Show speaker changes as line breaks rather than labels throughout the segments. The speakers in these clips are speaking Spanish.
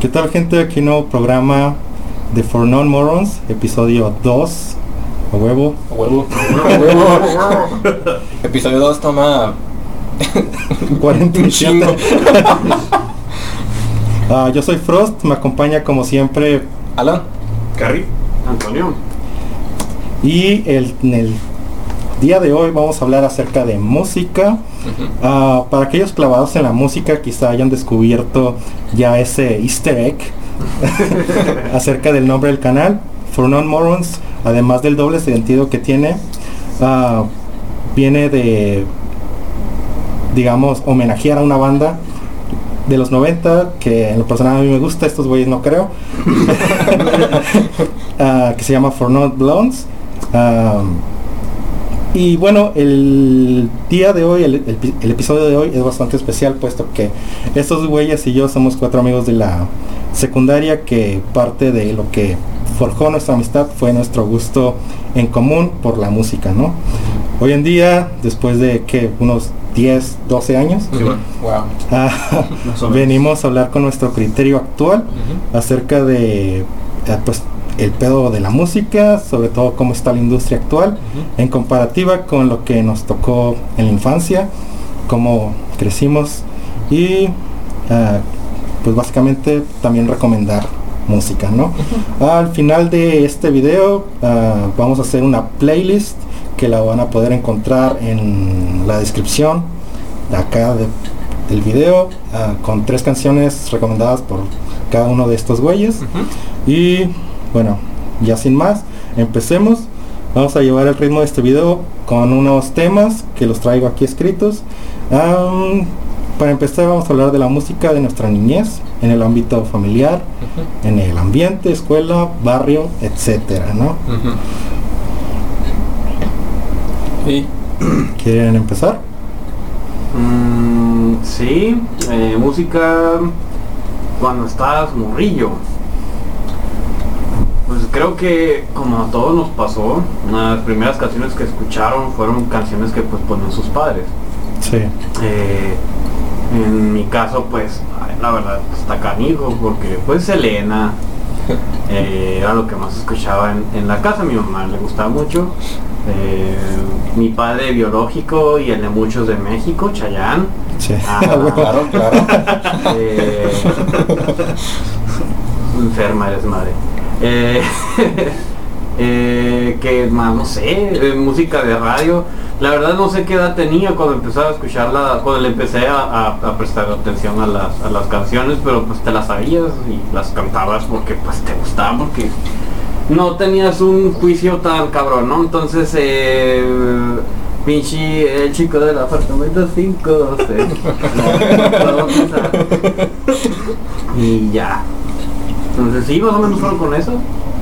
¿Qué tal gente? Aquí nuevo programa de For Non Morons, episodio 2. A huevo.
A huevo. A huevo. episodio 2 toma
47. Ah, yo soy Frost, me acompaña como siempre
Alan.
Carrie.
Antonio.
y el, en el día de hoy vamos a hablar acerca de música. Ah, para aquellos clavados en la música quizá hayan descubierto ya ese easter egg acerca del nombre del canal. For Non Morons, además del doble sentido que tiene, ah, viene de, digamos, homenajear a una banda de los 90 que en lo personal a mí me gusta, estos güeyes no creo, Ah, que se llama For Not Blondes. Y bueno, el día de hoy, el, el pi- el episodio de hoy es bastante especial, puesto que estos güeyes y yo somos cuatro amigos de la secundaria, que parte de lo que forjó nuestra amistad fue nuestro gusto en común por la música, ¿no? Hoy en día, después de que unos 10, 12 años,
Wow.
ah, venimos a hablar con nuestro criterio actual acerca de eh, pues el pedo de la música, sobre todo cómo está la industria actual, en comparativa con lo que nos tocó en la infancia, cómo crecimos y ah, pues básicamente también recomendar música, ¿no? Al final de este video ah, vamos a hacer una playlist que la van a poder encontrar en la descripción de acá de- del video ah, con tres canciones recomendadas por cada uno de estos güeyes. Y bueno, ya sin más, empecemos. Vamos a llevar el ritmo de este video con unos temas que los traigo aquí escritos. Para empezar vamos a hablar de la música de nuestra niñez en el ámbito familiar, en el ambiente, escuela, barrio, etcétera, ¿no?
Y
¿Quieren empezar?
Mm, sí, eh, música cuando estás morrillo. Pues creo que como a todos nos pasó, las primeras canciones que escucharon fueron canciones que pues ponían sus padres.
Sí.
Eh, en mi caso pues la verdad está canijo porque pues Selena eh, era lo que más escuchaba en, en la casa, a mi mamá le gustaba mucho. Eh, mi padre biológico y el de muchos de México, Chayán.
Sí.
Ah,
claro, claro.
Eh, enferma eres madre. Eh, eh, que más, no sé, eh, música de radio. La verdad no sé qué edad tenía cuando empezaba a escucharla, cuando le empecé a, prestar atención a las, a las canciones, pero pues te las sabías y las cantabas porque pues te gustaban, porque no tenías un juicio tan cabrón, ¿no? Entonces, eh, pinche el chico del apartamento 5, y ya. Entonces sí, más o menos fueron con eso.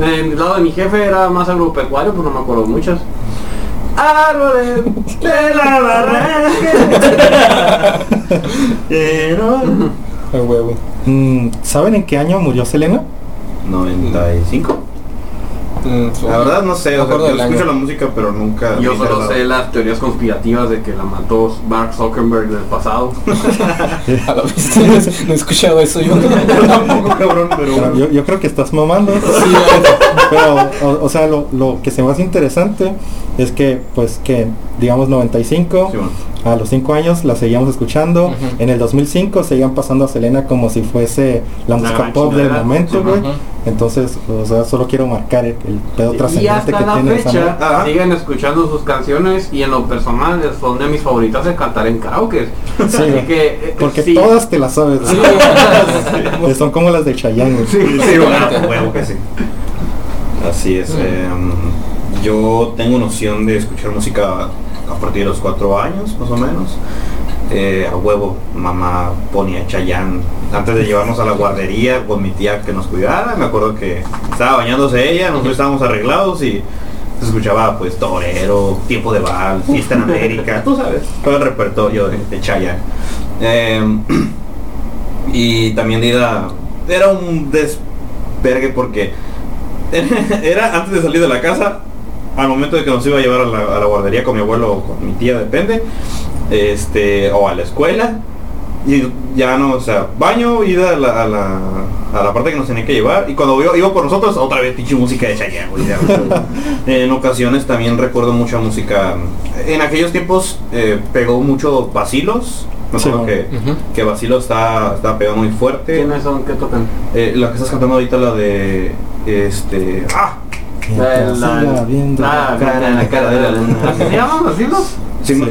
El lado de mi jefe era más agropecuario, pues no me acuerdo muchas. Árboles de la barranca. Pero-
huevo.
Mm, ¿Saben en qué año murió Selena?
95.
Mm,
La verdad no sé, o sea, yo escucho
año.
la música pero nunca
Yo solo sé las teorías conspirativas de que la mató Mark Zuckerberg del pasado.
A la vista. No he escuchado eso yo.
tampoco cabrón, pero
yo, yo creo que estás mamando.
Sí,
Pero, o, o sea, lo, lo que se me hace interesante es que, pues, que, digamos, 95,
Sí, bueno.
a los 5 años la seguíamos escuchando. En el 2005 seguían pasando a Selena como si fuese la
La
música pop del momento, güey. Entonces, o sea, solo quiero marcar el, el pedo trascendente que
la
tiene esa
fecha.
Ajá.
siguen escuchando sus canciones y en lo personal es- son de mis favoritas de cantar en karaoke.
Sí,
Así que eh,
Porque
sí.
todas te las sabes.
Sí.
Eh, Son como las de Chayanne. güey.
Sí, bueno, que sí. Así es. em, yo tengo noción de escuchar música a partir de los cuatro años, más o menos. Eh, a huevo, mamá ponía Chayanne antes de llevarnos a la guardería con mi tía que nos cuidara. Me acuerdo que estaba bañándose ella, nosotros estábamos arreglados y se escuchaba pues Torero, Tiempo de Val, Fiesta en América, tú sabes, todo el repertorio de, de Chayanne. Em, y también era, era un despergue porque era antes de salir de la casa, al momento de que nos iba a llevar a la, a la guardería con mi abuelo o con mi tía, depende, este, o a la escuela, y ya no, o sea, baño, ida a la, a la, a la parte que nos tenía que llevar. Y cuando iba, iba por nosotros, otra vez pinche música de Chayanne, güey. en ocasiones también recuerdo mucha música. En aquellos tiempos eh, pegó mucho Vacilos. Me
Sí,
acuerdo que,
Ujú.
que Vacilos está, está pegado muy fuerte.
¿Quiénes son? ¿Qué tocan?
Eh, la que estás cantando ahorita, la de. Este. ¡Ah!
Mientras siga viendo
Ah,
la cara
la, la cara de la ¿Así se llaman los hilos?
Sí,
Sí.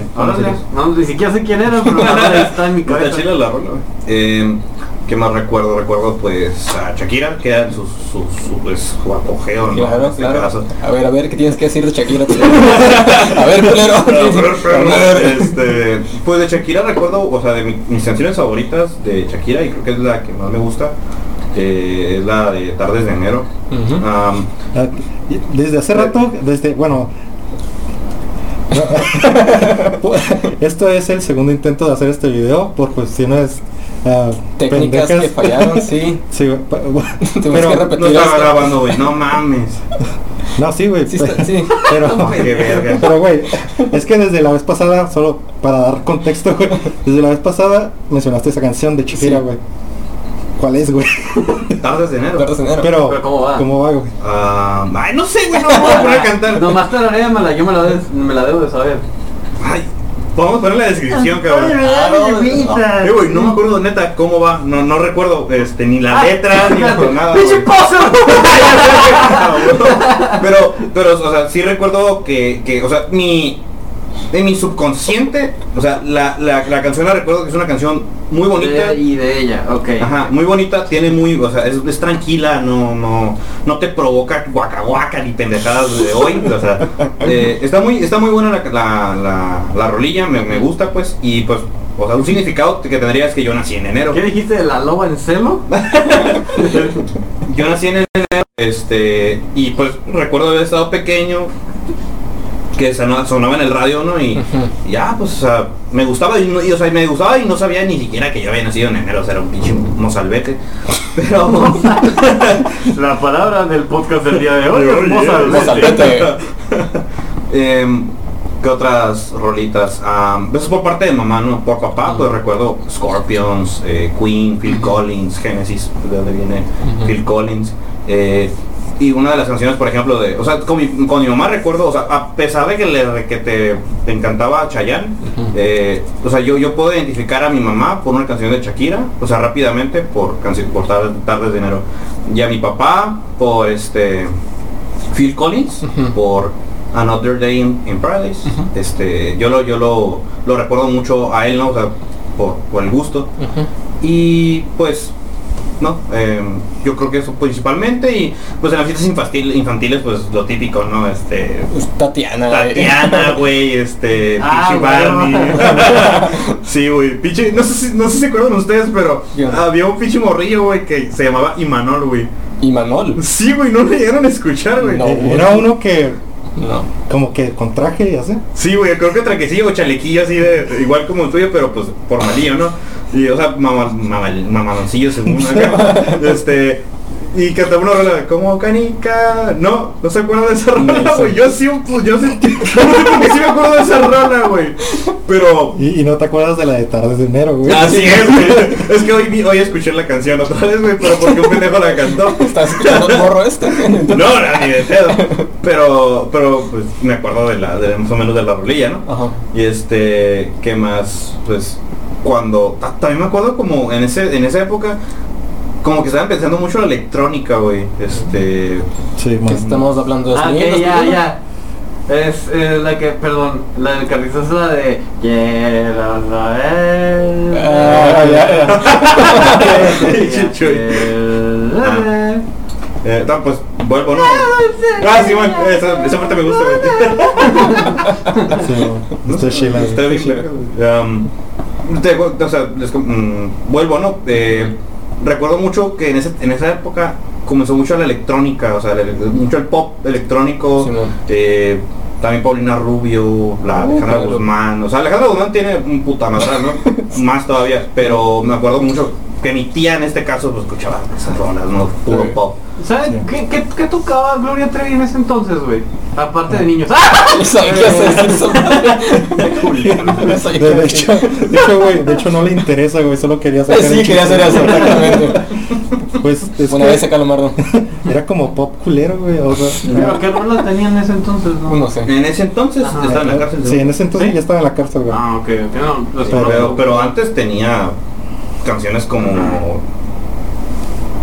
No, ni siquiera sé quién era, pero ahora está en mi
Está
cabeza.
chila la rola. Eh, ¿Qué más recuerdo? Recuerdo pues a Shakira, que era su, su, su, pues, su apogeo, ¿no?
Claro,
En este
claro.
caso.
A ver, a ver, ¿qué tienes que decir de Shakira? a ver, culero. A ver.
este, pues de Shakira recuerdo, o sea, de mi- mis canciones favoritas de Shakira, y creo que es la que más me gusta, eh, es la de Tardes de Enero.
Y Desde hace rato, desde, bueno, esto es el segundo intento de hacer este video por cuestiones ah,
Técnicas
pendejas.
que fallaron, sí.
Sí, güey, pero,
que
no estaba
esto.
grabando, güey, no mames.
no, sí, güey,
Sí, sí.
pero, güey, es que desde la vez pasada, solo para dar contexto, güey, desde la vez pasada mencionaste esa canción de Shakira,
Sí.
¿Cuál es, güey?
Tardes de Enero.
Tardes de enero.
Pero,
Pero ¿cómo va?
¿Cómo va, güey?
Ay, no sé, güey, no me voy a poner a cantar.
Nomás tararéamela, yo me la, de- me la debo de saber.
Ay, podemos poner la descripción, cabrón. Eh, güey, no me acuerdo neta cómo va, no, no recuerdo este, ni la letra, ni la nada.
¡Pinche
güey.
pozo!
pero, pero, o sea, sí recuerdo que, que o sea, mi, de mi subconsciente, o sea, la, la, la canción la recuerdo que es una canción muy bonita.
De- y de ella, ok.
Ajá, muy bonita, tiene muy, o sea, es, es tranquila, no, no, no te provoca guaca guaca ni pendejadas de hoy, o sea, eh, está muy, está muy buena la, la, la, la rolilla, me, me gusta pues, y pues, o sea, un significado que tendría es que yo nací en enero.
¿Qué dijiste de la loba en celo?
Yo nací en enero, este, y pues recuerdo haber estado pequeño, que sonaba, sonaba en el radio, ¿no? Y y ya, pues, o sea, me gustaba, y, o sea, me gustaba y no sabía ni siquiera que yo había nacido en enero, o sea, era un pinche mozalbete. Pero...
La palabra del podcast del día de hoy es mozalbete.
mozalbete.
Em, ¿Qué otras rolitas? Am, eso es por parte de mamá, ¿no? Por papá, pues recuerdo Scorpions, eh, Queen, Phil Collins, Genesis, de donde viene. Phil Collins. eh, y una de las canciones, por ejemplo, de... O sea, con mi, con mi mamá recuerdo, o sea, a pesar de que, le, que te, te encantaba Chayanne, eh, o sea, yo, yo puedo identificar a mi mamá por una canción de Shakira, o sea, rápidamente por, por Tardes, Tardes de Enero. Y a mi papá por este... Phil Collins por Another Day in, in Paradise. Este, yo lo, yo lo, lo recuerdo mucho a él, ¿no? O sea, por, por el gusto. Y pues, no, Eh, yo creo que eso principalmente. Y pues en las fiestas infantil- infantiles, pues lo típico, ¿no? Este.
Pues Tatiana.
Tatiana, güey, este,
Ah,
pinche
güey.
Barney. sí, güey, pinche, no sé si, no sé si se acuerdan ustedes, pero
no.
había un pinche morrillo, güey, que se llamaba Imanol, güey.
Y Manol.
Sí, güey, no le llegaron a escuchar, güey.
No.
Era uno que,
No.
como que con traje y así.
Sí, güey, creo que traquecillo o chalequillo así de, igual como el tuyo, pero pues formalillo, ¿no? Y, o sea, mamá, mamá, mamaloncillo según acá. este, y hasta una rola, como canica, no, no se acuerdan de esa rola, güey, yo sí, pues, yo sí, no sé por qué sí me acuerdo de esa rola, güey, pero...
Y, y no te acuerdas de la de Tardes de Enero, güey.
Así es, güey. Es que hoy, vi- hoy escuché la canción otra vez, güey, pero porque un pendejo la cantó.
¿Estás escuchando el morro este?
No, no, ni de pedo. Pero, pero, pues, me acuerdo de la, de más o menos de la rolilla, ¿no?
Ajá.
Y este, ¿qué más? Pues cuando ta- también me acuerdo como en ese en esa época como que estaban pensando mucho en la electrónica, güey. Este,
Sí,
Que
man.
estamos hablando de
Ah,
sonidos,
ok, ya, ya. Es eh, la que, perdón, la del carrizo es la de Quiero saber.
Ah, ya, ya.
Ah.
eh, no, pues vuelvo, ¿no? Ah, sí, bueno, esa, esa parte me gusta.
Está chila.
Está bien o sea, les mm, vuelvo, ¿no? Eh, recuerdo mucho que en, ese- en esa época comenzó mucho la electrónica, o sea, el- mucho el pop electrónico. Eh, también Paulina Rubio, la
Uh,
Alejandra
claro.
Guzmán. O sea, Alejandra Guzmán tiene un puta madre, ¿no? Más todavía. Pero me acuerdo mucho que mi tía en este caso pues escuchaba esas rolas, no puro
Sí.
pop.
¿Sabes
Sí.
qué, qué, qué tocaba Gloria Trevi en ese entonces, güey? Aparte de niños. ¡Ah!
¿Sabes qué haces eso?
De, de hecho, de hecho, güey, de hecho no le interesa, güey, solo quería sacar
Sí,
el
quería hacer eso, exactamente.
Pues es
Una vez mardo.
era como pop culero, güey, o sea,
¿Pero qué rolas tenían en ese entonces? No,
No sé.
En ese entonces
Ajá.
estaba en la cárcel.
Sí, en ese entonces
¿Sí?
ya estaba en la cárcel, güey.
Ah, ok, ok. No, pues,
pero
antes tenía canciones como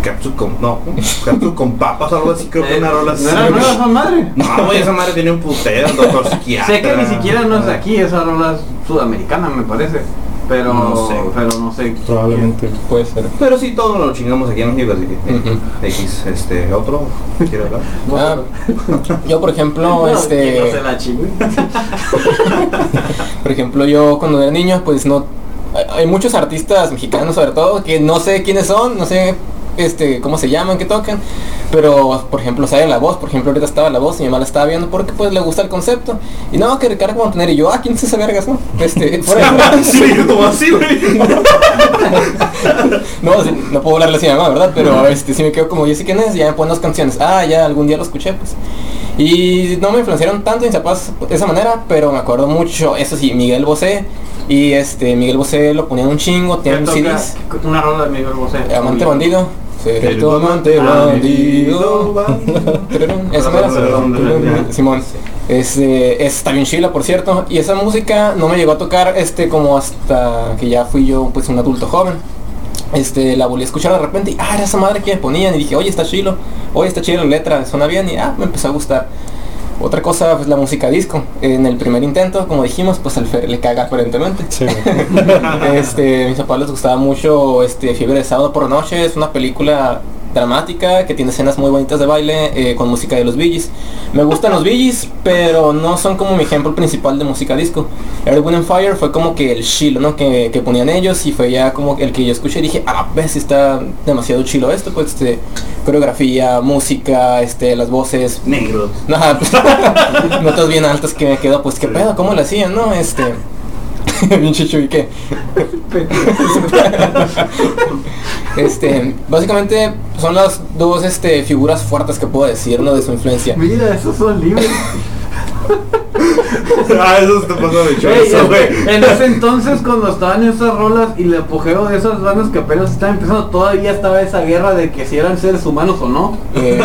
Capsule con no, Capsule con papas o algo así, creo que
Eh,
una rola así.
¿No era nueva esa madre?
No, güey, esa madre tiene un putero, doctor psiquiatra.
Sé que ni siquiera no es de aquí, esa rola es sudamericana, me parece. Pero
No sé,
pero no sé.
Probablemente.
Puede ser.
Pero sí, todo lo chingamos aquí en México, así que
Ujú.
X, este, otro, ¿quiere hablar?
Ah, yo por ejemplo,
No,
este,
no se la chingue.
por ejemplo, yo cuando era niño, pues no, hay- muchos artistas mexicanos sobre todo que no sé quiénes son, no sé, este, cómo se llaman, qué tocan, pero por ejemplo saben la voz, por ejemplo ahorita estaba la voz y mi mamá la estaba viendo porque pues le gusta el concepto y no que Ricardo Montaner y yo, ah, quién es ese vergas, no, este, por ejemplo,
sí, como así, güey.
no, no puedo hablarle así a mi mamá, ¿verdad? Pero este, si me quedo como, yo sé quién es, ya me ponen las canciones. Ah, ya algún día lo escuché, pues. Y no me influenciaron tanto mis papás de esa manera, pero me acuerdo mucho, eso sí, Miguel Bosé. Y este, Miguel Bosé lo ponían un chingo,
¿Qué
tenía un? CDs.
Una rola de Miguel Bosé.
Amante bandido. Seré tu amante bandido. Esa era. Simón. Este, está bien chila, por cierto. Y esa música no me llegó a tocar este como hasta que ya fui yo pues un adulto joven. Este, la volví a escuchar de repente y ah, era esa madre que me ponían y dije, oye, está chilo, oye, está chilo la letra, suena bien y ah, me empezó a gustar. Otra cosa, pues la música disco. En el primer intento, como dijimos, pues al Fer le caga aparentemente.
Sí,
este, a mis papás les gustaba mucho este, Fiebre de Sábado por la Noche, es una película dramática que tiene escenas muy bonitas de baile eh, con música de los Gees. Me gustan los Gees, pero no son como mi ejemplo principal de música disco. Air, Wind and Fire fue como que el chilo, ¿no? Que, que ponían ellos y fue ya como el que yo escuché y dije, ah, ves, está demasiado chilo esto, pues este, coreografía, música, este, las voces,
Negros.
Ajá, pues, notas bien altas que me quedo, pues qué pedo, ¿cómo lo hacían, no? Este. bien chicho y qué. este, básicamente son las dos este, figuras fuertes que puedo decir, ¿no? De su influencia.
Mira, esos son libres.
ah, eso se te pasó de chorizo, güey.
en ese entonces cuando estaban esas rolas y el apogeo de esas bandas que apenas estaban empezando, todavía estaba esa guerra de que si eran seres humanos o no.
Eh,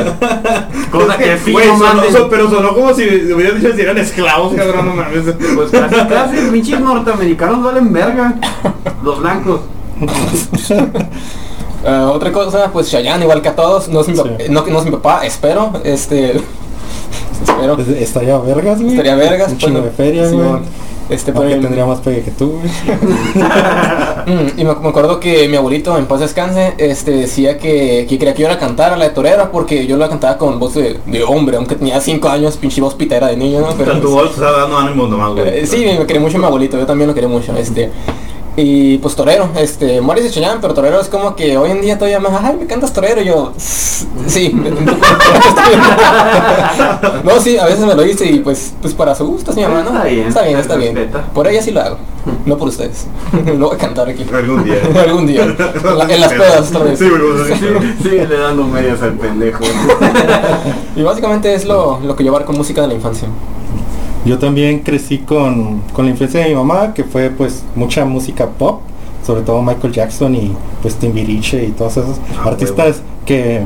Cosa que sí
Güey,
no
sonó-
manden.
so- pero sonó como si hubieran dicho si eran esclavos, cabrón, no mames.
Pues casi casi, pinches norteamericanos valen verga. Los blancos.
eh, otra cosa, pues Chayanne, igual que a todos, no es mi, papá,
Sí.
no, no es mi papá, espero, este, espero,
Es- Estaría vergas, güey.
estaría vergas,
Un chingo
bueno,
de feria, güey.
Este, pero-
tendría más pegue que tú, güey.
Mm, y me, me acuerdo que mi abuelito, en paz descanse, este, decía que, que quería que yo la cantara, la de torera, porque yo la cantaba con voz de, de hombre, aunque tenía 5 años, pinche voz pitera de niño, ¿no?
Pero tu voz está dando ánimo nomás, güey.
Eh, sí, me quería mucho mi abuelito, yo también lo quería mucho, este. Y pues torero, este, Morris de Cheyenne, pero torero es como que hoy en día todavía me, ay, me cantas torero, y yo, sí. no, sí, a veces me lo dice y pues, pues para su gusto, mi mamá, ¿no?
Está bien,
está bien, está bien. Por ella sí lo hago, no por ustedes. lo voy a cantar aquí.
Algún día.
Algún día. En la- en las pedas, tal vez.
Sí,
le dando medias al pendejo.
Y básicamente es lo, lo que llevar con música de la infancia.
Yo también crecí con, con la influencia de mi mamá, que fue pues mucha música pop, sobre todo Michael Jackson y pues Timbiriche y todos esos
Ah,
artistas que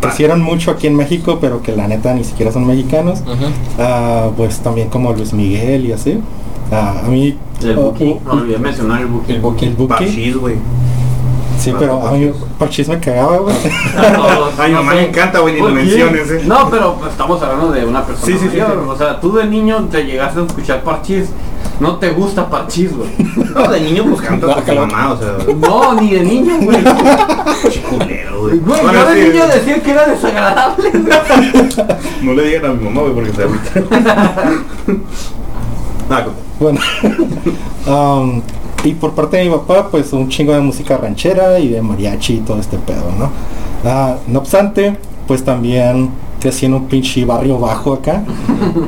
crecieron mucho aquí en México, pero que la neta ni siquiera son mexicanos. Ah, pues también como Luis Miguel y así. Ah, a mí...
El
oh,
Buki. No olvidé mencionar el Buki.
El Buki.
el Buki.
Güey.
Sí, pero a mí Parchís me cagaba, güey.
Ay,
No
mamá me encanta, güey, ni lo
¿Por
menciones, eh.
No, pero estamos hablando de una persona
Sí, sí, sí,
mayor.
sí.
O sea, tú de niño te llegaste a escuchar parchís. No te gusta parchís, güey.
No, de niño pues canta
No,
porque
claro.
mamá, o sea,
No, ni de niño, güey.
culero, güey.
Güey,
Bueno,
yo de
sí,
niño decía que era desagradable.
No le digan a mi mamá, güey, porque se agüita. Ah, con-
Bueno, um, y por parte de mi papá, pues un chingo de música ranchera y de mariachi y todo este pedo, ¿no? Ah, no obstante, pues también crecí en un pinche barrio bajo acá.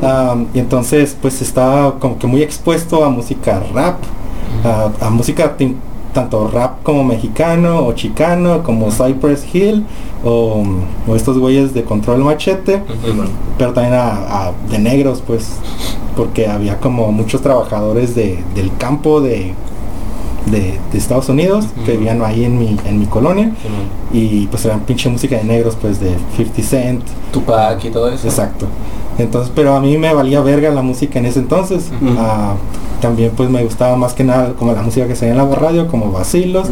Um, y entonces, pues estaba como que muy expuesto a música rap, a, a música tanto rap como mexicano o chicano, como Cypress Hill o, o estos güeyes de Control Machete, pero también a, de negros, pues, porque había como muchos trabajadores de, del campo de de, Estados Unidos que vivían ahí en mi, en mi colonia. Y pues eran pinche música de negros pues de 50 Cent.
Tupac y todo eso.
Exacto. Entonces pero a mí me valía verga la música en ese entonces. Ah, también pues me gustaba más que nada como la música que se en la radio como vacilos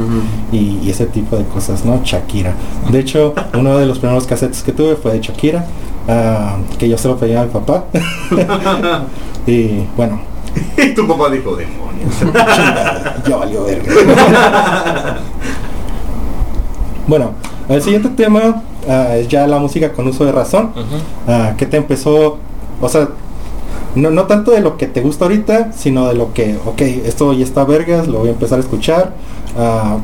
y, ese tipo de cosas no Shakira. De hecho uno de los primeros cassettes que tuve fue de Shakira ah, que yo se lo pedía al papá. Y bueno
y tu papá dijo, demonios.
ya valió verga. bueno, el siguiente tema ah, es ya la música con uso de razón. Ah, que te empezó, o sea, no, no tanto de lo que te gusta ahorita, sino de lo que, ok, esto ya está vergas, lo voy a empezar a escuchar. Uh,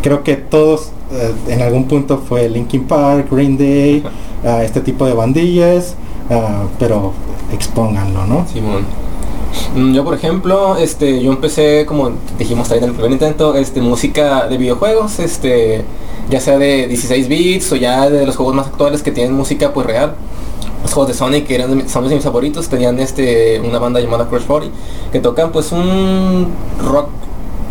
creo que todos eh, en algún punto fue Linkin Park, Green Day, este tipo de bandillas, pero expónganlo, ¿no?
Simón. Mm, yo por ejemplo, este, yo empecé como dijimos ahí en el primer intento, este, música de videojuegos, este, ya sea de 16 bits o ya de los juegos más actuales que tienen música pues real. Los juegos de Sonic que eran de, son de mis favoritos, tenían este una banda llamada Crush 40 que tocan pues un rock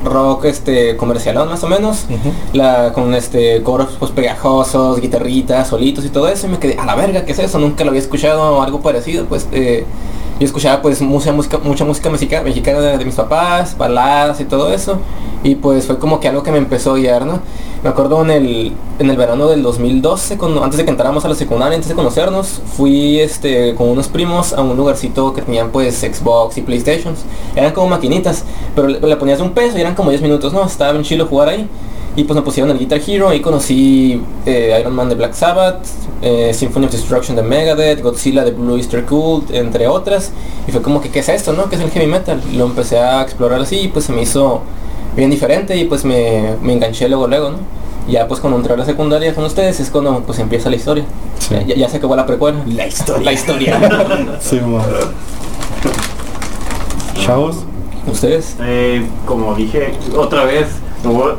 rock este comercial más o menos. La con este coros pues pegajosos guitarritas solitos y todo eso y me quedé a la verga qué es eso nunca lo había escuchado algo parecido pues eh, yo escuchaba pues mucha música, mucha música mexicana, de, mis papás, baladas y todo eso. Y pues fue como que algo que me empezó a guiar, ¿no? Me acuerdo en el, en el verano del 2012, cuando, antes de que entráramos a la secundaria, antes de conocernos, fui este, con unos primos a un lugarcito que tenían pues Xbox y Playstations. Eran como maquinitas, pero le, ponías un peso y eran como 10 minutos, ¿no? Estaba bien chilo jugar ahí. Y pues me pusieron el Guitar Hero, y conocí eh, Iron Man de Black Sabbath, eh, Symphony of Destruction de Megadeth, Godzilla de Blue Easter Cult, entre otras. Y fue como que, ¿qué es esto, no? ¿Qué es el heavy metal? Lo empecé a explorar así y pues se me hizo bien diferente y pues me, me enganché luego luego, ¿no? Ya pues cuando entré a la secundaria con ustedes es cuando pues empieza la historia. Ya, ya, se acabó la precuela.
La historia.
La historia.
sí, Chavos.
¿Ustedes?
Eh, como dije otra vez,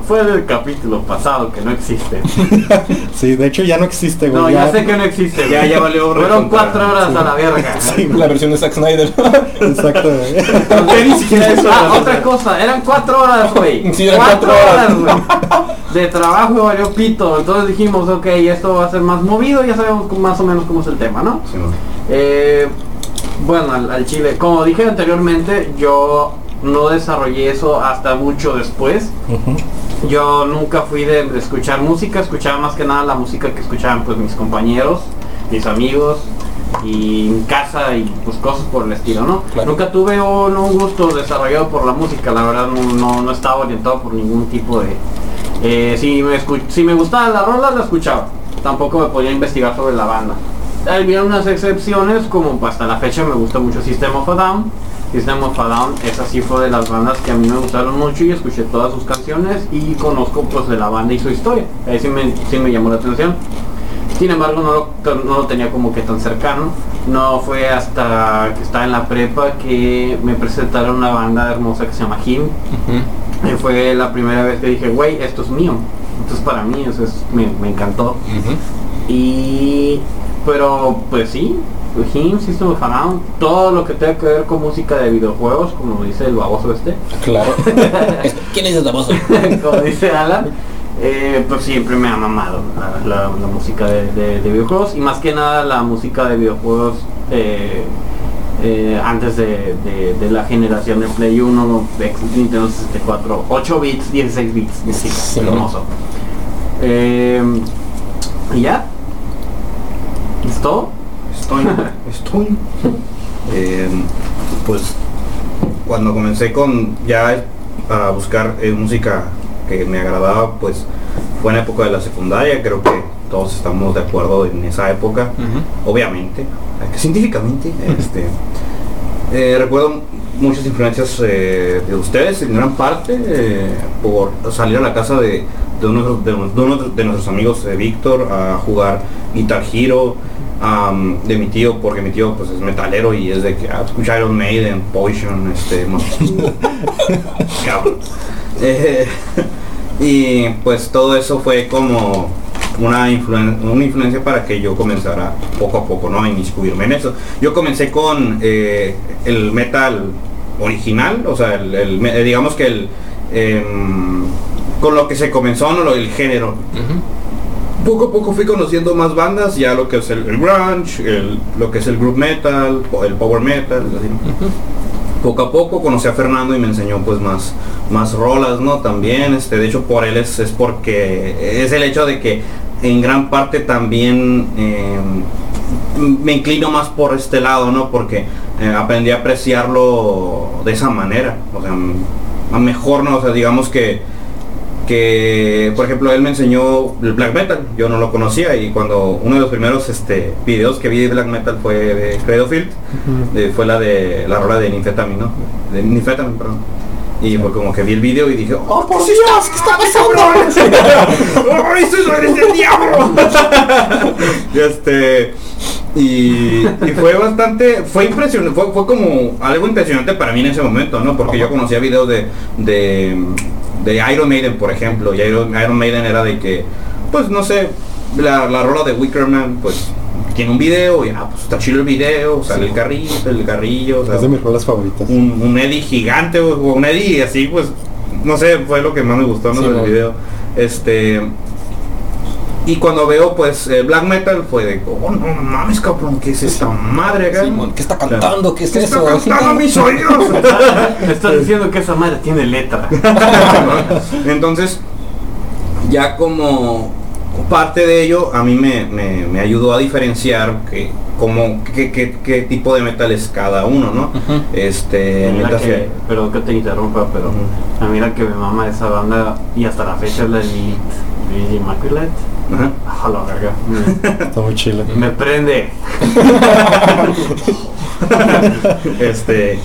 fue el capítulo pasado que no existe.
sí, de hecho ya no existe,
güey. No, ya, sé que no existe.
Ya, ya valió.
Fueron cuatro horas a la verga.
Sí, la versión de Zack Snyder.
Exacto.
ni siquiera eso. Ah, otra cosa, eran cuatro horas, güey.
Sí, eran cuatro, horas, güey.
De trabajo y valió pito. Entonces dijimos, ok, esto va a ser más movido, ya sabemos más o menos cómo es el tema, ¿no? Sí, eh, bueno, al, al chile. Como dije anteriormente, yo no desarrollé eso hasta mucho después. Yo nunca fui de, escuchar música, escuchaba más que nada la música que escuchaban pues mis compañeros, mis amigos y en casa y pues cosas por el estilo, ¿no? Nunca tuve un, gusto desarrollado por la música, la verdad no, estaba orientado por ningún tipo de... Eh, si, me si me gustaba la rola, la escuchaba. Tampoco me podía investigar sobre la banda. Había unas excepciones, como hasta la fecha me gusta mucho System of a Down System of a Down, esa sí fue de las bandas que a mí me gustaron mucho y escuché todas sus canciones y conozco pues de la banda y su historia. Ahí sí me, sí me llamó la atención. Sin embargo no lo, no lo tenía como que tan cercano. No fue hasta que estaba en la prepa que me presentaron una banda hermosa que se llama Him. y fue la primera vez que dije, güey, esto es mío. Entonces para mí eso es, me, me encantó. Y pero pues sí, Him, System of a todo lo que tenga que ver con música de videojuegos, como dice el baboso este.
Claro. ¿Quién es el baboso?
como dice Alan. Eh, pues siempre me ha mamado la, música de, videojuegos y más que nada la música de videojuegos eh, eh, antes de, la generación de Play 1, de Nintendo 64, 8 bits, 16 bits, sí, hermoso. y ya, ¿Esto?
Estoy, estoy. Eh, pues cuando comencé con ya a buscar eh, música que me agradaba, pues fue en la época de la secundaria, creo que todos estamos de acuerdo en esa época, obviamente, científicamente, este, eh, recuerdo muchas influencias de ustedes, en gran parte, por salir a la casa de, uno, de, uno de nuestros amigos, Víctor, a jugar Guitar Hero, de mi tío, porque mi tío pues es metalero y es de que ah, escucha Iron Maiden, Poison, este, cabrón. Eh, y pues todo eso fue como una, influen- una influencia para que yo comenzara poco a poco, ¿no? A inmiscuirme en eso. Yo comencé con eh, el metal original, o sea, el, el digamos que el... em, con lo que se comenzó, ¿no? El género. Poco a poco fui conociendo más bandas, ya lo que es el, el grunge, el- lo que es el group metal, el power metal, así. Poco a poco conocí a Fernando y me enseñó pues más, más rolas, ¿no? También, este, de hecho por él es, es porque es el hecho de que en gran parte también eh, me inclino más por este lado, ¿no? Porque eh, aprendí a apreciarlo de esa manera, o sea, a mejor, ¿no? O sea, digamos que que por ejemplo él me enseñó el black metal yo no lo conocía y cuando uno de los primeros este videos que vi de black metal fue de Credofield eh, fue la de la rola de Ninfetami no de Ninfetami perdón. Y fue como que vi el video y dije oh por Dios que está pasando ¡Ay, soy eres del diablo y este y, y fue bastante fue impresionante fue, fue como algo impresionante para mí en ese momento no porque yo conocía videos de de de Iron Maiden, por ejemplo, y Iron, Iron Maiden era de que, pues no sé, la, la rola de Wickerman, pues tiene un video y ah, pues está chido el video, sale el carrillo, el carrillo, o sea,
Es de mis rolas favoritas.
un, un Eddie gigante o un Eddie así, pues no sé, fue lo que más me gustó ¿no?
Sí,
del video. Este y cuando veo pues eh, black metal fue de, oh no mames cabrón, ¿qué es esta madre acá?
Simón, ¿qué está cantando? ¿Qué es
¿Qué
eso?
está cantando mis oídos?
Me estás diciendo que esa madre tiene letra.
Entonces, ya como parte de ello, a mí me, me- me ayudó a diferenciar que, como, qué, qué- qué tipo de metal es cada uno, ¿no? Este,
Mira
metal
que, perdón que te interrumpa, pero
Ujú.
a mí la que me mama esa banda y hasta la fecha es la Lilith Lilith Immaculate.
Ajá.
A la verga.
Está muy chile.
me prende.
este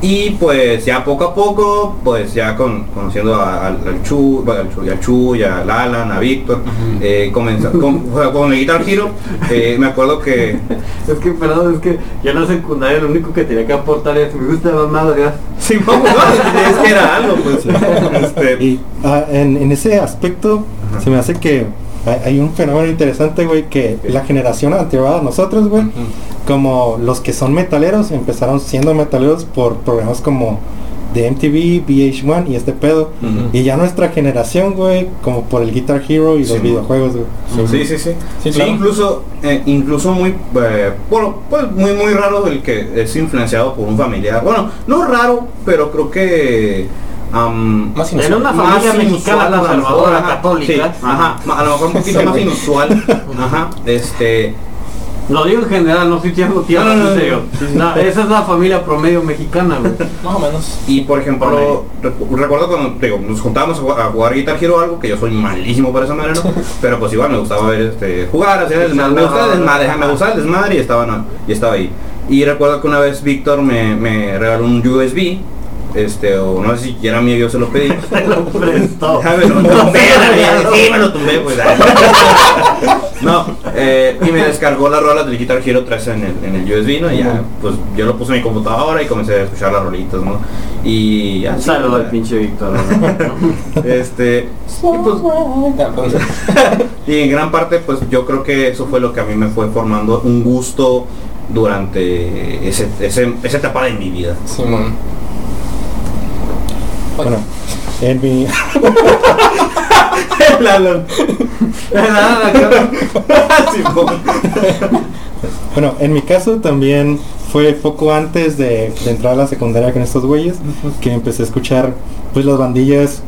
y pues ya poco a poco pues ya con, conociendo a- al, al Chu, bueno, al Chu, y al Chu y al Alan, a Víctor, eh, comenzó con, con el Guitar Hero, eh, me acuerdo que
Es que, perdón, es que yo en la secundaria lo único que tenía que aportar es me gusta la madre.
sí, no, no, es que era algo pues. Este,
Y ah, en, en ese aspecto se me hace que hay, hay un fenómeno interesante, güey, que la generación anterior a nosotros, güey, como los que son metaleros, empezaron siendo metaleros por programas como de MTV, VH1 y este pedo. Y ya nuestra generación, güey, como por el Guitar Hero y los videojuegos, güey.
Sí, sí, sí. Sí,
claro.
incluso, eh, incluso muy, eh, bueno, pues muy, muy raro el que es influenciado por un familiar. Bueno, no raro, pero creo que am,
Más
En una
más
familia mexicana conservadora
ajá,
católica.
sí, ajá, ma- a lo mejor un poquito más inusual. Ajá, este,
Lo digo en general, no estoy tirando tierra,
No, no, no,
en serio. No, esa es la familia promedio mexicana, güey.
Más o menos.
y por ejemplo, recu- recuerdo cuando digo, nos juntábamos a jugar, a jugar Guitar Hero algo, que yo soy malísimo para esa manera, ¿no? pero pues igual me gustaba ver este, jugar, hacer el desmadre, me gustaba el desmadre, me gustaba el desmadre y estaba, no, y estaba ahí. Y recuerdo que una vez Víctor me, me regaló un USB, este, o no sé si era mío, yo se lo pedí.
Lo prestó.
Lo tumbé, la verdad, sí, me lo tumbé, pues. No, eh, y me descargó las rolas del Guitar Hero 3 en el, en el USB, ¿no? Y ya, pues yo lo puse en mi computadora y comencé a escuchar las rolitas, ¿no? Y ya.
Un
sí,
saludo al
ya.
pinche Víctor. ¿no?
Este, y, pues, y en gran parte, pues yo creo que eso fue lo que a mí me fue formando un gusto durante ese, ese- esa etapa de mi vida.
Simón.
Bueno, en mi...
Lalo.
Bueno, en mi caso también fue poco antes de, de entrar a la secundaria con estos güeyes que empecé a escuchar pues las bandillas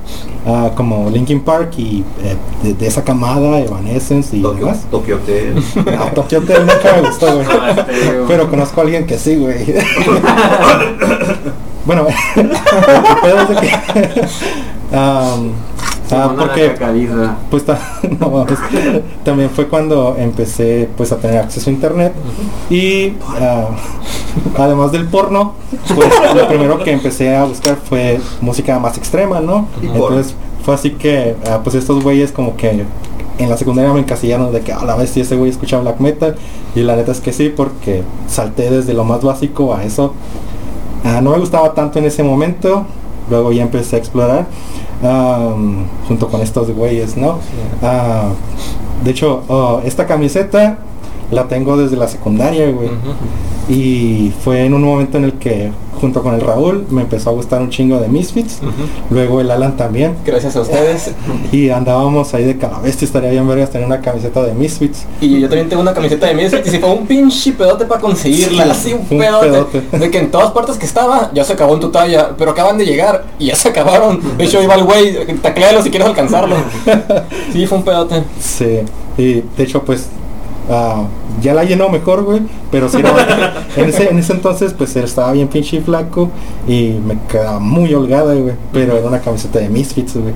ah, como Linkin Park y eh, de, de esa camada, Evanescence y
Tokio,
demás.
Tokio Hotel.
No, Tokyo Hotel nunca me gustó, güey.
Ah, estéreo.
Pero conozco a alguien que sí, güey. Bueno, el pedo es de que... am, ah, porque pues no, también fue cuando empecé pues a tener acceso a internet y ah, además del porno pues lo primero que empecé a buscar fue música más extrema no entonces fue así que ah, pues estos güeyes como que en la secundaria me encasillaron de que a la vez si ese güey escucha black metal y la neta es que sí porque salté desde lo más básico a eso Ah, no me gustaba tanto en ese momento luego ya empecé a explorar junto con estos güeyes, ¿no? Ah, de hecho, oh, esta camiseta la tengo desde la secundaria, güey. Y fue en un momento en el que, junto con el Raúl, me empezó a gustar un chingo de Misfits. Luego el Alan también.
Gracias a ustedes.
Y andábamos ahí de calabestia, estaría bien vergas tener una camiseta de Misfits.
Y yo también tengo una camiseta de Misfits y se fue un pinche pedote para conseguirla.
Sí,
así un
un
pedote.
pedote.
De que en todas partes que estaba ya se acabó en tu talla, pero acaban de llegar y ya se acabaron. De hecho iba el güey, tacléalo si quieres alcanzarlo. Sí, fue un pedote.
Sí, y de hecho pues ah, ya la llenó mejor, güey, pero sí, no, en, ese, en ese entonces pues estaba bien pinche y flaco y me quedaba muy holgada, güey, pero era una camiseta de Misfits, güey.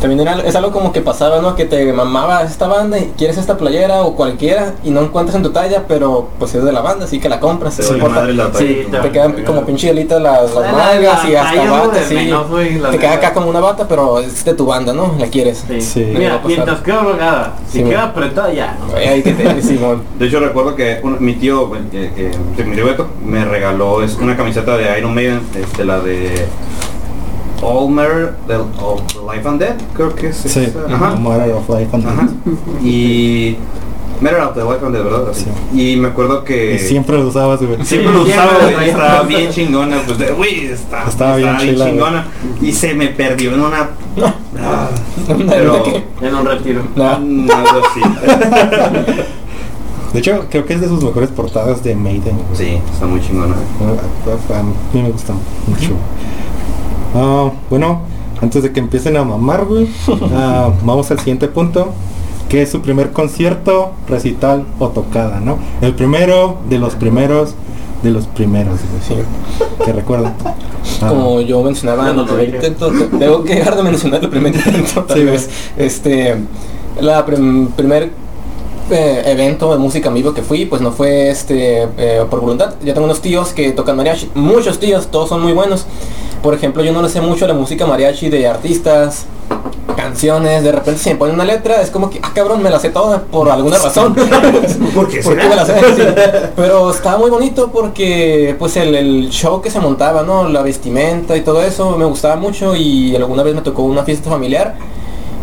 También era, es algo como que pasaba, ¿no? Que te mamaba esta banda y quieres esta playera o cualquiera y no encuentras en tu talla, pero pues es de la banda, así que la compras.
Te
importa.
madre la
Sí,
talla.
Te quedan como pinche las, las
La-
mangas y hasta bata, sí.
menos, güey,
Te queda acá como una bata, pero es de tu banda, ¿no? La quieres.
Sí.
Sí.
Mira,
pasar.
mientras queda holgada, si
Sí,
queda apretada ya. ¿no?
Ahí que te Simón.
De hecho recuerdo que un- mi tío, bueno, que- que- que mi tío Beto, me regaló es una camiseta de Iron Maiden, este, la de Olmer del of Life and Dead, creo que es
Sí,
esa. Ajá.
Matter of Life and
Ajá.
Death.
Y Matter of the Life and Dead, ¿verdad? Así. Y me acuerdo que
Y siempre lo usabas, güey.
Siempre
Sí,
lo usaba, güey, estaba bien chingona, pues, de- güey, está-
Estaba bien chila,
chingona. Y se me perdió en una... Ah,
¿De
pero...
En un retiro.
No.
algo así.
De hecho, creo que es de sus mejores portadas de Maiden. güey.
Sí, está muy chingona.
A, a- a mí me gusta mucho. Ah, bueno, antes de que empiecen a mamar, güey, ah, vamos al siguiente punto, que es su primer concierto, recital o tocada, ¿no? El primero de los primeros de los primeros, güey,
Sí.
que recuerdan. Ah,
Como yo mencionaba en
no
el intento, tengo que dejar de mencionar el primer intento tal
Sí,
vez. Este, la prim- primer eh, evento de música en vivo que fui, pues no fue este eh, por voluntad. Yo tengo unos tíos que tocan mariachi, muchos tíos, todos son muy buenos. Por ejemplo, yo no le sé mucho la música mariachi de artistas, canciones, de repente si me ponen una letra, es como que, ah cabrón, me la sé toda por alguna razón.
¿Por qué
¿Por me la sé? Sí. Pero estaba muy bonito porque pues el, el show que se montaba, ¿no? La vestimenta y todo eso me gustaba mucho y alguna vez me tocó una fiesta familiar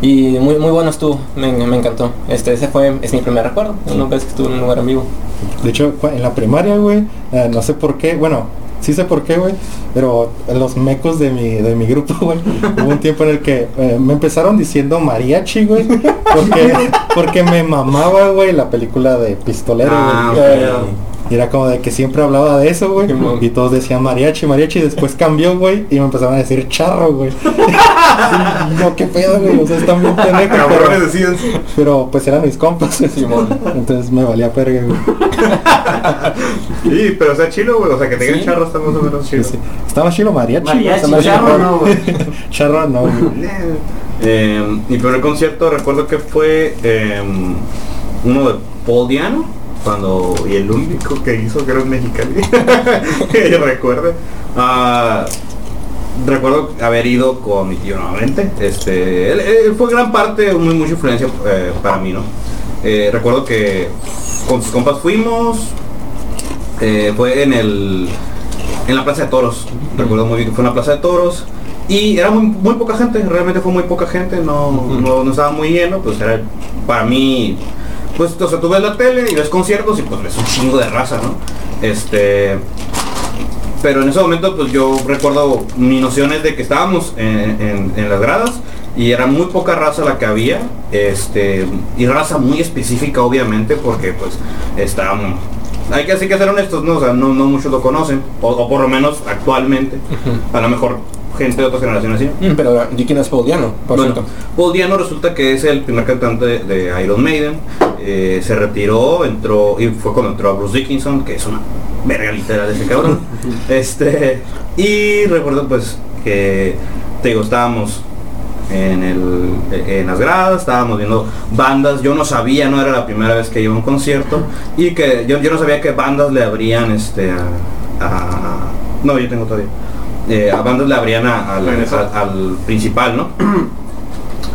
y muy muy bueno estuvo, me, me encantó. Este ese fue es mi primer recuerdo, una vez que estuve en un lugar en vivo.
De hecho, en la primaria, güey, eh, no sé por qué, bueno, sí sé por qué, güey, pero los mecos de mi, de mi grupo, güey, hubo un tiempo en el que eh, me empezaron diciendo mariachi, güey, porque, porque me mamaba, güey, la película de Pistolero,
Ah,
güey.
ok.
Y era como de que siempre hablaba de eso, güey. Y todos decían mariachi, mariachi. Y después cambió, güey. Y me empezaron a decir charro, güey. yo, qué pedo, güey. O sea, están bien pendejos. Pero,
decían.
pero pues eran mis compas. Entonces me valía perga, güey.
Sí, pero o sea, chilo, güey. O sea, que te
Sí.
charro está más o menos.
Sí, sí. Estaba chido mariachi.
Mariachi,
chido.
charro, no, güey.
Charro no, güey.
Eh, mi primer concierto recuerdo que fue eh, uno de Paul Diano cuando y el único que hizo que era en Mexicali que yo recuerde Ah, recuerdo haber ido con mi tío nuevamente este él, él fue gran parte muy mucha influencia eh, para mí no Eh, recuerdo que con sus compas fuimos eh, fue en el en la plaza de toros. Recuerdo muy bien que fue en la plaza de toros y era muy, muy poca gente realmente fue muy poca gente no, no, no estaba muy lleno pues era para mí pues o sea tú ves la tele y ves conciertos y pues ves un chingo de raza no este pero en ese momento pues yo recuerdo mis nociones de que estábamos en, en- en las gradas y era muy poca raza la que había este y raza muy específica obviamente porque pues estábamos hay que, así que ser honestos, ¿no? O sea, no, no muchos lo conocen, o, o por lo menos actualmente, a lo mejor gente de otras generaciones sí.
Mm, Pero di quién es Paul Diano, por
Bueno,
cierto.
Paul Diano resulta que es el primer cantante de, de Iron Maiden. Eh, se retiró, entró y fue cuando entró a Bruce Dickinson, que es una verga literal ese cabrón. este y recuerdo pues que te digo, estábamos en el en las gradas, estábamos viendo bandas, yo no sabía, no era la primera vez que iba a un concierto y que yo, yo no sabía que bandas le abrían este a, a- no, yo tengo todavía. Eh, a bandas le abrían a- al- principal, ¿no?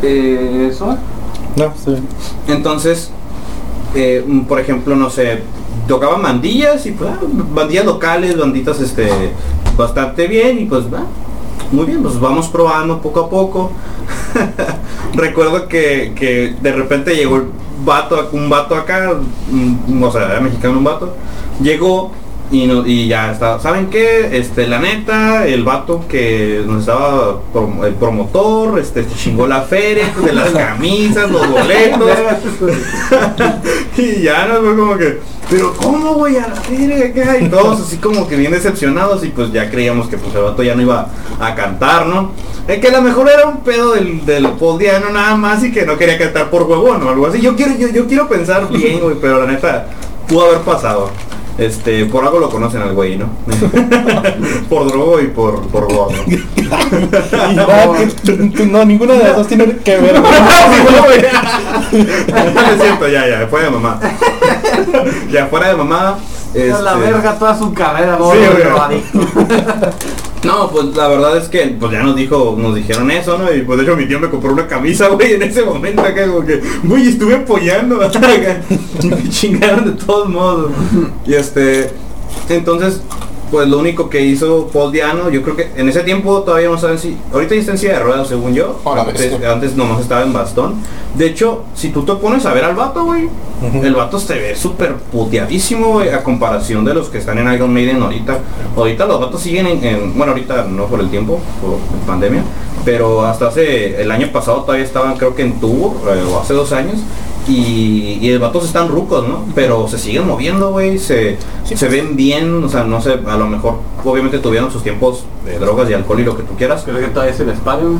Eh, ¿Eso?
No, sí.
Entonces, eh, por ejemplo, no sé, tocaban bandillas y pues ah, bandillas locales, banditas este bastante bien y pues ah, muy bien, pues vamos probando poco a poco. Recuerdo que, que de repente llegó el vato, un vato acá, o sea, era mexicano un vato, llegó y, no- y ya está. ¿Saben qué? Este, la neta, el vato que nos estaba, el promotor, este, chingó la feria de las camisas, los boletos. y ya nos fue como que, pero ¿cómo voy a la feria acá? Y todos así como que bien decepcionados y pues ya creíamos que pues el vato ya no iba a cantar, ¿no? Es que a lo mejor era un pedo del, del podiano nada más y que no quería cantar por huevón o algo así. Yo quiero, yo, yo quiero pensar bien, güey, pero la neta pudo haber pasado. Este, por algo lo conocen al güey, ¿no? por drogo y por, por gordo.
Que no, ninguna de las dos tiene que ver.
ya me siento, ya, ya, fuera de mamá. ya fuera de mamá.
A la
este,
verga toda su carrera,
Sí,
gordo.
No, pues la verdad es que pues ya nos dijo, nos dijeron eso, ¿no? Y pues de hecho mi tío me compró una camisa, güey, en ese momento acá como que, güey, estuve apoyando acá. Me chingaron de todos modos. Y este, entonces, pues lo único que hizo Paul Diano, yo creo que en ese tiempo todavía no saben si, ahorita está en silla de ruedas según yo. Antes,
bestia.
antes nomás estaba en bastón. De hecho, si tú te pones a ver al vato, güey, el vato se ve súper puteadísimo, güey, a comparación de los que están en Iron Maiden ahorita. Ahorita los vatos siguen en, en- bueno, ahorita no por el tiempo, por pandemia, pero hasta hace, el año pasado todavía estaban creo que en tour, eh, o hace dos años, y, y el vatos están rucos, ¿no? Pero se siguen moviendo, güey, se, se ven bien, o sea, no sé, a lo mejor, obviamente tuvieron sus tiempos de drogas y alcohol y lo que tú quieras,
Creo que todavía es el espacio.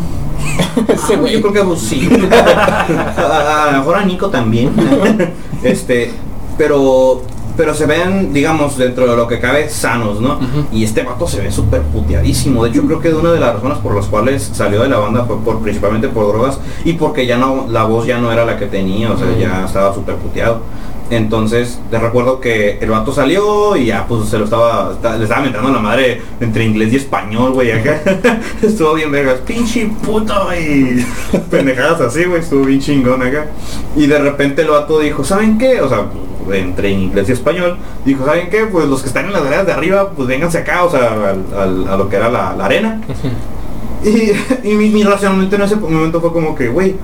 Ah, yo creo que pues, sí. a, a lo mejor a Nico también. este, pero pero se ven, digamos, dentro de lo que cabe, sanos, ¿no? Y este vato se ve súper puteadísimo. De hecho, creo que una de las razones por las cuales salió de la banda fue por, principalmente por drogas y porque ya no, la voz ya no era la que tenía, o sea, ya estaba súper puteado. Entonces, te recuerdo que el vato salió y ya pues se lo estaba, esta- le estaba mentando la madre entre inglés y español, güey, acá. estuvo bien vergas, pinche puto, y pendejadas así, güey, estuvo bien chingón acá. Y de repente el vato dijo, ¿saben qué? O sea, entre inglés y español, dijo, ¿saben qué? Pues los que están en las áreas de arriba, pues vénganse acá, o sea, al- al- a lo que era la, la arena. Y, y mi, mi racionamiento en ese momento fue como que, güey,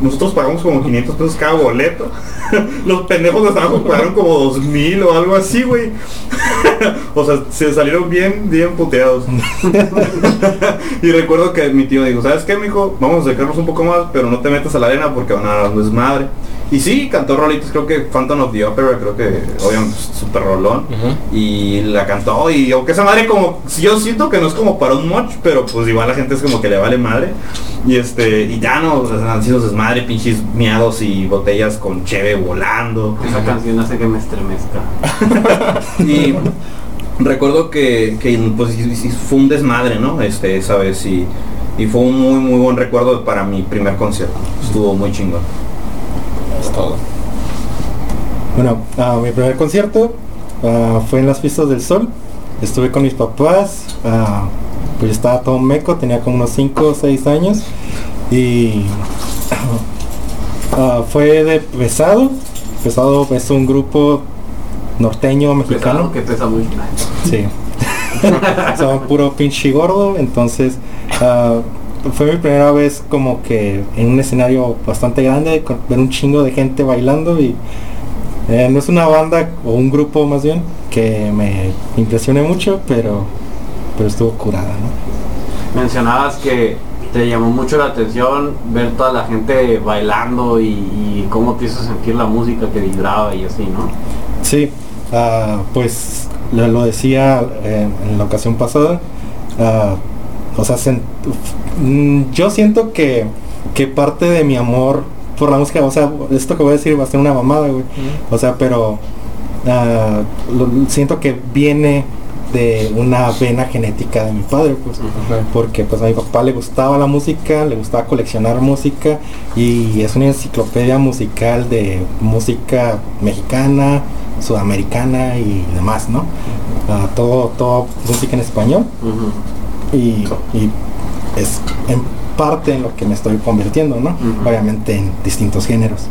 nosotros pagamos como 500 pesos cada boleto. Los pendejos de trabajo pagaron como 2000 o algo así, güey. o sea, se salieron bien, bien puteados. y recuerdo que mi tío dijo, ¿sabes qué, mijo? Vamos a acercarnos un poco más, pero no te metas a la arena porque van a dar un desmadre. Y sí, cantó rolitos, creo que Phantom of the Opera, creo que obviamente super rolón. Y la cantó y aunque esa madre como, yo siento que no es como para un moch, pero pues igual la gente es como que le vale madre. Y este, y ya no, o sea, han sido desmadre, pinches miados y botellas con cheve volando.
Esa canción hace que me estremezca.
Y recuerdo que, que, pues fue un desmadre, ¿no? Este, esa vez y, y fue un muy muy buen recuerdo para mi primer concierto. Estuvo muy chingón.
Es todo.
Bueno, ah, mi primer concierto ah, fue en las Fiestas del Sol. Estuve con mis papás. ah, pues estaba todo meco, tenía como unos 5 o 6 años. Y fue de Pesado. Pesado es un grupo norteño mexicano.
Pesado, que pesa mucho.
Sí. Son puro pinche gordo, entonces fue mi primera vez como que en un escenario bastante grande, con- ver un chingo de gente bailando y eh, no es una banda o un grupo más bien que me impresione mucho, pero pero estuvo curada, ¿no?
Mencionabas que te llamó mucho la atención ver toda la gente bailando y, y cómo te hizo sentir la música que vibraba y así, ¿no?
Sí, ah, pues lo, lo decía eh, en la ocasión pasada. ah, o sea, mm, yo siento que, que parte de mi amor por la música, o sea, esto que voy a decir va a ser una mamada, güey. O sea, pero ah, lo- siento que viene de una vena genética de mi padre, pues. Porque pues a mi papá le gustaba la música, le gustaba coleccionar música y es una enciclopedia musical de música mexicana, sudamericana y demás, ¿no? Ah, todo, todo música en español. Y, y es en parte en lo que me estoy convirtiendo, ¿no? Obviamente en distintos géneros.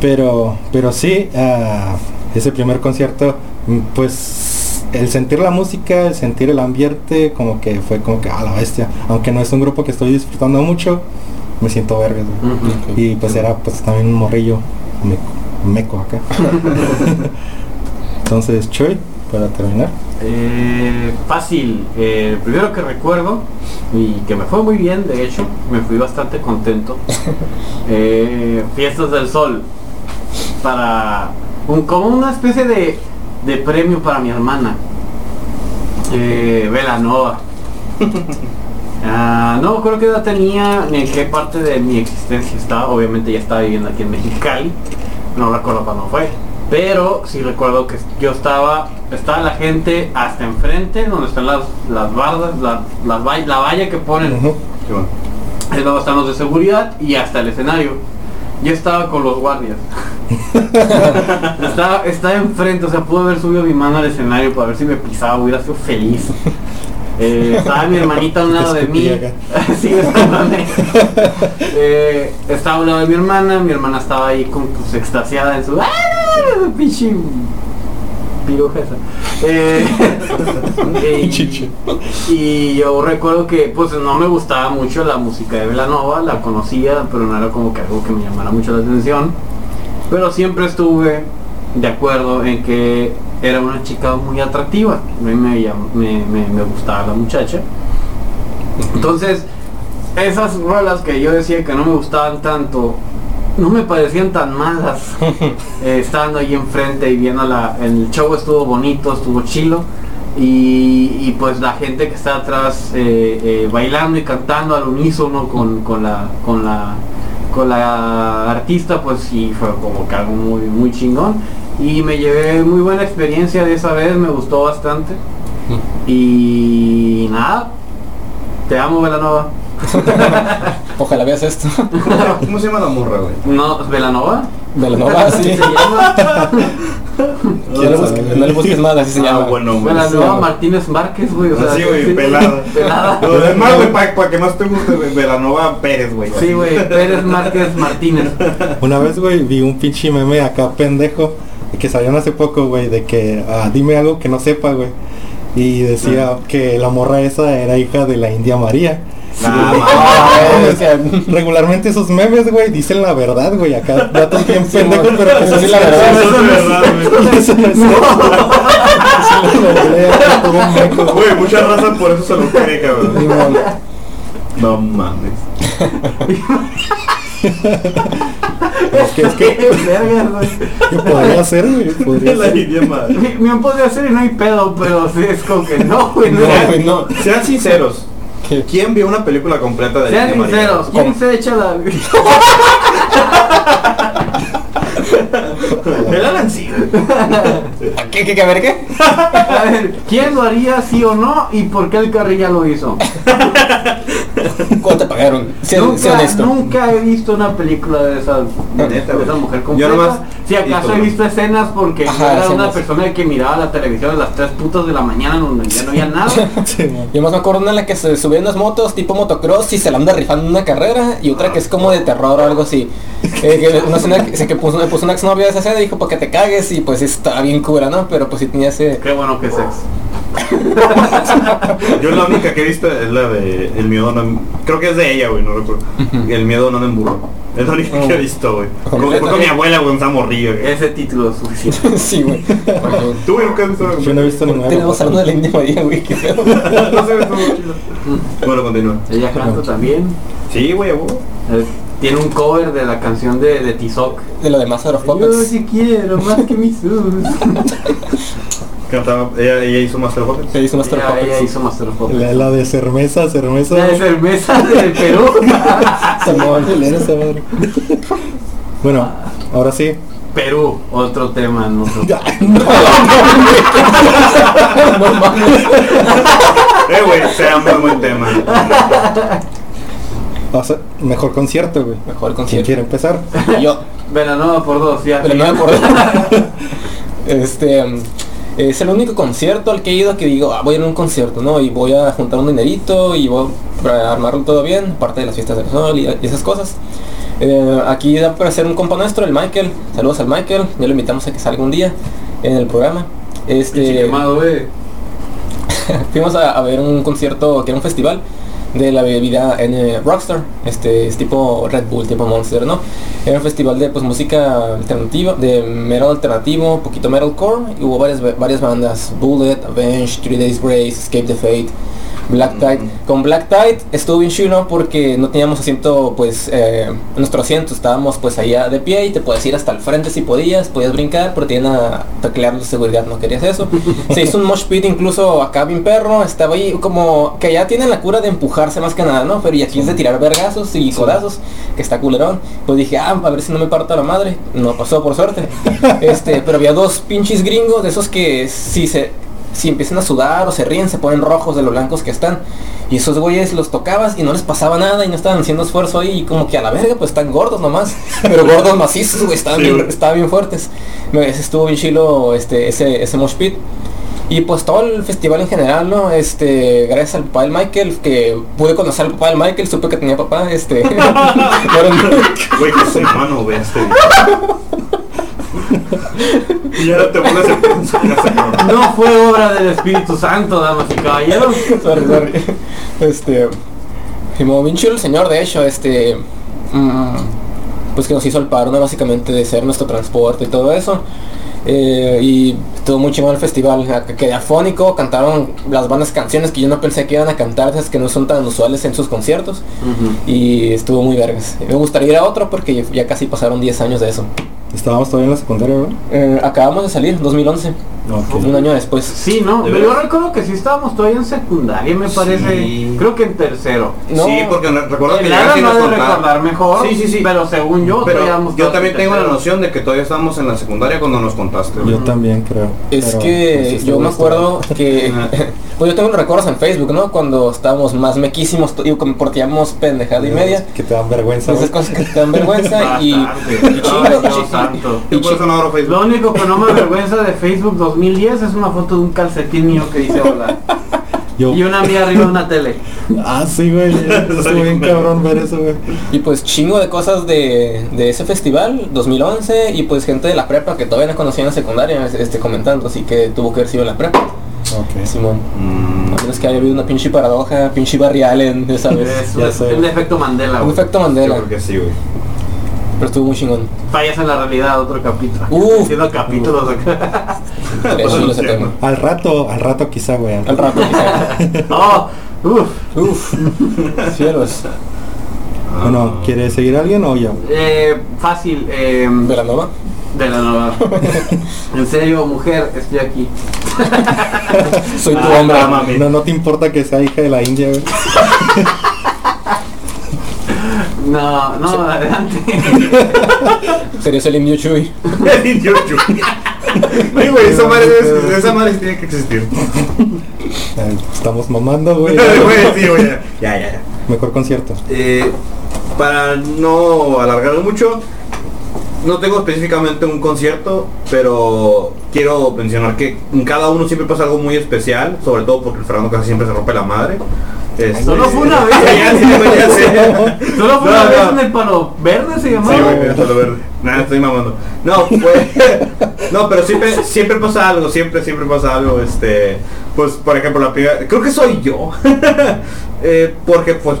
Pero, pero sí, ah, ese primer concierto, mm, pues el sentir la música, el sentir el ambiente, como que fue como que a la bestia. Aunque no es un grupo que estoy disfrutando mucho, me siento verga. Y pues era pues también un morrillo meco, acá. Entonces, Choy, para terminar.
Eh, fácil. Eh, primero que recuerdo y que me fue muy bien, de hecho, me fui bastante contento. Eh, Fiestas del Sol para un, como una especie de, de premio para mi hermana. Eh, Velanova. Ah, no creo que edad tenía ni en qué parte de mi existencia estaba. Obviamente ya estaba viviendo aquí en Mexicali. No recuerdo cuándo fue. Pero sí recuerdo que yo estaba, estaba la gente hasta enfrente, donde están las, las bardas, la, la valla que ponen. Ahí luego están los de seguridad y hasta el escenario. Yo estaba con los guardias. estaba, estaba enfrente, o sea, pudo haber subido mi mano al escenario para ver si me pisaba, hubiera sido feliz. Eh, estaba mi hermanita a un lado de mí. sí, eh, estaba a un lado de mi hermana, mi hermana estaba ahí con pues, extasiada en su ¡Ah! Pinche piruja eh, y, y, yo recuerdo que pues no me gustaba mucho la música de Velanova, la conocía, pero no era como que algo que me llamara mucho la atención. Pero siempre estuve de acuerdo en que era una chica muy atractiva. A mí me, me, gustaba la muchacha. Entonces, esas rolas que yo decía que no me gustaban tanto, no me parecían tan malas. Eh, estando ahí enfrente y viendo la, el show estuvo bonito, estuvo chilo. Y, pues la gente que está atrás eh, eh, bailando y cantando al unísono con, con, la, con, la, con la artista, pues sí fue como que algo muy, muy chingón y me llevé muy buena experiencia de esa vez, me gustó bastante. Y nada, te amo Velanova.
Ojalá veas esto.
¿Cómo se llama la morra, güey?
No, Velanova.
Velanova, sí. se llama. no, le busques, no le busques más, así se ah, llama.
Bueno,
Velanova Martínez Márquez, güey. O
sea, sí, güey, pelada. pelada. Lo demás, güey, para que más te guste, Velanova Pérez, güey.
Sí, güey, Pérez Márquez Martínez.
Una vez, güey, vi un pinche meme acá pendejo que salieron hace poco, güey, de que ah, dime algo que no sepa, güey. Y decía ah. que la morra esa era hija de la India María. regularmente esos memes, güey, dicen la verdad, güey. Acá datos bien pendejos, pero que sí la verdad. Eso no es
Güey, mucha raza por eso se lo cree, cabrón. No mames.
Es que, es que. ¿Qué podría hacer, güey? Podría
la idioma.
Me podría hacer y no hay pedo, pero sí es como que no, güey. No,
güey, no. Sean sinceros. ¿Quién vio una película completa de
Sean sinceros. ¿Quién se echa la.?
El Alan
¿Qué, qué, qué, a ver qué?
A ver, ¿quién lo haría sí o no y por qué el Carrilla lo hizo?
¿Cuánto te pagaron?
nunca, nunca he visto una película de esa, de esa mujer completa. Yo nomás si acaso he visto escenas porque era una persona que miraba la televisión a las 3 putas de la mañana donde ya no había nada.
Yo más me acuerdo una en la que se subían unas motos tipo motocross y se la anda rifando una carrera y otra que es como de terror o algo así. Eh, que una escena que, que puso, puso una exnovia de esa escena y dijo para que te cagues y pues está bien cura, ¿no? Pero pues si tenía ese...
Qué bueno que es.
Yo la única que he visto es la de El miedo no... Creo que es de ella, güey, no recuerdo. El miedo no me emburro. Es la única que he visto, güey. Fue con mi abuela, güey, un
Ese título es suficiente.
sí, güey.
¿Tú, güey, nunca has visto?
Yo no he visto ninguna.
Tenemos de la India María, güey, qué feo.
Bueno, continúa.
Ella canta también.
Sí, güey, güey.
Tiene un cover de la canción de, de Tizoc.
De lo de Master of Puppets.
Yo sí quiero más que mis
Cantaba, ella, ella hizo Master of Puppets.
Ella hizo Master of Puppets.
Ella hizo Master of Puppets.
La, la de cerveza, cerveza.
La de cerveza del Perú.
bueno, ahora sí.
Perú, otro tema, no. no,
mames. eh, güey, sea muy buen tema.
Mejor concierto, güey.
Mejor concierto.
¿Quién quiere empezar?
Yo.
Velanova por dos, ya.
Velanova por dos. este... Um, es el único concierto al que he ido que digo, ah, voy a ir a un concierto, ¿no? Y voy a juntar un dinerito y voy a armarlo todo bien, parte de las fiestas del sol y, esas cosas. Eh, aquí da para ser un compa nuestro, el Michael. Saludos al Michael, ya lo invitamos a que salga un día en el programa. Este,
eh.
fuimos a, a ver un concierto que era un festival de la bebida en eh, Rockstar, este es tipo Red Bull, tipo Monster, ¿no? Era un festival de pues música alternativa, de metal alternativo, poquito metalcore, y hubo varias varias bandas, Bullet, Avenge, Three Days Grace, Escape the Fate, Black Tide. Con Black Tide estuvo bien chulo porque no teníamos asiento, pues, eh, nuestro asiento, estábamos pues allá de pie y te puedes ir hasta el frente si podías, podías brincar, pero tienen a teclear de seguridad, no querías eso. Se hizo un mosh pit incluso acá bien perro, estaba ahí como que allá tienen la cura de empujarse más que nada, ¿no? Pero y aquí es de tirar vergazos y codazos, que está culerón. Pues dije, ah, a ver si no me parto la madre. No pasó por suerte. Este, pero había dos pinches gringos de esos que si se si empiezan a sudar o se ríen, se ponen rojos de lo blancos que están. Y esos güeyes los tocabas y no les pasaba nada y no estaban haciendo esfuerzo ahí y como que a la verga pues están gordos nomás. Pero gordos macizos, güey, estaban,
Sí,
bien,
güey.
estaban bien fuertes. Me- ese estuvo bien chilo este, ese, ese mosh pit. Y pues todo el festival en general, ¿no? Este, gracias al papá del Michael, que pude conocer al papá del Michael, supe que tenía papá, este.
Güey, que soy humano, güey, este. Y ahora te pones en su casa, cabrón.
No fue obra del Espíritu Santo, damas y caballeros.
sorry, sorry. Este. Bien chulo el señor, de hecho, este. mm, pues que nos hizo el paro, ¿no? Básicamente de ser nuestro transporte y todo eso. Eh, y estuvo muy chingón el festival. a- Quedé afónico, cantaron las bandas canciones que yo no pensé que iban a cantar, esas que no son tan usuales en sus conciertos. Y estuvo muy vergas. Me gustaría ir a otro porque ya casi pasaron 10 años de eso.
Estábamos todavía en la secundaria, ¿verdad?
Eh, acabamos de salir, 2011,
Ok.
un año después.
Sí, no,
¿De
pero yo recuerdo que sí estábamos todavía en secundaria, me parece.
Sí.
Creo que en tercero.
No.
Sí, porque re- recuerdo que ya
no
nos
recordar mejor.
Sí, sí, sí.
Pero según yo,
Pero yo también
en
tengo la noción de que todavía estábamos en la secundaria cuando nos contaste.
Yo también creo.
Es que
pues,
yo me acuerdo que pues yo tengo recuerdos en Facebook, ¿no? Cuando estábamos más mequísimos y porque llevamos pendejada y media.
Que te dan vergüenza.
Esas cosas que te dan vergüenza y,
Bastante.
y y y
Yo por
chi-
eso no abro Facebook.
Lo único que no me avergüenza de Facebook 2010 es una foto de un calcetín mío que dice hola.
Yo,
Y una mía arriba de una tele.
ah, sí, güey. Estuvo bien cabrón ver eso, güey.
y pues chingo de cosas de, de ese festival 2011 y pues gente de la prepa que todavía no conocía en la secundaria este comentando, así que tuvo que haber sido en la prepa.
Ok.
Simón.
Mm,
A menos que haya habido una pinche paradoja, pinche Barry Allen, ya sabes.
Es
ya
un-
sé.
efecto Mandela.
Un
güey.
efecto
yo
Mandela,
creo que sí, güey.
pero estuvo muy chingón.
Fallas en la realidad, otro capítulo.
Uf.
Haciendo capítulos acá.
Tres chilos ese tema.
Al rato, al rato quizá, güey.
Al rato quizá.
Oh, uf.
Uf, cielos.
Bueno, ¿quiere seguir alguien o yo?
Eh, fácil. Eh,
Velanova.
de la nueva. en serio, mujer, estoy aquí.
Soy tu
Ah,
hombre.
no, mami.
No, no te importa que sea hija de la India, güey.
No, no, adelante.
Sería el indio Chuy.
El indio Chuy. Ay, güey, esa madre, es- esa madre sí tiene que existir.
Estamos mamando, güey.
Güey, sí, güey, ya, ya, ya.
Mejor concierto.
Eh, para no alargarlo mucho, no tengo específicamente un concierto, pero quiero mencionar que en cada uno siempre pasa algo muy especial, sobre todo porque el Fernando casi siempre se rompe la madre. Este-
Solo fue una vez. Solo fue una vez en el palo verde se llamaba.
Sí, güey, hasta lo verde. Nada, estoy mamando. No, pues. No, pero siempre, siempre pasa algo, siempre, siempre pasa algo. Este. Pues, por ejemplo, la primera. Creo que soy yo. Eh, porque, pues,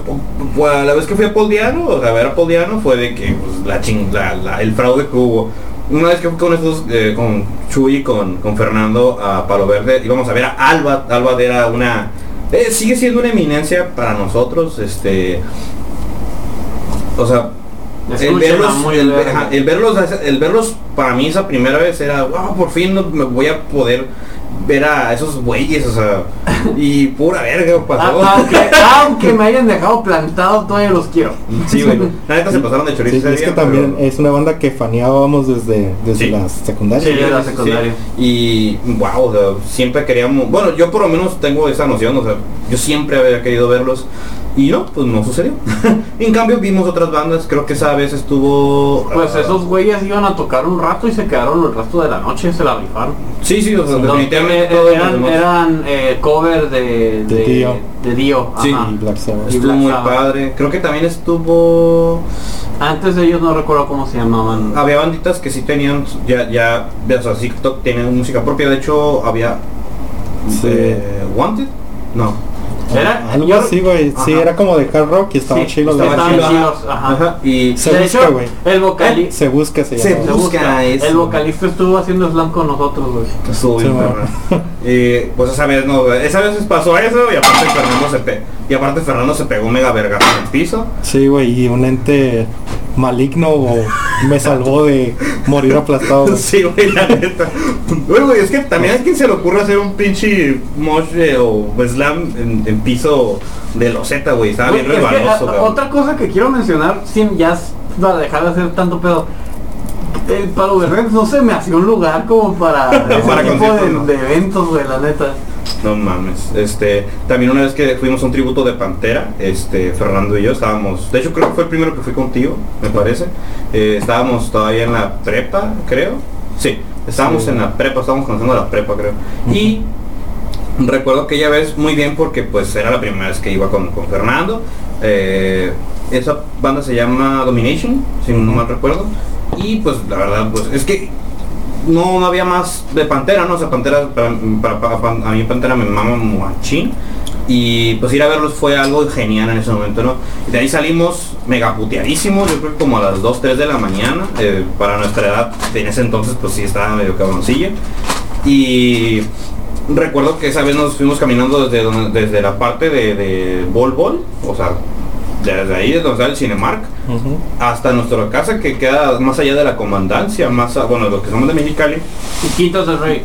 a la vez que fui a Poldiano, o sea, a ver a Poldiano, fue de que, pues, la ching. La- el fraude que hubo. Una vez que fui con estos, eh, con Chuy, con, con Fernando a Palo Verde, íbamos a ver a Alba. Alba era una. eh, sigue siendo una eminencia para nosotros. Este. O sea, el verlos, el,
verga.
ajá, el verlos, el verlos para mí esa primera vez era, wow, por fin no- me voy a poder ver a esos güeyes, o sea, y pura verga pasó.
Ah, aunque, aunque me hayan dejado plantado, todavía los quiero.
Sí, güey. La neta se pasaron de chorizo
Sí,
ese
es que también
pero-
es una banda que faneábamos desde, desde
Sí.
la secundaria.
Sí, de la secundaria.
Y wow, o sea, siempre queríamos, bueno, yo por lo menos tengo esa noción, o sea, yo siempre había querido verlos Y no, pues no sucedió. en cambio vimos otras bandas, creo que esa vez estuvo...
Pues
ah,
esos güeyes iban a tocar un rato y se quedaron el resto de la noche, se la rifaron.
Sí, sí, o sea, definitivamente
eh,
todos
eran, eran eh, cover de,
De Dio.
de Dio,
Sí.
ajá.
Y Black Sabbath.
Estuvo
Black
muy
Sabbath.
padre. Creo que también estuvo...
Antes de ellos no recuerdo cómo se llamaban.
Había banditas que sí tenían, ya, ya, o sea, sí tenían música propia. De hecho, había...
Sí.
eh, ¿Wanted? No.
Era,
Algo así, güey. Sí, era como de hard rock y estaba
Sí,
chido.
Estaba
güey.
estaban ajá.
Ajá. Y
Se
de
busca,
hecho,
güey.
el vocalista
Se busca, se
Se busca.
El vocalista estuvo haciendo slam con nosotros, güey.
Estuvo bien
Sí,
perra. Y pues esa vez no, esa vez pasó eso y aparte Fernando se pe y aparte Fernando se pegó un mega vergazo en el piso.
Sí, güey, y un ente maligno me salvó de morir aplastado. güey.
Sí, güey, la neta. Güey, güey, es que también a quien se le ocurre hacer un pinche mosh eh, o slam en, en piso de loseta, güey. Estaba bien
Güey, es que,
resbaloso,
a-
cabrón.
otra cosa que quiero mencionar, sin ya para dejar de hacer tanto pedo. El Palo Verde no se me hacía un lugar como para ese
Para
tipo de,
¿no?
de eventos, güey, la neta.
No mames. Este, también una vez que fuimos a un tributo de Pantera, este, Fernando y yo estábamos, de hecho creo que fue el primero que fui contigo, me parece. Eh, estábamos todavía en la prepa, creo. Sí, estábamos
Sí.
en la prepa, estábamos conociendo la prepa, creo. Y recuerdo aquella vez muy bien porque pues era la primera vez que iba con, con Fernando. Eh, esa banda se llama Domination, si no mal recuerdo. Y pues la verdad, pues es que no, había más de Pantera, ¿no? O sea, Pantera, para, para- para- a mí Pantera me mama machín. Y pues ir a verlos fue algo genial en ese momento, ¿no? Y de ahí salimos mega puteadísimos, yo creo que como a las 2, 3 de la mañana. eh, para nuestra edad, en ese entonces pues sí estaba medio cabroncilla. Y recuerdo que esa vez nos fuimos caminando desde, desde la parte de, de Bol Bol, o sea, desde ahí, desde donde está el Cinemark,
Ujú.
hasta nuestra casa que queda más allá de la comandancia, más a- bueno, lo que somos de Mexicali,
Y Quintos del Rey.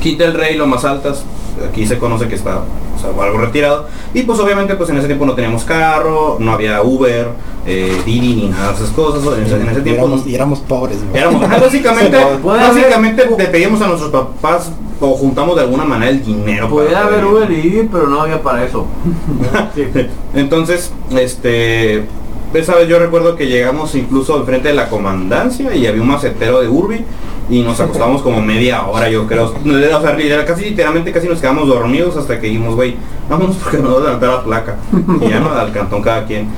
Quita el Rey, lo más altas, aquí se conoce que está o sea, algo retirado. Y pues obviamente pues en ese tiempo no teníamos carro, no había Uber, eh, Didi ni nada de esas cosas. En ese, en ese
y,
tiempo
éramos, y éramos pobres,
éramos- ajá, básicamente, básicamente le pedimos a nuestros papás o juntamos de alguna manera el dinero.
Podía haber Uber y pero no había para eso. Sí.
Entonces, este, esa vez yo recuerdo que llegamos incluso al frente de la comandancia y había un macetero de Urbi y nos acostamos como media hora, yo creo. O sea, casi literalmente casi nos quedamos dormidos hasta que dijimos, güey, vámonos porque nos va a levantar la placa. Y ya nos al cantón cada quien.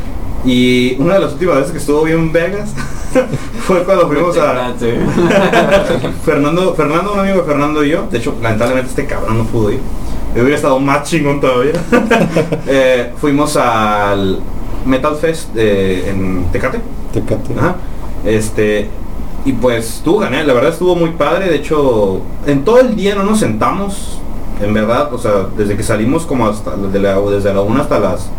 Y una de las últimas veces que estuvo bien Vegas fue cuando fuimos a. Fernando, Fernando, un amigo de Fernando y yo. De hecho, lamentablemente este cabrón no pudo ir. Yo hubiera estado más chingón todavía. Eh, fuimos al Metal Fest en Tecate.
Tecate.
Ajá. Este. Y pues estuvo genial, la verdad estuvo muy padre. De hecho, en todo el día no nos sentamos. En verdad, o sea, desde que salimos como hasta de la, desde la 1 hasta las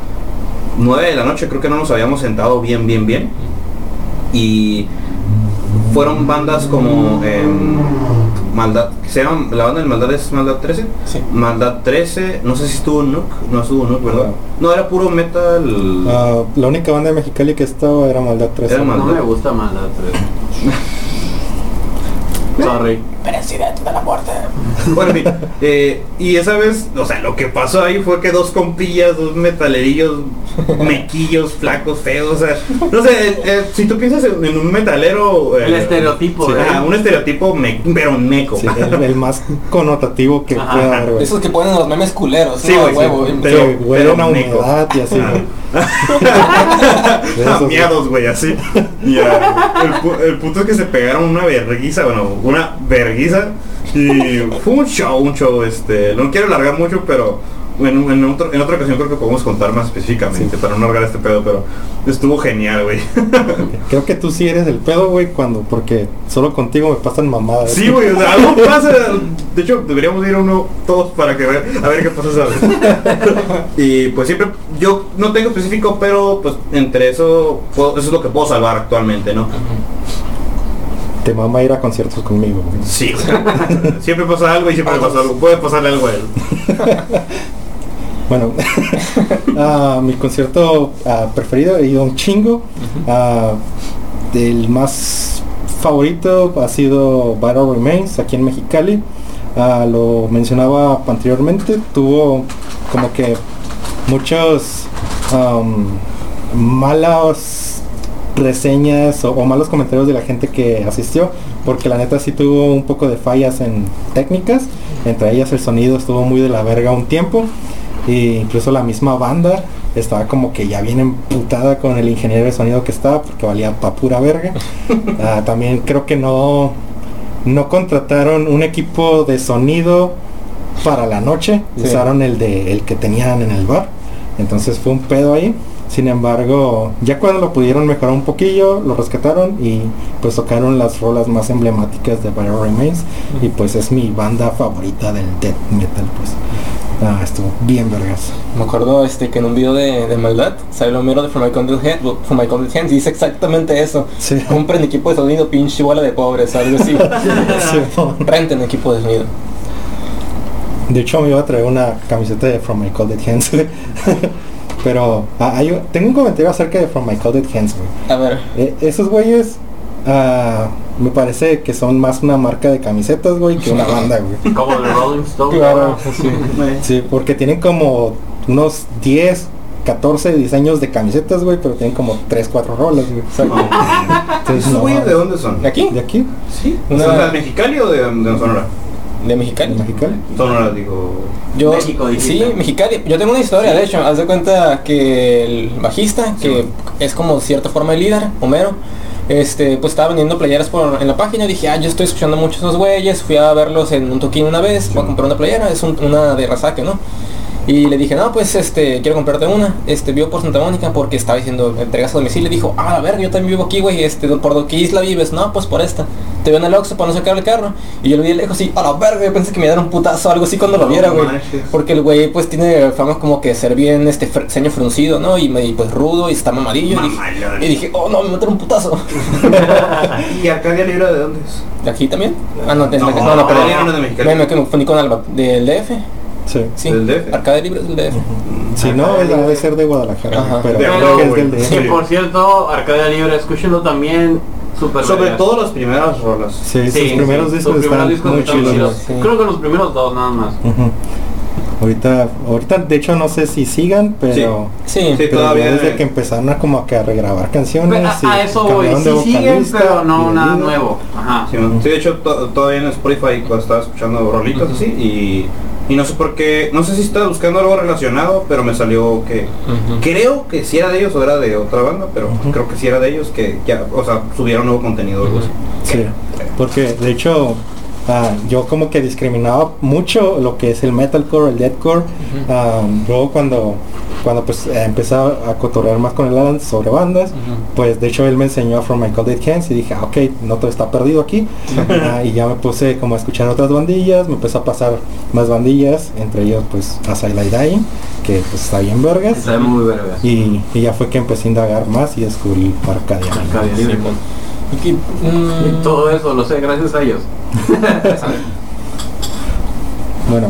9 de la noche, creo que no nos habíamos sentado bien, bien, bien. Y fueron bandas como em, Maldad, se llama, la banda de Maldad es Maldad 13.
Sí.
Maldad 13, no sé si estuvo Nook, no estuvo Nook, ¿verdad? No, era puro metal.
Ah, la única banda de Mexicali que estaba era Maldad 3.
Era
No
Maldad.
me gusta más la 3.
Bueno, eh, y esa vez, o sea, lo que pasó ahí fue que dos compillas, dos metalerillos, mequillos, flacos, feos, o sea, no sé, eh, eh, si tú piensas en, en un metalero... eh,
El estereotipo,
sí,
¿eh?
un estereotipo, me- pero meco.
Sí, el, el más connotativo que
Ajá.
pueda haber, güey.
Esos que ponen los memes culeros,
Sí,
no,
sí.
huevo.
Pero-
Pero, una humedad y así, güey.
Miados, así. Ya, el, pu- el punto es que se pegaron una verguiza, bueno, una verguiza. Y fue un show, un show, este, no quiero alargar mucho, pero en, en, otro- en otra ocasión creo que podemos contar más específicamente para no alargar este pedo, pero estuvo genial, güey.
Creo que tú sí eres el pedo, güey, cuando, porque solo contigo me pasan mamadas.
Sí, güey, o sea, algo pasa. De hecho, deberíamos ir a uno todos para que ver, a ver qué pasa, ¿sabes? y pues siempre, yo no tengo específico, pero pues entre eso, puedo- eso es lo que puedo salvar actualmente, ¿no?
Te mama ir a conciertos conmigo, güey.
Sí, siempre pasa algo y siempre pasa algo. Puede pasarle algo a él.
Bueno, ah, mi concierto ah, preferido, he ido un chingo. Ah, el más favorito ha sido Battle Remains aquí en Mexicali. Lo mencionaba anteriormente, tuvo como que muchos um, malas reseñas o, o malos comentarios de la gente que asistió, porque la neta sí tuvo un poco de fallas en técnicas, entre ellas el sonido estuvo muy de la verga un tiempo, e incluso la misma banda estaba como que ya bien emputada con el ingeniero de sonido que estaba, porque valía pa' pura verga. Ah, también creo que no, no contrataron un equipo de sonido para la noche,
Sí.
usaron el de el que tenían en el bar. Entonces fue un pedo ahí. Sin embargo, ya cuando lo pudieron mejorar un poquillo, lo rescataron y pues tocaron las rolas más emblemáticas de Bio Remains y pues es mi banda favorita del death metal pues. Ah, estuvo bien vergas.
Me acuerdo este, que en un video de, de maldad sale lo mero de From My Condit Hand, From My Condit Hands y dice exactamente eso.
Sí.
Compren equipo de sonido, pinche bola de pobres, algo así.
Sí.
Renten equipo de sonido.
De hecho me iba a traer una camiseta de From My Cold Hands. Pero ah, hay- tengo un comentario acerca de From My Cold Dead Hands, güey.
A ver,
Eh, esos güeyes ah, me parece que son más una marca de camisetas, güey, que una banda, güey.
Como el Rolling Stone.
Claro,
sí.
Sí, porque tienen como unos 10, 14 diseños de camisetas, güey, pero tienen como 3, 4 rolas, güey. Entonces,
¿Esos
no,
güeyes de dónde son?
¿De aquí?
¿De aquí?
Sí.
Una-
¿Son de Mexicali o de, de Sonora?
De Mexicali.
¿Mexicali?
Digo.
Yo,
México,
sí, Mexicali. Yo tengo una historia, de hecho. Haz de cuenta que el bajista, que es como cierta forma el líder, Homero, este, pues estaba vendiendo playeras por, en la página. Dije, ah, yo estoy escuchando mucho esos güeyes. Fui a verlos en un toquín una vez. Voy a comprar una playera. Es un- una de Rasaque, ¿no? Y le dije, no, pues este, quiero comprarte una. Este, vivo por Santa Mónica porque estaba diciendo, entregas a domicilio. Dijo, ah, a ver, yo también vivo aquí, güey. Este, ¿por qué isla vives? No, pues por esta. Te veo en el Oxxo para no sacar el carro. Y yo lo vi lejos y, a la verga, yo pensé que me iera un putazo o algo así cuando lo
No
viera, güey. Porque el güey pues tiene fama como que ser bien este fr- ceño fruncido, ¿no? Y, me- y, pues rudo y está mamadillo. Y dije,
Mamalón.
y dije, oh no, me meter un putazo.
¿Y Arcadia Libre de dónde es?
¿De aquí también? Ah, no,
No,
no, no,
no
me, me confundí con Alba. ¿Del DF?
Sí.
Sí.
¿Del DF?
Arcade Libre es del DF.
Si no, debe ser de Guadalajara,
Ajá.
pero
De
creo
huevo,
que es del de
Sí, por cierto, Arcadia Libre, escúchenlo también. Super
Sobre todo las primeras rolas.
Sí, sus primeros
sí,
discos
sus primeros
están
discos
muy
están.
Sí.
Creo que los primeros dos nada más.
Ahorita, ahorita de hecho no sé si sigan, pero,
Sí.
Sí.
pero
todavía
desde
de-
que empezaron a como que a regrabar canciones.
A, eso voy, sí siguen, pero no nada nuevo. Ajá.
Sí. Sí, de hecho to- todavía en Spotify cuando estaba escuchando rolitas así y, y no sé por qué, no sé si estaba buscando algo relacionado, pero me salió que creo que si era de ellos o era de otra banda, pero creo que si era de ellos que ya, o sea, subieron nuevo contenido o algo así.
Sí, porque de hecho ah, yo como que discriminaba mucho lo que es el metalcore, el deathcore. Ah, luego cuando cuando pues empecé a cotorrear más con el Alan sobre bandas, pues de hecho él me enseñó a From My Cold Dead Hands y dije, ah, ok, no todo está perdido aquí. Y ya me puse como a escuchar otras bandillas, me empezó a pasar más bandillas, entre ellos pues Asylum Dying, que pues está bien vergas.
Está muy vergas.
Y, y ya fue que empecé a indagar más y descubrí Arcadia.
Arcadia.
Y que, mm,
Y todo eso lo sé gracias a ellos.
Bueno,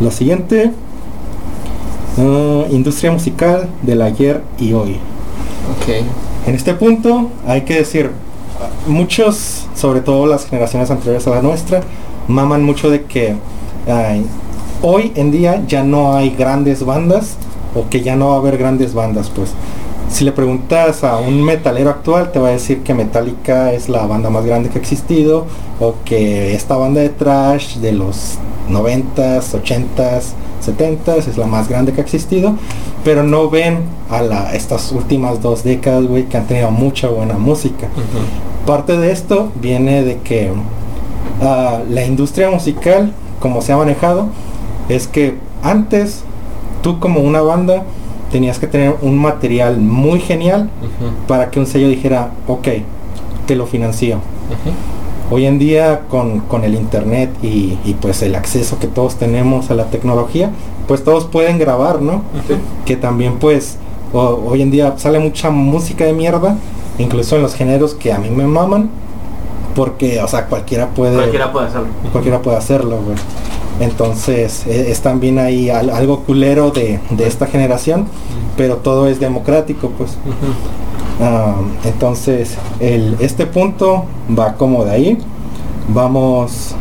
lo siguiente, ah, industria musical del ayer y hoy.
Ok.
En este punto hay que decir, muchos, sobre todo las generaciones anteriores a la nuestra, maman mucho de que ay, hoy en día ya no hay grandes bandas o que ya no va a haber grandes bandas, pues. Si le preguntas a un metalero actual, te va a decir que Metallica es la banda más grande que ha existido, o que esta banda de trash de los 90s, 80s, 70s es la más grande que ha existido, pero no ven a la, estas últimas dos décadas, güey, que han tenido mucha buena música. Parte de esto viene de que ah, la industria musical, como se ha manejado, es que antes tú como una banda tenías que tener un material muy genial para que un sello dijera, ok, te lo financio. Hoy en día con, con el internet y, y, pues el acceso que todos tenemos a la tecnología, pues todos pueden grabar, ¿no? Que también pues o- hoy en día sale mucha música de mierda, incluso en los géneros que a mí me maman, porque o sea cualquiera puede
Cualquiera puede hacerlo.
cualquiera puede hacerlo, güey. Entonces e- es, también ahí al- algo culero de, de esta generación, pero todo es democrático, pues. Ah, entonces, el, este punto va como de ahí. Vamos,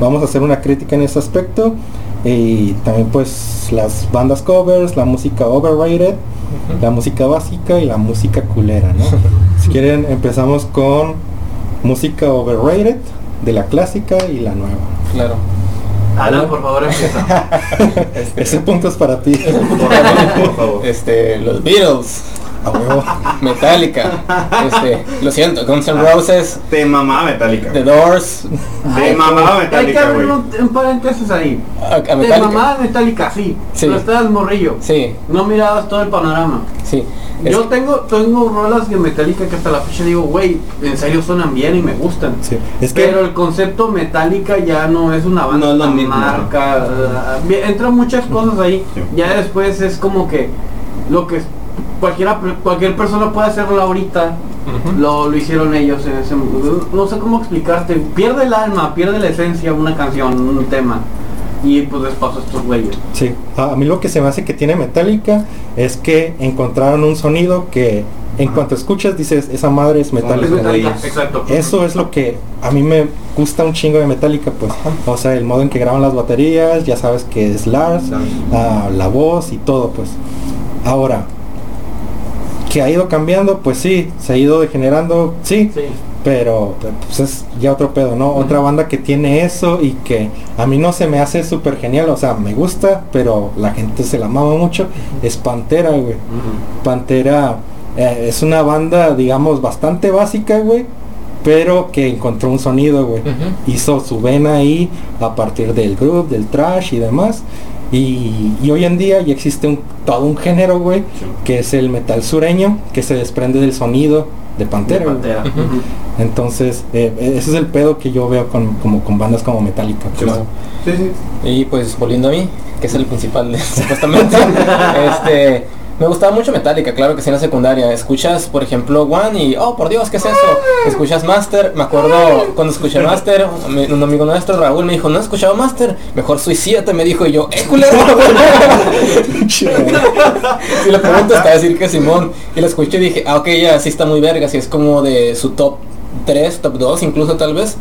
vamos a hacer una crítica en ese aspecto. y también pues las bandas covers, la música overrated, la música básica y la música culera, ¿no? si quieren empezamos con música overrated de la clásica y la nueva.
Claro.
Alan, por favor, empieza.
Ese punto es para ti.
Por favor.
Este, los Beatles,
A huevo.
Metallica, este, lo siento, Guns N' Roses,
Te mamá metálica.
The Doors,
Te mamá
Hay que
metálica,
abrir
güey.
un, un paréntesis ahí.
a, a
De
Metallica.
mamá Metallica, sí.
Sí.
Pero estabas morrillo.
Sí,
No mirabas todo el panorama.
sí. Es-
Yo tengo, tengo rolas de Metallica que hasta la fecha digo, güey, en serio suenan bien y me gustan.
Sí, Es que
Pero el concepto Metallica ya no es una banda,
No es
marca. bien, entran muchas cosas ahí.
Sí.
Ya después es como que lo que cualquiera, cualquier persona puede hacerlo ahorita. Lo, lo hicieron ellos en ese no sé cómo explicarte pierde el alma pierde la esencia una canción un tema y pues les pasó a estos güeyes.
Sí, a mí lo que se me hace que tiene Metallica es que encontraron un sonido que en cuanto escuchas dices, esa madre es Metallica.
exacto.
Eso es lo que a mí me gusta un chingo de Metallica, pues. O sea, el modo en que graban las baterías, ya sabes que es Lars, ah, la voz y todo, pues. Ahora, que ha ido cambiando, pues sí, se ha ido degenerando, sí,
sí
pero pues es ya otro pedo, ¿no? Otra banda que tiene eso y que a mí no se me hace súper genial, o sea, me gusta, pero la gente se la mama mucho, es Pantera, güey. Pantera eh, es una banda, digamos, bastante básica, güey, pero que encontró un sonido, güey. Hizo su vena ahí a partir del groove, del trash y demás. Y, y hoy en día ya existe un, todo un género, güey,
Sí.
que es el metal sureño, que se desprende del sonido de Pantera.
De.
Entonces, eh, ese es el pedo que yo veo con, como, con bandas como Metallica. pues.
Sí, Sí.
Y pues volviendo a mí, que es el principal supuestamente, este, me gustaba mucho Metallica, claro que sí en la secundaria. Escuchas, por ejemplo, One y, oh, por Dios, ¿qué es eso? Escuchas Master, me acuerdo cuando escuché Master, un amigo nuestro, Raúl, me dijo, no he escuchado Master, mejor suicídate, me dijo, y yo, ¡eh, culero! si le pregunto, está a decir que Simón. Y lo escuché y dije, ah, ok, ya, sí está muy verga, si es como de su top 3, top 2, incluso tal vez.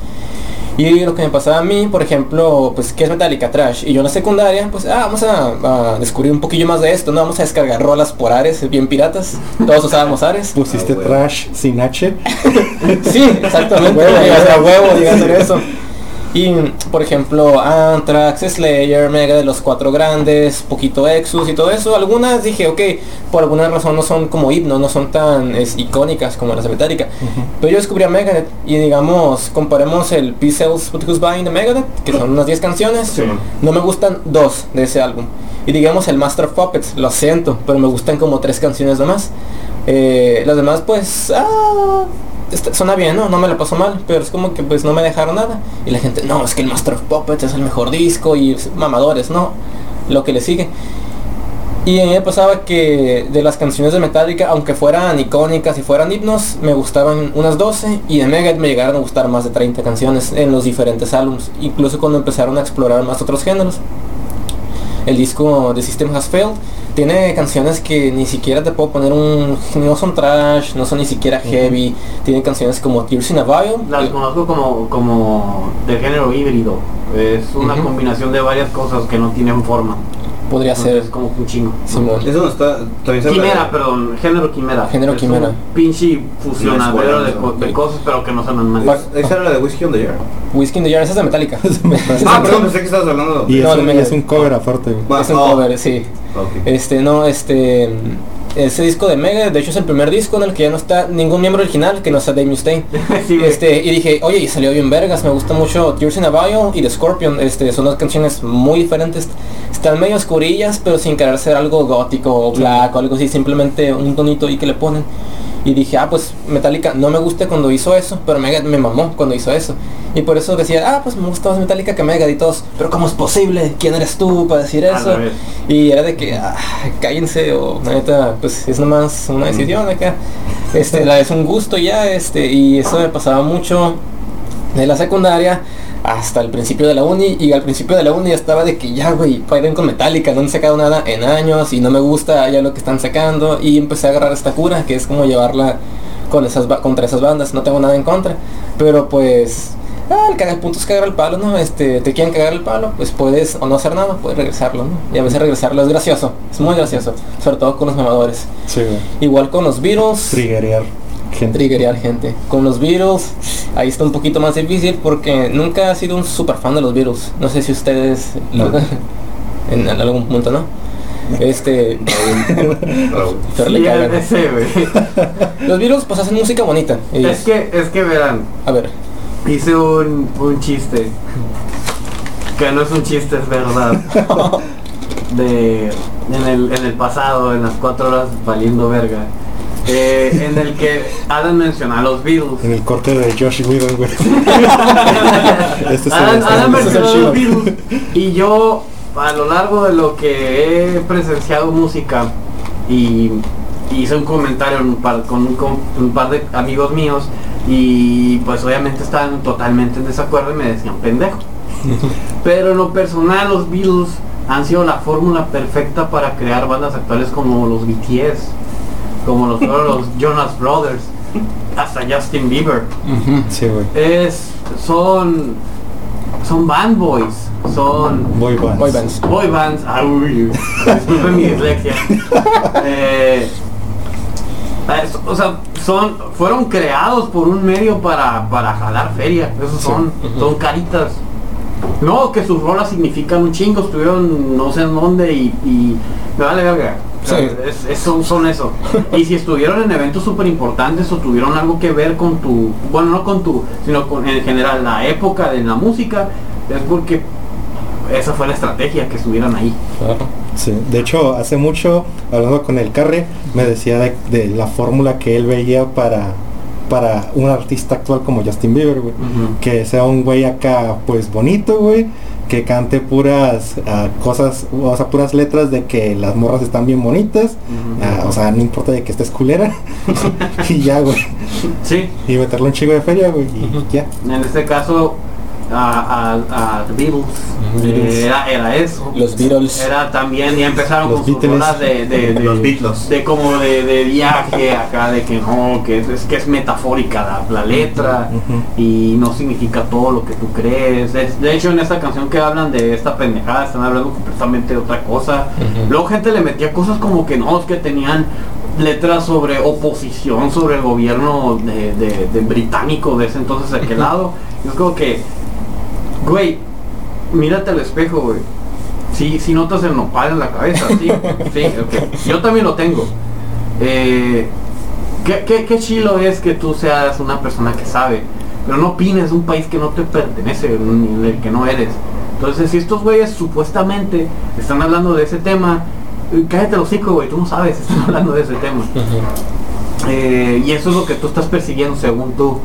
Y lo que me pasaba a mí, por ejemplo, pues que es Metallica Trash. Y yo en la secundaria, pues ah, vamos a, a descubrir un poquillo más de esto, ¿no? Vamos a descargar rolas por Ares, bien piratas. Todos usábamos Ares.
Pusiste
Ah, huevo.
trash sin H.
Sí, exactamente.
Huevo,
a
huevo.
huevo, a hacer eso. Y, por ejemplo, Anthrax, Slayer, Mega de los cuatro grandes, poquito Exus y todo eso. Algunas dije, ok, por alguna razón no son como himnos, no son tan es, icónicas como las de Metallica. Pero yo descubrí a Megadeth y digamos, comparemos el P-Cells Puticus Bind de Megadeth, que son unas 10 canciones.
Sí.
No me gustan dos de ese álbum. Y digamos el Master of Puppets, lo siento, pero me gustan como tres canciones nomás. Eh, las demás pues ah, está- suena bien, ¿no? No me la paso mal, pero es como que pues no me dejaron nada. Y la gente, no, es que el Master of Puppets es el mejor disco y es- mamadores, no. Lo que le sigue. Y a mí pasaba que de las canciones de Metallica, aunque fueran icónicas y fueran himnos, me gustaban unas 12 y de Megadeth me llegaron a gustar más de 30 canciones en los diferentes álbumes, incluso cuando empezaron a explorar más otros géneros. El disco de System Has Failed. Tiene canciones que ni siquiera te puedo poner un... no son trash, no son ni siquiera heavy, tiene canciones como Tears in a Vial.
las conozco como como de género híbrido. Es una combinación de varias cosas que no tienen forma
Podría ser
es como un chingo
Simón.
Eso no está. También se habla de-
Quimera, perdón, género quimera.
Género
es
quimera.
Un pinche fusionadero de,
eso.
co- de cosas, pero que no suenan mal.
Es- Esa era la de Whiskey on the Jar.
Whiskey in the Jar, esa es de Metallica.
Ah, perdón, pensé que estabas hablando.
Y
No,
es, un, es un cover aparte, güey.
Va,
es un
oh.
cover, sí. Este, no, este... Ese disco de Mega, de hecho es el primer disco en el que ya no está ningún miembro original, que no está Dave Mustaine.
Sí.
Este, y dije, oye, y salió bien vergas, me gusta mucho Tears in a Vial y The Scorpion, este, son dos canciones muy diferentes, están medio oscurillas, pero sin querer ser algo gótico o black o algo así, simplemente un tonito ahí que le ponen. Y dije, ah, pues Metallica no me gusta cuando hizo eso, pero Mega me mamó cuando hizo eso. Y por eso decía, ah, pues me gusta más Metallica que Mega y todos, pero ¿cómo es posible? ¿Quién eres tú para decir eso? Y era de que, ah, cállense, o neta, pues es nomás una decisión acá. Este, la es un gusto ya, este, y eso me pasaba mucho de la secundaria hasta el principio de la uni y al principio de la uni estaba de que ya güey paren con Metallica no han sacado nada en años y no me gusta ya lo que están sacando y empecé a agarrar esta cura que es como llevarla con esas contra esas bandas no tengo nada en contra pero pues ah, el cagar el punto es cagar el palo, ¿no? Este, te quieren cagar el palo, pues puedes o no hacer nada, puedes regresarlo, ¿no? Y a veces regresarlo es gracioso, es muy gracioso, sobre todo con los mamadores.
Sí.
Igual con los Beatles,
Triggerear.
Triggerear gente. Con los Beatles, ahí está un poquito más difícil porque nunca he sido un super fan de los Beatles. No sé si ustedes
No.
en, en algún punto, ¿no? Este, pero le
Sí,
cagan.
ese.
Los Beatles pues hacen música bonita. y-
Es que, es que verán,
A ver,
hice un, un chiste. Que no es un chiste, es verdad. De en el, en el pasado, en las cuatro horas valiendo verga. Eh, en el que Adam menciona a los Beatles.
En el corte de Josh Whedon, güey. este
Adam,
este
Adam
es el
mencionó a los Beatles. Y yo, a lo largo de lo que he presenciado música y hice un comentario en un par- con, un, con un par de amigos míos y pues obviamente estaban totalmente en desacuerdo y me decían pendejo. Pero en lo personal los Beatles han sido la fórmula perfecta para crear bandas actuales como los BTS, como los, los Jonas Brothers, hasta Justin Bieber.
Sí,
es son son band boys son
Boy bands.
boy bands.
boy bands. Uy, disculpen mi dislexia. Eh, es- o sea son fueron creados por un medio para para jalar feria. Esos son son caritas. No que sus rolas significan un chingo estuvieron no sé en dónde y, y me vale verga O sea,
Sí.
es- es- son, son eso. Y si estuvieron en eventos súper importantes o tuvieron algo que ver con tu, bueno, no con tu, sino con en general la época de la música, es porque esa fue la estrategia que estuvieran ahí.
Sí, de hecho, hace mucho, hablando con el Carre, me decía de, de la fórmula que él veía para, para un artista actual como Justin Bieber, güey. Que sea un güey acá, pues bonito, güey. Que cante puras ah, cosas, o sea, puras letras de que las morras están bien bonitas. Ah, o sea, no importa de que estés culera. y ya, güey.
Sí,
Y meterle un chico de feria, güey. Y ya.
en este caso a, a, a The Beatles,
Beatles.
eh, era, era eso.
Los Beatles.
Era también, ya empezaron
Los
con sus
Beatles.
rolas de, de, de-
Los Beatles.
de como de, de viaje acá, de que no, que es, que es metafórica la, la letra y no significa todo lo que tú crees. Es- de hecho, en esta canción que hablan de esta pendejada, están hablando completamente de otra cosa. Luego gente le metía cosas como que no, es que tenían letras sobre oposición sobre el gobierno de, de- de británico de ese entonces de aquel lado. Es como que, güey, mírate al espejo, güey. Si, si notas el nopal en la cabeza, sí, sí, ok. Yo también lo tengo. Eh, ¿qué, qué, qué chilo es que tú seas una persona que sabe, pero no opines de un país que no te pertenece, ni del que no eres. Entonces, si estos güeyes supuestamente están hablando de ese tema, eh, cállate los hocico, güey, tú no sabes, están hablando de ese tema. Eh, y eso es lo que tú estás persiguiendo según tú,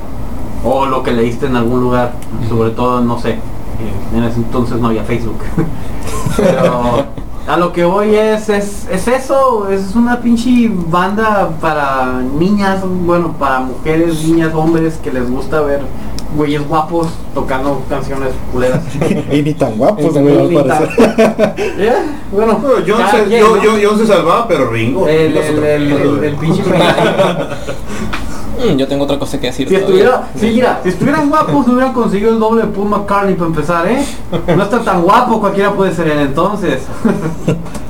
o lo que leíste en algún lugar, sobre todo, no sé, eh, en ese entonces no había Facebook. Pero a lo que voy es, es, es eso, es una pinche banda para niñas, bueno, para mujeres, niñas, hombres que les gusta ver güeyes guapos tocando canciones culeras.
y ni tan guapos, güey, al parecer.
Eh, Bueno,
se,
quien,
yo,
¿no?
yo- John se salvaba, pero Ringo.
el, el, el, el- el pinche.
Mm, yo tengo otra cosa que decir.
Si estuviera, sí, mira, si estuvieran guapos hubieran conseguido el doble de Paul McCartney para empezar, ¿eh? No está tan guapo, cualquiera puede ser él entonces.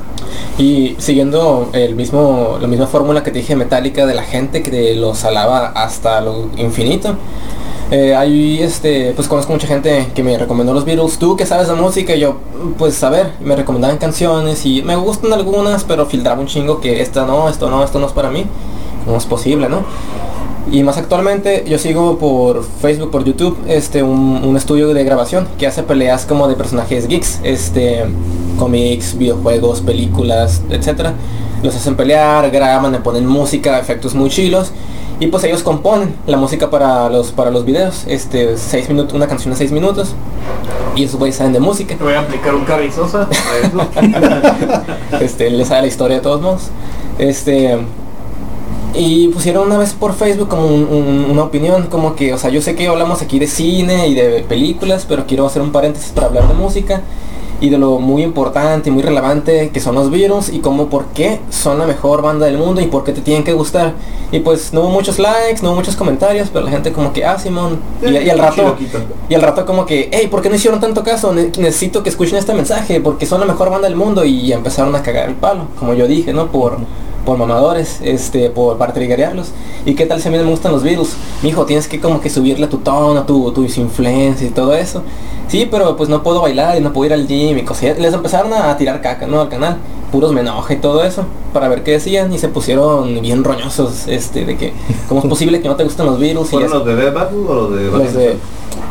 Y siguiendo el mismo, la misma fórmula que te dije metálica de la gente que los alaba hasta lo infinito. Eh, hay este, pues conozco mucha gente que me recomendó los Beatles. Tú que sabes de música, yo, pues a ver, me recomendaban canciones y me gustan algunas, pero filtraba un chingo que esta no, esto no, esto no es para mí. No es posible, ¿no? Y más actualmente yo sigo por Facebook, por YouTube, este, un, un estudio de grabación que hace peleas como de personajes geeks, este, cómics, videojuegos, películas, etcétera. Los hacen pelear, graban, le ponen música, efectos muy chilos. Y pues ellos componen la música para los, para los videos, este, seis minutos, una canción de 6 minutos. Y esos güeyes saben de música.
Voy a aplicar un carrizosa.
este, le sabe la historia de todos modos. Este, y pusieron una vez por Facebook como un- un- una opinión, como que, o sea, yo sé que hablamos aquí de cine y de películas, pero quiero hacer un paréntesis para hablar de música. y de lo muy importante y muy relevante que son los Beatles y cómo por qué son la mejor banda del mundo y por qué te tienen que gustar. Y pues no hubo muchos likes, no hubo muchos comentarios, pero la gente como que, ah, Simón, y, y al rato, y al rato como que, hey, ¿por qué no hicieron tanto caso? Ne- necesito que escuchen este mensaje, porque son la mejor banda del mundo y empezaron a cagar el palo, como yo dije, ¿no? Por por mamadores, este, por para triggerearlos. ¿Y qué tal si a mí no me gustan los Beatles? Mijo, tienes que como que subirle a tu tono, tu, tus influencias y todo eso. Sí, pero pues no puedo bailar y no puedo ir al gym y cosas. Les empezaron a tirar caca, ¿no? Al canal. Puros me enoja y todo eso. Para ver qué decían. Y se pusieron bien roñosos, este, de que, ¿cómo es posible que no te gusten los? Y
¿Fueron
eso.
los de Dead Battle o los de
Los de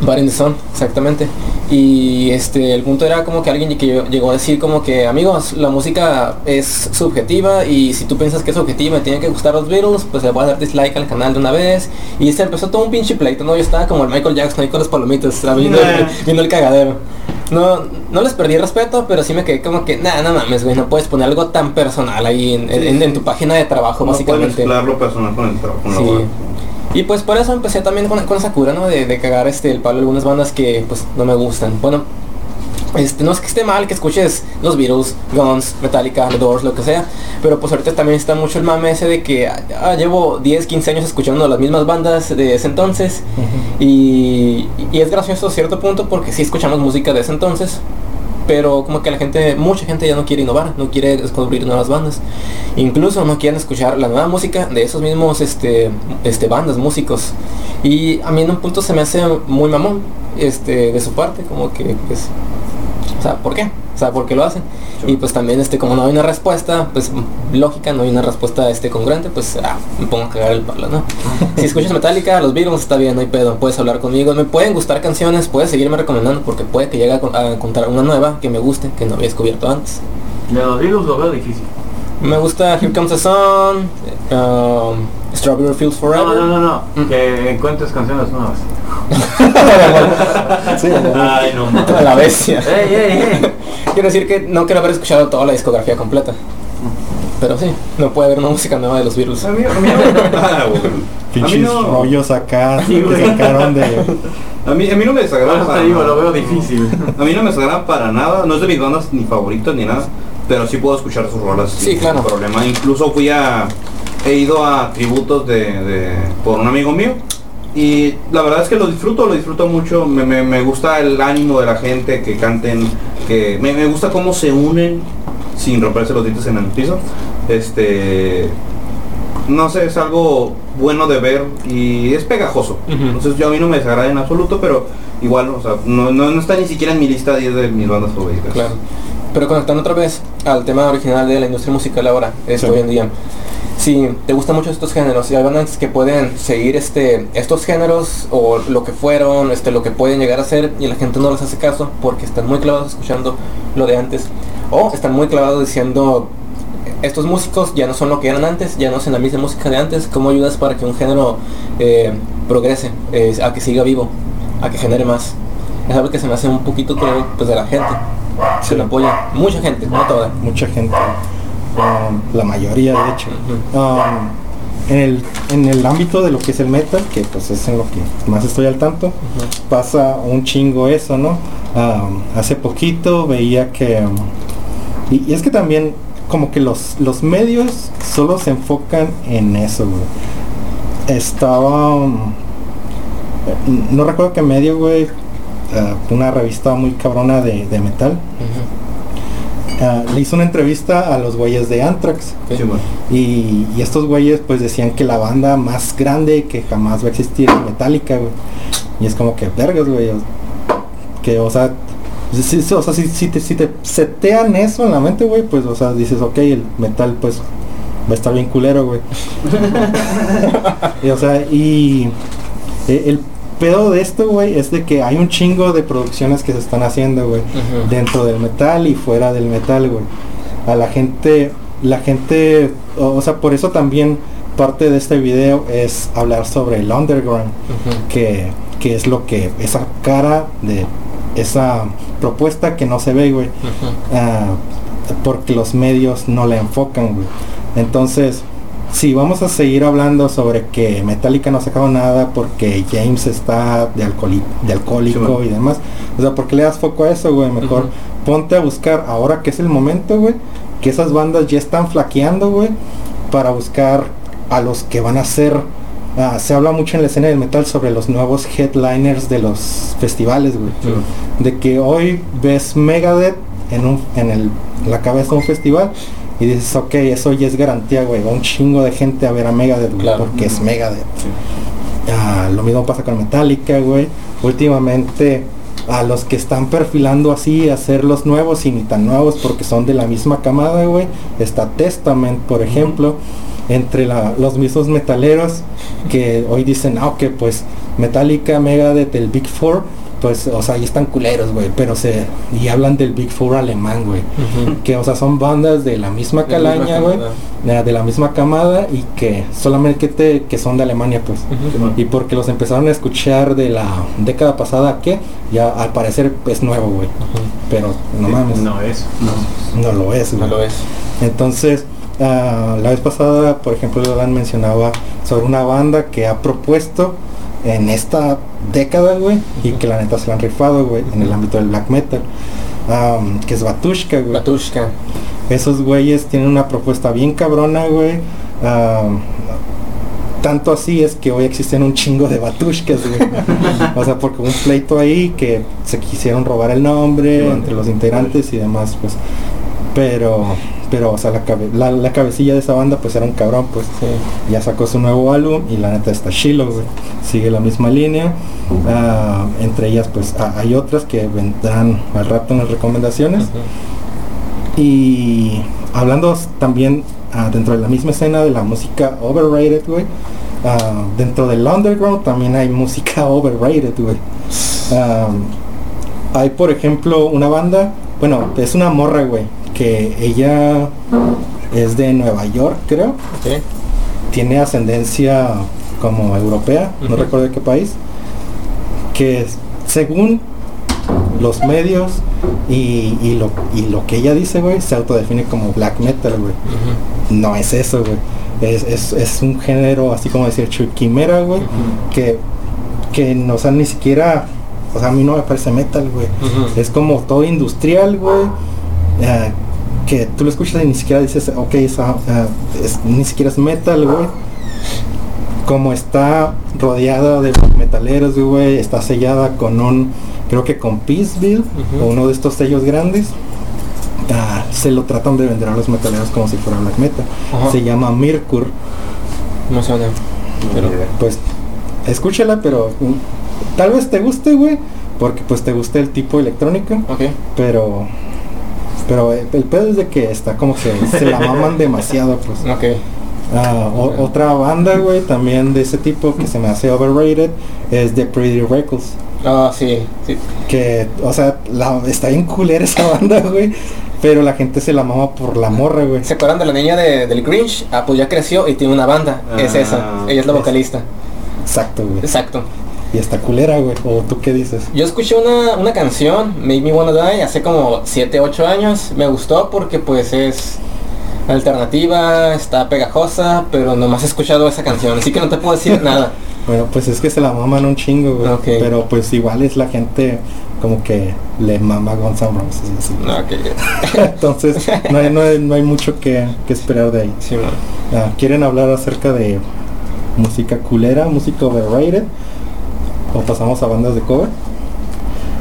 Bar in the Sun, exactamente. Y este el punto era como que alguien que llegó a decir como que amigos, la música es subjetiva y si tú piensas que es subjetiva y tiene que gustar los Beatles, pues le voy a dar dislike al canal de una vez. Y se empezó todo un pinche pleito, ¿no? Yo estaba como el Michael Jackson ahí con las palomitas, viendo, el, viendo el cagadero. No, no les perdí respeto, pero sí me quedé como que, nah, no mames, güey, no puedes poner algo tan personal ahí en, en- en- en tu página de trabajo,
No puedes
básicamente.
lo personal con el trabajo. con la
Sí. Y pues por eso empecé también con, con esa cura, ¿no? De, de cagar este el palo algunas bandas que pues no me gustan. Bueno, este, no es que esté mal que escuches los Beatles, Guns, Metallica, The Doors, lo que sea, pero pues ahorita también está mucho el mame ese de que ah, llevo 10, 15 años escuchando las mismas bandas de ese entonces y, y es gracioso a cierto punto porque sí escuchamos música de ese entonces, pero como que la gente, mucha gente ya no quiere innovar, no quiere descubrir nuevas bandas. Incluso no quieren escuchar la nueva música de esos mismos este, este bandas, músicos. Y a mí en un punto se me hace muy mamón este, de su parte, como que pues o sea, ¿por qué? O sea, ¿por qué lo hacen? Y pues también, este, como no hay una respuesta, pues lógica, no hay una respuesta este congruente, pues ah, me pongo a cagar el palo, ¿no? si escuchas Metallica, los Beatles está bien, no hay pedo, puedes hablar conmigo, me pueden gustar canciones, puedes seguirme recomendando porque puede que llegue a, con- a encontrar una nueva que me guste, que no había descubierto antes.
De los Beatles lo veo difícil.
Me gusta Here Comes the Sun, um, Strawberry Fields Forever.
No, no, no, no.
Mm.
Que encuentres canciones nuevas.
Sí,
Ay, no mames.
A la bestia. Quiero decir que no quiero haber escuchado toda la discografía completa. Pero sí, no puede haber una música nueva de los Beatles.
A mí, a mí no, Ah, güey. a mí
pinches
no,
rollos acá
Sí,
que sacaron de...
a mí, a mí no me desagrada para
digo,
nada.
lo veo difícil.
A mí no me desagrada para nada, no es de mis bandas ni favoritas ni nada, pero sí puedo escuchar sus rolas
Sí,
sin
claro.
problema. Incluso fui a he ido a tributos de, de- por un amigo mío y la verdad es que lo disfruto, lo disfruto mucho, me, me- me gusta el ánimo de la gente que canten, que me, me gusta cómo se unen sin romperse los dientes en el piso. Este no sé, es algo bueno de ver y es pegajoso. Entonces yo a mí no me desagrada en absoluto, pero igual, o sea, no, no, no está ni siquiera en mi lista 10 de mis bandas favoritas.
Claro. Pero conectando otra vez al tema original de la industria musical ahora,
Sí.
hoy en día. Si te gustan mucho estos géneros y hay bandas que pueden seguir este, estos géneros o lo que fueron, este, lo que pueden llegar a ser y la gente no les hace caso porque están muy clavados escuchando lo de antes o están muy clavados diciendo estos músicos ya no son lo que eran antes, ya no hacen la misma música de antes, ¿cómo ayudas para que un género eh, progrese, eh, a que siga vivo, a que genere más? Es algo que se me hace un poquito creo, pues de la gente. Se lo apoya mucha gente, no toda.
mucha gente, um, la mayoría de hecho. Um, en, el, en el ámbito de lo que es el metal, que pues es en lo que más estoy al tanto, pasa un chingo eso, ¿no? Um, hace poquito veía que... y, y es que también como que los, los medios solo se enfocan en eso, güey. Estaba... um, no recuerdo qué medio, güey. uh, una revista muy cabrona de, de metal. Ah, le hizo una entrevista a los güeyes de Anthrax
Sí, bueno.
y, y estos güeyes pues decían que la banda más grande que jamás va a existir es Metallica, güey. Y es como que vergas, güey. Que, o sea, si, o sea, si, si te, si te setean eso en la mente, güey, pues, o sea, dices, ok, el metal pues va a estar bien culero, güey. y, o sea, y eh, el pedo de esto, güey, es de que hay un chingo de producciones que se están haciendo, güey dentro del metal y fuera del metal, güey. A la gente, la gente, o, o sea, por eso también parte de este video es hablar sobre el underground, que, que es lo que, esa cara de esa propuesta que no se ve, güey, ah, porque los medios no la enfocan, güey. Entonces, si vamos a seguir hablando sobre que Metallica no ha sacado nada porque James está de, de alcohólico y demás, o sea, ¿por qué le das foco a eso, güey? Mejor ponte a buscar ahora que es el momento, güey, que esas bandas ya están flaqueando, güey, para buscar a los que van a ser Ah, se habla mucho en la escena del metal sobre los nuevos headliners de los festivales, güey. De que hoy ves Megadeth en, un, en el, la cabeza de un festival y dices, ok, eso ya es garantía, güey. Va un chingo de gente a ver a Megadeth, porque es Megadeth. Ah, lo mismo pasa con Metallica, güey. Últimamente a los que están perfilando así a ser los nuevos y ni tan nuevos porque son de la misma camada, güey. Está Testament, por ejemplo entre los mismos metaleros que hoy dicen, ah, ok, pues Metallica, Megadeth, el Big Four, pues, o sea, ahí están culeros, güey, pero se, y hablan del Big Four alemán, güey, que, o sea, son bandas de la misma calaña, güey, de la misma camada y que solamente que, que son de Alemania, pues, y porque los empezaron a escuchar de la década pasada, que ya al parecer es nuevo, güey, pero no mames.
No es.
No, no lo es,
güey. No lo es.
Entonces, Ah, la vez pasada, por ejemplo, Dan mencionaba sobre una banda que ha propuesto en esta década, güey, y que la neta se la han rifado, güey, en el ámbito del black metal, que es Batushka, güey.
Batushka.
Esos güeyes tienen una propuesta bien cabrona, güey. tanto así es que hoy existen un chingo de batushkas, güey. o sea, porque un pleito ahí que se quisieron robar el nombre entre los integrantes y demás, pues. Pero pero o sea la, la, cabecilla de esa banda pues era un cabrón pues ya sacó su nuevo álbum y la neta está chilo sigue la misma línea. Ah, entre ellas pues hay otras que vendrán al rato en las recomendaciones. Y hablando también ah, dentro de la misma escena de la música overrated güey ah, dentro del underground también hay música overrated güey. Hay por ejemplo una banda bueno es una morra güey que ella es de Nueva York, creo. Tiene ascendencia como europea, no recuerdo de qué país. Que según los medios y, lo, y lo que ella dice, güey, se autodefine como black metal, güey. No es eso, güey. Es, un género, así como decir, quimera, güey, que, que no, o ni siquiera, o sea, a mí no me parece metal, güey. Es como todo industrial, güey. Eh, que tú lo escuchas y ni siquiera dices, ok, esa, eh, ni siquiera es metal, güey. Como está rodeada de metaleros, güey, está sellada con un, creo que con Peaceville, o uno de estos sellos grandes. Ah, se lo tratan de vender a los metaleros como si fuera black metal. Se llama Mirkur.
No sé
Pero, pues, escúchala, pero mm, tal vez te guste, güey, porque pues te guste el tipo electrónico.
Ok.
Pero pero el, pedo es de que está como que se la maman demasiado, pues.
Ok.
Ah, otra banda, güey, también de ese tipo que se me hace overrated es The Pretty Reckless.
Ah, sí, sí.
Que, o sea, la, está bien culera esa banda, güey. Pero la gente se la mama por la morra, güey.
¿Se acuerdan de la niña de, del Grinch? Ah, pues ya creció y tiene una banda. es esa. Ah, Ella es la vocalista.
Exacto, güey.
Exacto.
Y está culera, güey. ¿O tú qué dices?
Yo escuché una, una canción, Make Me Wanna Die, hace como 7, 8 años. Me gustó porque pues es alternativa, está pegajosa, pero nomás he escuchado esa canción, así que no te puedo decir nada.
Bueno, pues es que se la maman un chingo, güey. Pero pues igual es la gente como que le mama Guns N' Roses Entonces no hay, no, hay, no hay, mucho que, que esperar de ahí.
Sí,
ah, ¿Quieren hablar acerca de música culera, música overrated? ¿O pasamos a bandas de cover?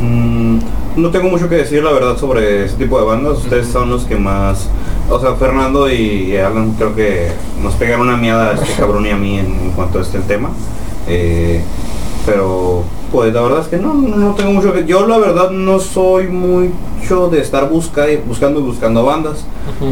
Mm, no tengo mucho que decir la verdad sobre ese tipo de bandas. Ustedes son los que más... O sea, Fernando y Alan creo que nos pegaron una miada a este cabrón y a mí en, cuanto a este tema. Eh, pero pues la verdad es que no, no tengo mucho que... Yo la verdad no soy mucho de estar busca, buscando y buscando bandas.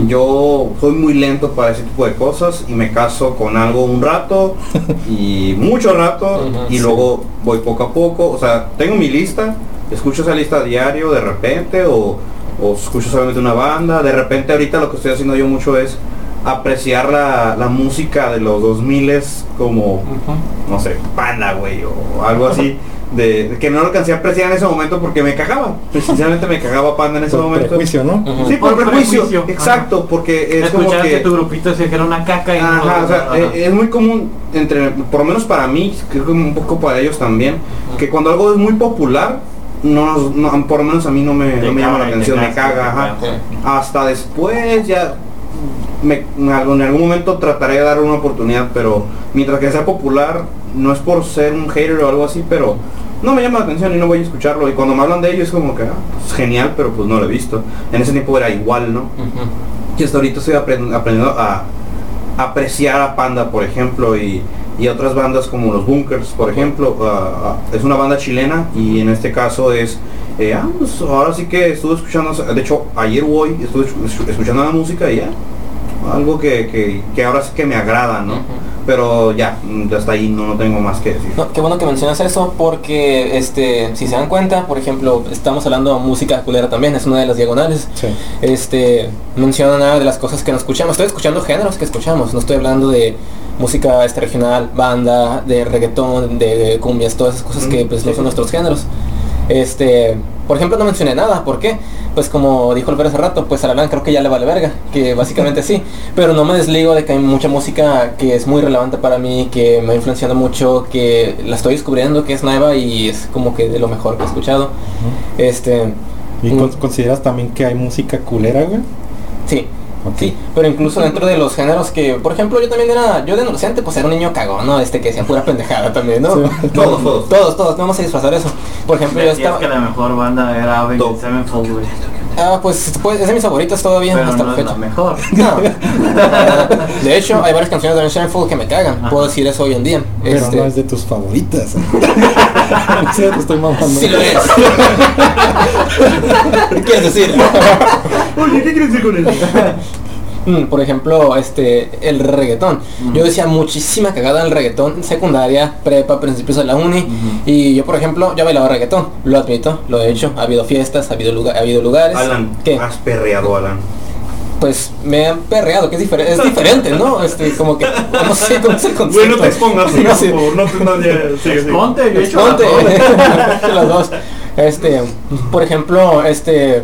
Yo soy muy lento para ese tipo de cosas y me caso con algo un rato y mucho rato y luego voy poco a poco. O sea, tengo mi lista, escucho esa lista a diario de repente o, o escucho solamente una banda. De repente ahorita lo que estoy haciendo yo mucho es apreciar la, música de los 2000 como, no sé, Panda, güey, o algo así. de, que no lo alcancé a apreciar en ese momento porque me cagaba. Precisamente me cagaba Panda en ese
Por
momento.
prejuicio, ¿no?
Sí, por,
Por
prejuicio.
prejuicio.
Exacto, porque es como
que...
que...
tu grupito decía que era una caca y
Ajá,
no-
o sea,
ajá.
eh, es muy común entre, por lo menos para mí, creo que un poco para ellos también, que cuando algo es muy popular, no, nos- no, por lo menos a mí no me, no me llama la atención,
te
me ajá.
caga.
Hasta después ya me, en algún en algún momento trataré de dar una oportunidad, pero mientras que sea popular, no es por ser un hater o algo así, pero no me llama la atención y no voy a escucharlo. Y cuando me hablan de ello es como que, ah, pues genial, pero pues no lo he visto. En ese tiempo era igual, ¿no? Y hasta ahorita estoy aprend- aprendiendo a apreciar a Panda, por ejemplo, y, y otras bandas como los Bunkers, por ejemplo. ah, ah, es una banda chilena y en este caso es... eh, ah, pues ahora sí que estuve escuchando, de hecho ayer o hoy estuve escu- escuchando la música y ya, algo que, que, que ahora sí que me agrada, ¿no? Pero ya, hasta ahí no, no tengo más que decir.
No, qué bueno que mencionas eso porque este si se dan cuenta, por ejemplo, estamos hablando de música culera también, es una de las diagonales.
Sí.
Este menciona nada de las cosas que no escuchamos. Estoy escuchando géneros que escuchamos, no estoy hablando de música este regional, banda, de reggaetón, de, cumbias, todas esas cosas que pues no son nuestros géneros. Este, por ejemplo, no mencioné nada, ¿por qué? Pues como dijo Alberto hace rato, pues a Alan creo que ya le vale verga, que básicamente sí, pero no me desligo de que hay mucha música que es muy relevante para mí, que me ha influenciado mucho, que la estoy descubriendo, que es nueva y es como que de lo mejor que he escuchado. Este,
¿Y
Mm.
con- consideras también que hay música culera, güey?
sí,
Ok.
Sí, pero incluso dentro de los géneros que, por ejemplo, yo también era, yo de adolescente pues era un niño cagón, ¿no? Este que hacía pura pendejada también, ¿no?
Sí.
Todos, todos.
Todos, todos, no vamos a disfrazar eso. Por ejemplo, yo estaba...
que la mejor banda era Avenged. Sevenfold, güey.
Ah, pues, pues es de mis favoritos todavía
Pero
hasta
no
la
es
fecha.
la mejor.
No. De hecho, hay varias canciones de Avenged Sevenfold que me cagan.
Ajá.
Puedo decir eso hoy en día.
Pero
Este,
no es de tus favoritas. sí, te estoy mamando.
Sí lo es. ¿Qué quieres decir?
Oye, ¿qué quieres decir con eso?
Mm, Por ejemplo, este, el reggaetón. Yo decía muchísima cagada en el reggaetón secundaria, prepa, principios de la uni. Y yo, por ejemplo, ya bailaba reggaetón. Lo admito, lo he hecho. Ha habido fiestas, ha habido, lugar, ha habido lugares.
Alan,
que
has perreado, Alan.
Pues me han perreado, que es, diferente es diferente, ¿no? Este, como que, no sé cómo es el concepto.
Güey, no te expongas,
No
por favor, no te.
Ponte, yo he hecho las dos.
Este, por ejemplo, este,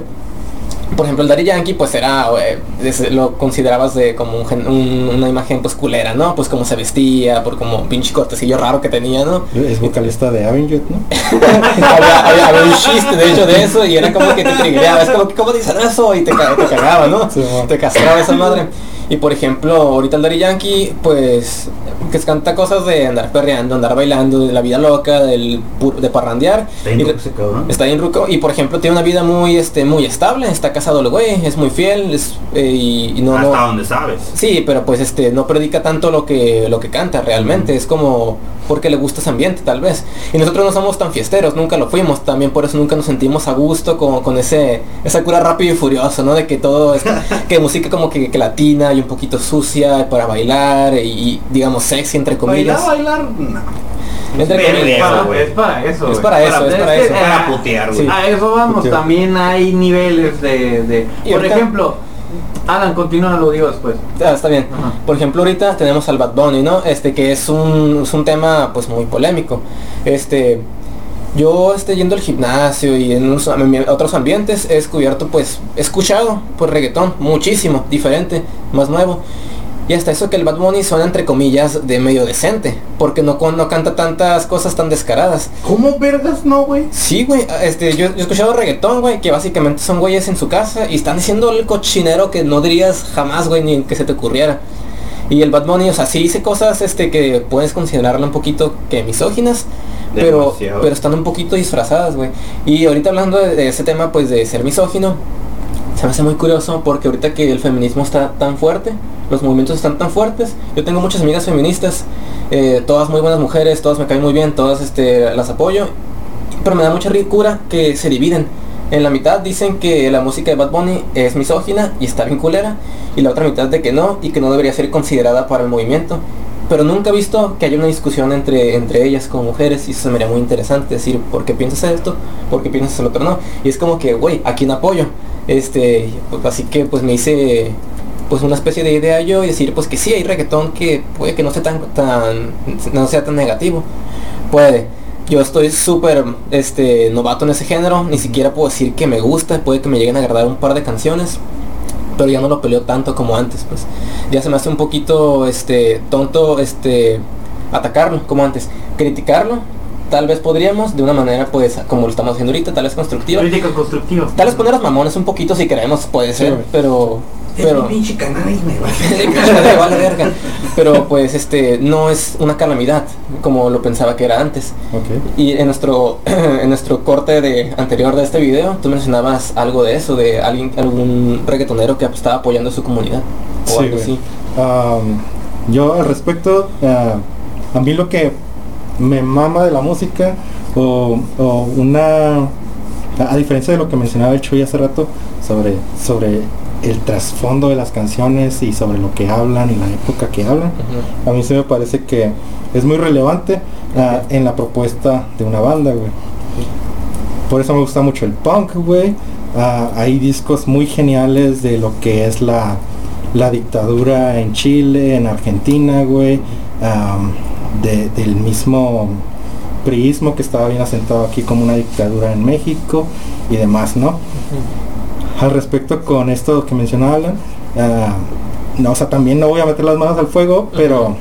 por ejemplo, el Daddy Yankee, pues era, eh, es- lo considerabas de como un gen- un- una imagen pues culera, ¿no? Pues cómo se vestía, por como pinche cortecillo raro que tenía, ¿no?
Es vocalista de Avenged, ¿no?
había, había- había un chiste de hecho de eso y era como que te triggereaba, es como que cómo dicen eso y te, te cagaba, ¿no?
Sí,
te castraba esa madre. Y por ejemplo, ahorita el Daddy Yankee, pues, que canta cosas de andar perreando, andar bailando, de la vida loca, del de parrandear.
Está bien cabrón.
Está bien ruco y por ejemplo tiene una vida muy este muy estable, está casado el güey, es muy fiel, es, eh, y, y no,
Hasta
no
donde sabes.
Sí, pero pues este no predica tanto lo que lo que canta realmente, es como porque le gusta ese ambiente tal vez. Y nosotros no somos tan fiesteros, nunca lo fuimos, también por eso nunca nos sentimos a gusto con, con ese esa cura rápido y furioso, ¿no? De que todo es que música como que, que latina y un poquito sucia para bailar y, digamos sexy entre comillas.
Bailar, bailar, no.
Entre
Verga,
comillas.
Es para,
güey.
es para eso.
Es para eso, es para eso.
Para putear, güey.
Sí.
A eso vamos,
Putear.
también hay niveles de... por
ahorita-
ejemplo, Alan, continúa, lo digo después.
Ah, está bien.
Ajá.
Por ejemplo, ahorita tenemos al Bad Bunny, ¿no? Este que es un, es un tema pues muy polémico. Este yo este yendo al gimnasio y en unos- en otros ambientes he descubierto pues he escuchado pues reggaetón muchísimo, diferente, más nuevo. Y hasta eso que el Bad Bunny suena entre comillas de medio decente, porque no, no canta tantas cosas tan descaradas.
¿Cómo vergas no, güey?
Sí, güey, este, yo, yo he escuchado reggaetón, güey, que básicamente son güeyes en su casa y están diciendo el cochinero que no dirías jamás, güey, ni que se te ocurriera. Y el Bad Bunny, o sea, sí dice cosas este, que puedes considerarlo un poquito que misóginas, pero, pero están un poquito disfrazadas, güey. Y ahorita hablando de, de ese tema, pues de ser misógino, se me hace muy curioso porque ahorita que el feminismo está tan fuerte, los movimientos están tan fuertes, yo tengo muchas amigas feministas, eh, todas muy buenas mujeres, todas me caen muy bien, todas este, las apoyo, pero me da mucha ricura que se dividen. En la mitad dicen que la música de Bad Bunny es misógina y está bien culera, y la otra mitad de que no, y que no debería ser considerada para el movimiento. Pero nunca he visto que haya una discusión entre, entre ellas como mujeres y eso se me haría muy interesante decir por qué piensas esto, por qué piensas el otro no. Y es como que, güey, ¿a quién apoyo? Este, pues, así que pues me hice pues una especie de idea yo y decir pues que sí hay reggaetón que puede que no sea tan, tan no sea tan negativo. Puede. yo estoy súper este, novato en ese género, ni siquiera puedo decir que me gusta, puede que me lleguen a agradar un par de canciones, pero ya no lo peleo tanto como antes, pues. Ya se me hace un poquito este tonto este atacarlo como antes, criticarlo. Tal vez podríamos de una manera pues como lo estamos haciendo ahorita, tal vez constructiva.
Crítica constructiva.
Tal vez poner los mamones un poquito si queremos, puede ser, pero pero
pinche canal y me
vale verga. Pero pues este no es una calamidad como lo pensaba que era antes. Y en nuestro en nuestro corte de anterior de este video tú mencionabas algo de eso de alguien algún reggaetonero que estaba apoyando a su comunidad o algo así.
yo al respecto a mí lo que me mama de la música o, o una a diferencia de lo que mencionaba el Chuy hace rato sobre sobre el trasfondo de las canciones y sobre lo que hablan y la época que hablan, a mí se me parece que es muy relevante ah, en la propuesta de una banda, güey. Por eso me gusta mucho el punk, güey. Ah, hay discos muy geniales de lo que es la, la dictadura en Chile, en Argentina, güey. Del mismo priismo que estaba bien asentado aquí como una dictadura en México y demás, ¿no? al respecto con esto que mencionaba Alan, ah, no, o sea, también no voy a meter las manos al fuego, pero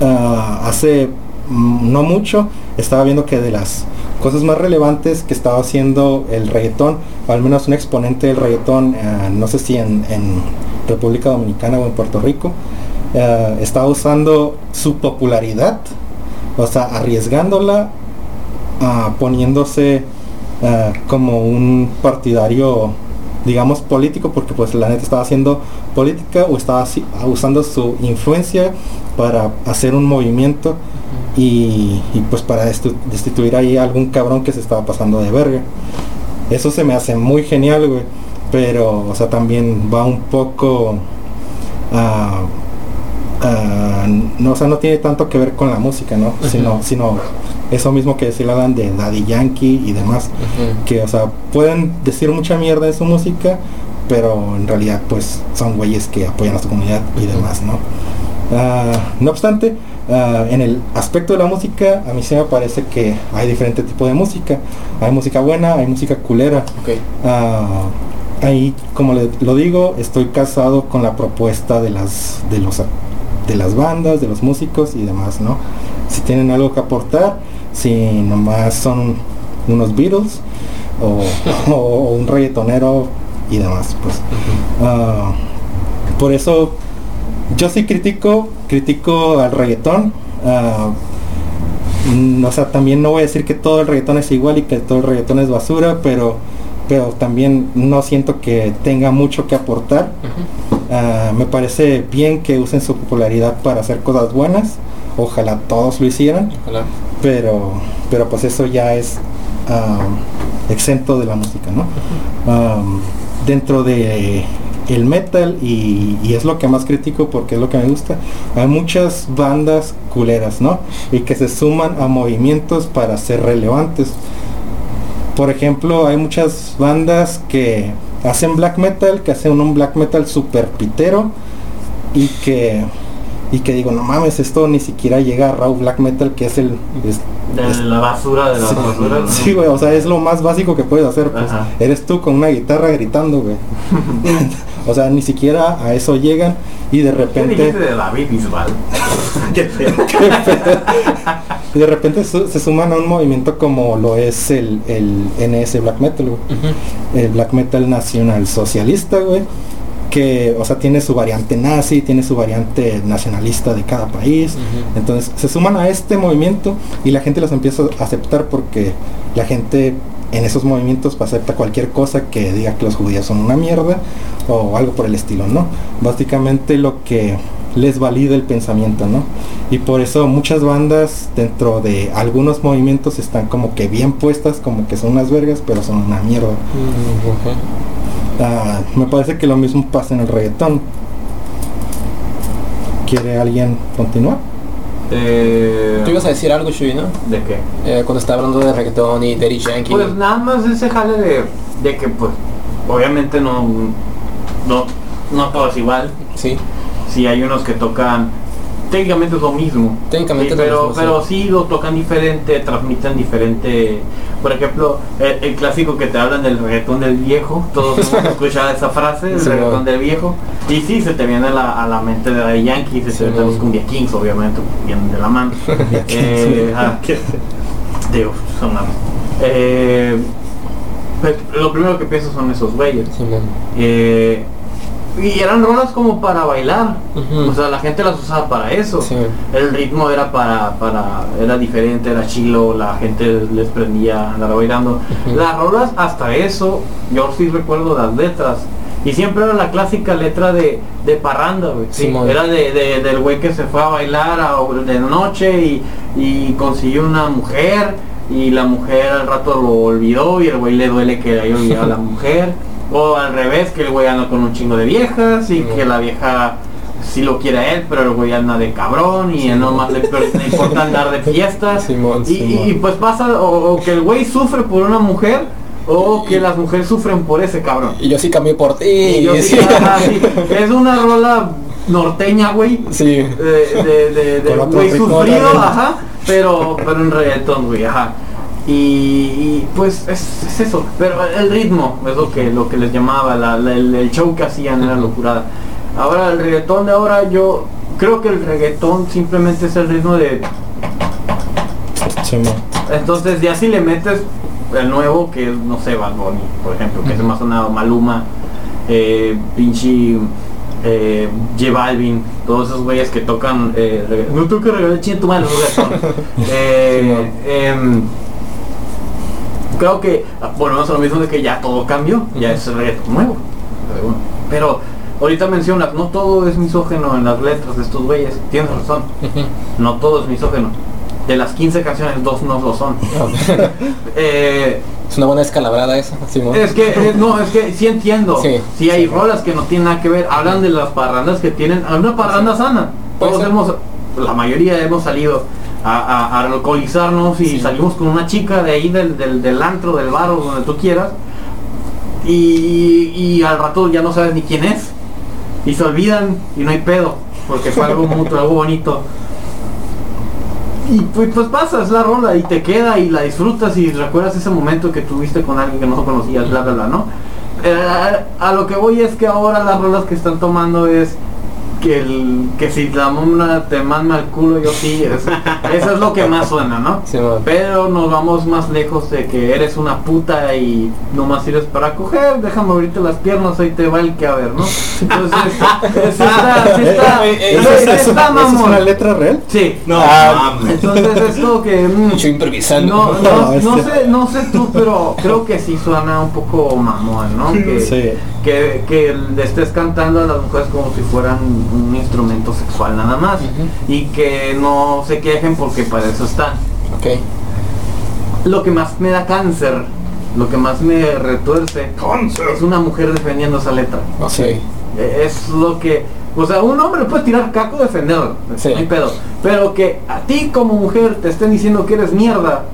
ah, hace mm, no mucho estaba viendo que de las cosas más relevantes que estaba haciendo el reggaetón, o al menos un exponente del reggaetón, ah, no sé si en, República Dominicana o en Puerto Rico, estaba usando su popularidad, o sea, arriesgándola, poniéndose como un partidario digamos político porque pues la neta estaba haciendo política o estaba usando su influencia para hacer un movimiento y, pues para destituir ahí a algún cabrón que se estaba pasando de verga. Eso se me hace muy genial, güey. Pero, o sea, también va un poco... no, o sea, no tiene tanto que ver con la música, ¿no? Sino, sino eso mismo que decía Dan de Daddy Yankee y demás, que o sea, pueden decir mucha mierda de su música, pero en realidad pues son güeyes que apoyan a su comunidad y demás, ¿no? Ah, no obstante, ah, en el aspecto de la música, a mí se me parece que hay diferente tipo de música. Hay música buena, hay música culera. Ah, ahí, como le, lo digo, estoy casado con la propuesta de las, de los de las bandas, de los músicos y demás, ¿no? Si tienen algo que aportar, si nomás son unos Beatles o, un reggaetonero y demás pues. Ah, por eso yo sí critico critico al reggaetón. Uh, o sea también no voy a decir que todo el reggaetón es igual y que todo el reggaetón es basura pero pero también no siento que tenga mucho que aportar. Ah, me parece bien que usen su popularidad para hacer cosas buenas. Ojalá todos lo hicieran. Pero pero pues eso ya es exento de la música no dentro de el metal y, es lo que más critico porque es lo que me gusta hay muchas bandas culeras no y que se suman a movimientos para ser relevantes por ejemplo hay muchas bandas que hacen black metal que hacen un black metal super pitero y que y que digo, no mames, esto ni siquiera llega a raw black metal, que es el...
de la basura de la basura.
Sí, güey, o sea, es lo más básico que puedes hacer, pues. Eres tú con una guitarra gritando, güey. o sea, ni siquiera a eso llegan y de repente...
de David Bisbal?
y de repente se suman a un movimiento como lo es el, el NS Black Metal, güey. El Black Metal Nacional Socialista, güey que, o sea, tiene su variante nazi, tiene su variante nacionalista de cada país. Entonces se suman a este movimiento y la gente los empieza a aceptar porque la gente en esos movimientos acepta cualquier cosa que diga que los judíos son una mierda o algo por el estilo, ¿no? Básicamente lo que les valida el pensamiento, ¿no? Y por eso muchas bandas dentro de algunos movimientos están como que bien puestas, como que son unas vergas, pero son una mierda. Ah, me parece que lo mismo pasa en el reggaetón. ¿Quiere alguien continuar?
Eh, Tú ibas a decir algo, Shui, ¿no?
¿De qué?
Eh, cuando estaba hablando de reggaetón y Daddy Yankee.
Pues nada más ese jale de, de que, pues, obviamente no, no, no todo es igual.
Sí.
Sí, hay unos que tocan técnicamente es lo mismo.
Técnicamente
Sí,
es lo
pero,
mismo,
pero sí lo tocan diferente, transmiten diferente. Por ejemplo, el, el clásico que te hablan del reggaetón del viejo. Todos hemos escuchado esa frase, el
Sí,
reggaetón del viejo. Y sí, se te viene a la, a la mente de Daddy Yankee, se te viene los. Cumbia Kings, obviamente, vienen de la mano. Eh, ah, son eh, lo primero que pienso son esos güeyes. Eh, y eran rolas como para bailar. O sea, la gente las usaba para eso.
Sí.
El ritmo era para, para, era diferente, era chilo, la gente les prendía andar bailando. Las rolas hasta eso, yo sí recuerdo las letras. Y siempre era la clásica letra de, de parranda, güey. Sí, era de, de- del güey que se fue a bailar a- de noche y, y consiguió una mujer y la mujer al rato lo olvidó y el güey le duele que haya olvidado a la mujer. O al revés, que el güey anda con un chingo de viejas y que la vieja sí lo quiere a él, pero el güey anda de cabrón y no más le, le importa andar de fiesta.
Simón,
y,
Simón.
y, pues pasa o, o que el güey sufre por una mujer o que las mujeres sufren por ese cabrón.
Y yo sí cambié por ti.
Y yo sí, ajá, sí. Es una rola norteña, güey.
Sí.
De, de, de, de güey sufrido, ajá, pero, pero en reggaetón, güey, ajá. Y, y, pues es, es eso, pero el ritmo es lo que lo que les llamaba, la- la- el, el show que hacían era locurada. Ahora el reggaetón de ahora yo creo que el reggaetón simplemente es el ritmo de entonces ya si le metes el nuevo que es, no sé, Bad Bunny, por ejemplo, que es más sonado, Maluma, eh, pinche eh, J Balvin, todos esos güeyes que tocan, eh, no toca regalar chinga tu. Eh, creo que volvemos a lo mismo de que ya todo cambió, ya es reggaetón nuevo. Pero bueno, ahorita mencionas, no todo es misógeno en las letras de estos güeyes, tienes razón, no todo es misógeno. De las 15 canciones, dos no lo son. Eh,
Es una buena escalabrada esa, Simón.
es que, eh, no, es que sí entiendo.
Sí.
Sí, hay rolas que no tienen nada que ver. Hablan de las parrandas que tienen. Una parranda sana. Todos hemos, la mayoría hemos salido a, alcoholizarnos y
Sí.
salimos con una chica de ahí del, del, del antro, del bar o donde tú quieras. Y, y al rato ya no sabes ni quién es. Y se olvidan y no hay pedo. Porque fue algo mutuo, algo bonito. Y pues, pues pasa, es la rola y te queda y la disfrutas y recuerdas ese momento que tuviste con alguien que no conocías, bla, bla, bla, ¿no? Eh, a lo que voy es que ahora las rolas que están tomando es que el que si la mona te manda el culo, yo sí, es- eso es lo que más suena, ¿no? Pero nos vamos más lejos de que eres una puta y nomás sirves para coger, déjame abrirte las piernas, ahí te va el que a ver, ¿no? Entonces, es- está, sí está,
Eh, eh,
sí
¿Esa es,
está
esa es
mamón.
una letra real?
Sí.
No,
Ah,
mames.
Entonces es como que... mm,
Mucho improvisando.
no, no,
No,
sé, no sé tú, pero creo que sí suena un poco mamón, ¿no? Que,
Sí.
Que, que le estés cantando a las mujeres como si fueran un instrumento sexual nada más. Y que no se quejen porque para eso están.
Ok.
Lo que más me da cáncer, lo que más me retuerce,
Cáncer.
es una mujer defendiendo esa letra.
Ok.
Eh, Es lo que... O sea, un hombre puede tirar caco defenderlo,
Sí.
no hay pedo. Pero que a ti como mujer te estén diciendo que eres mierda,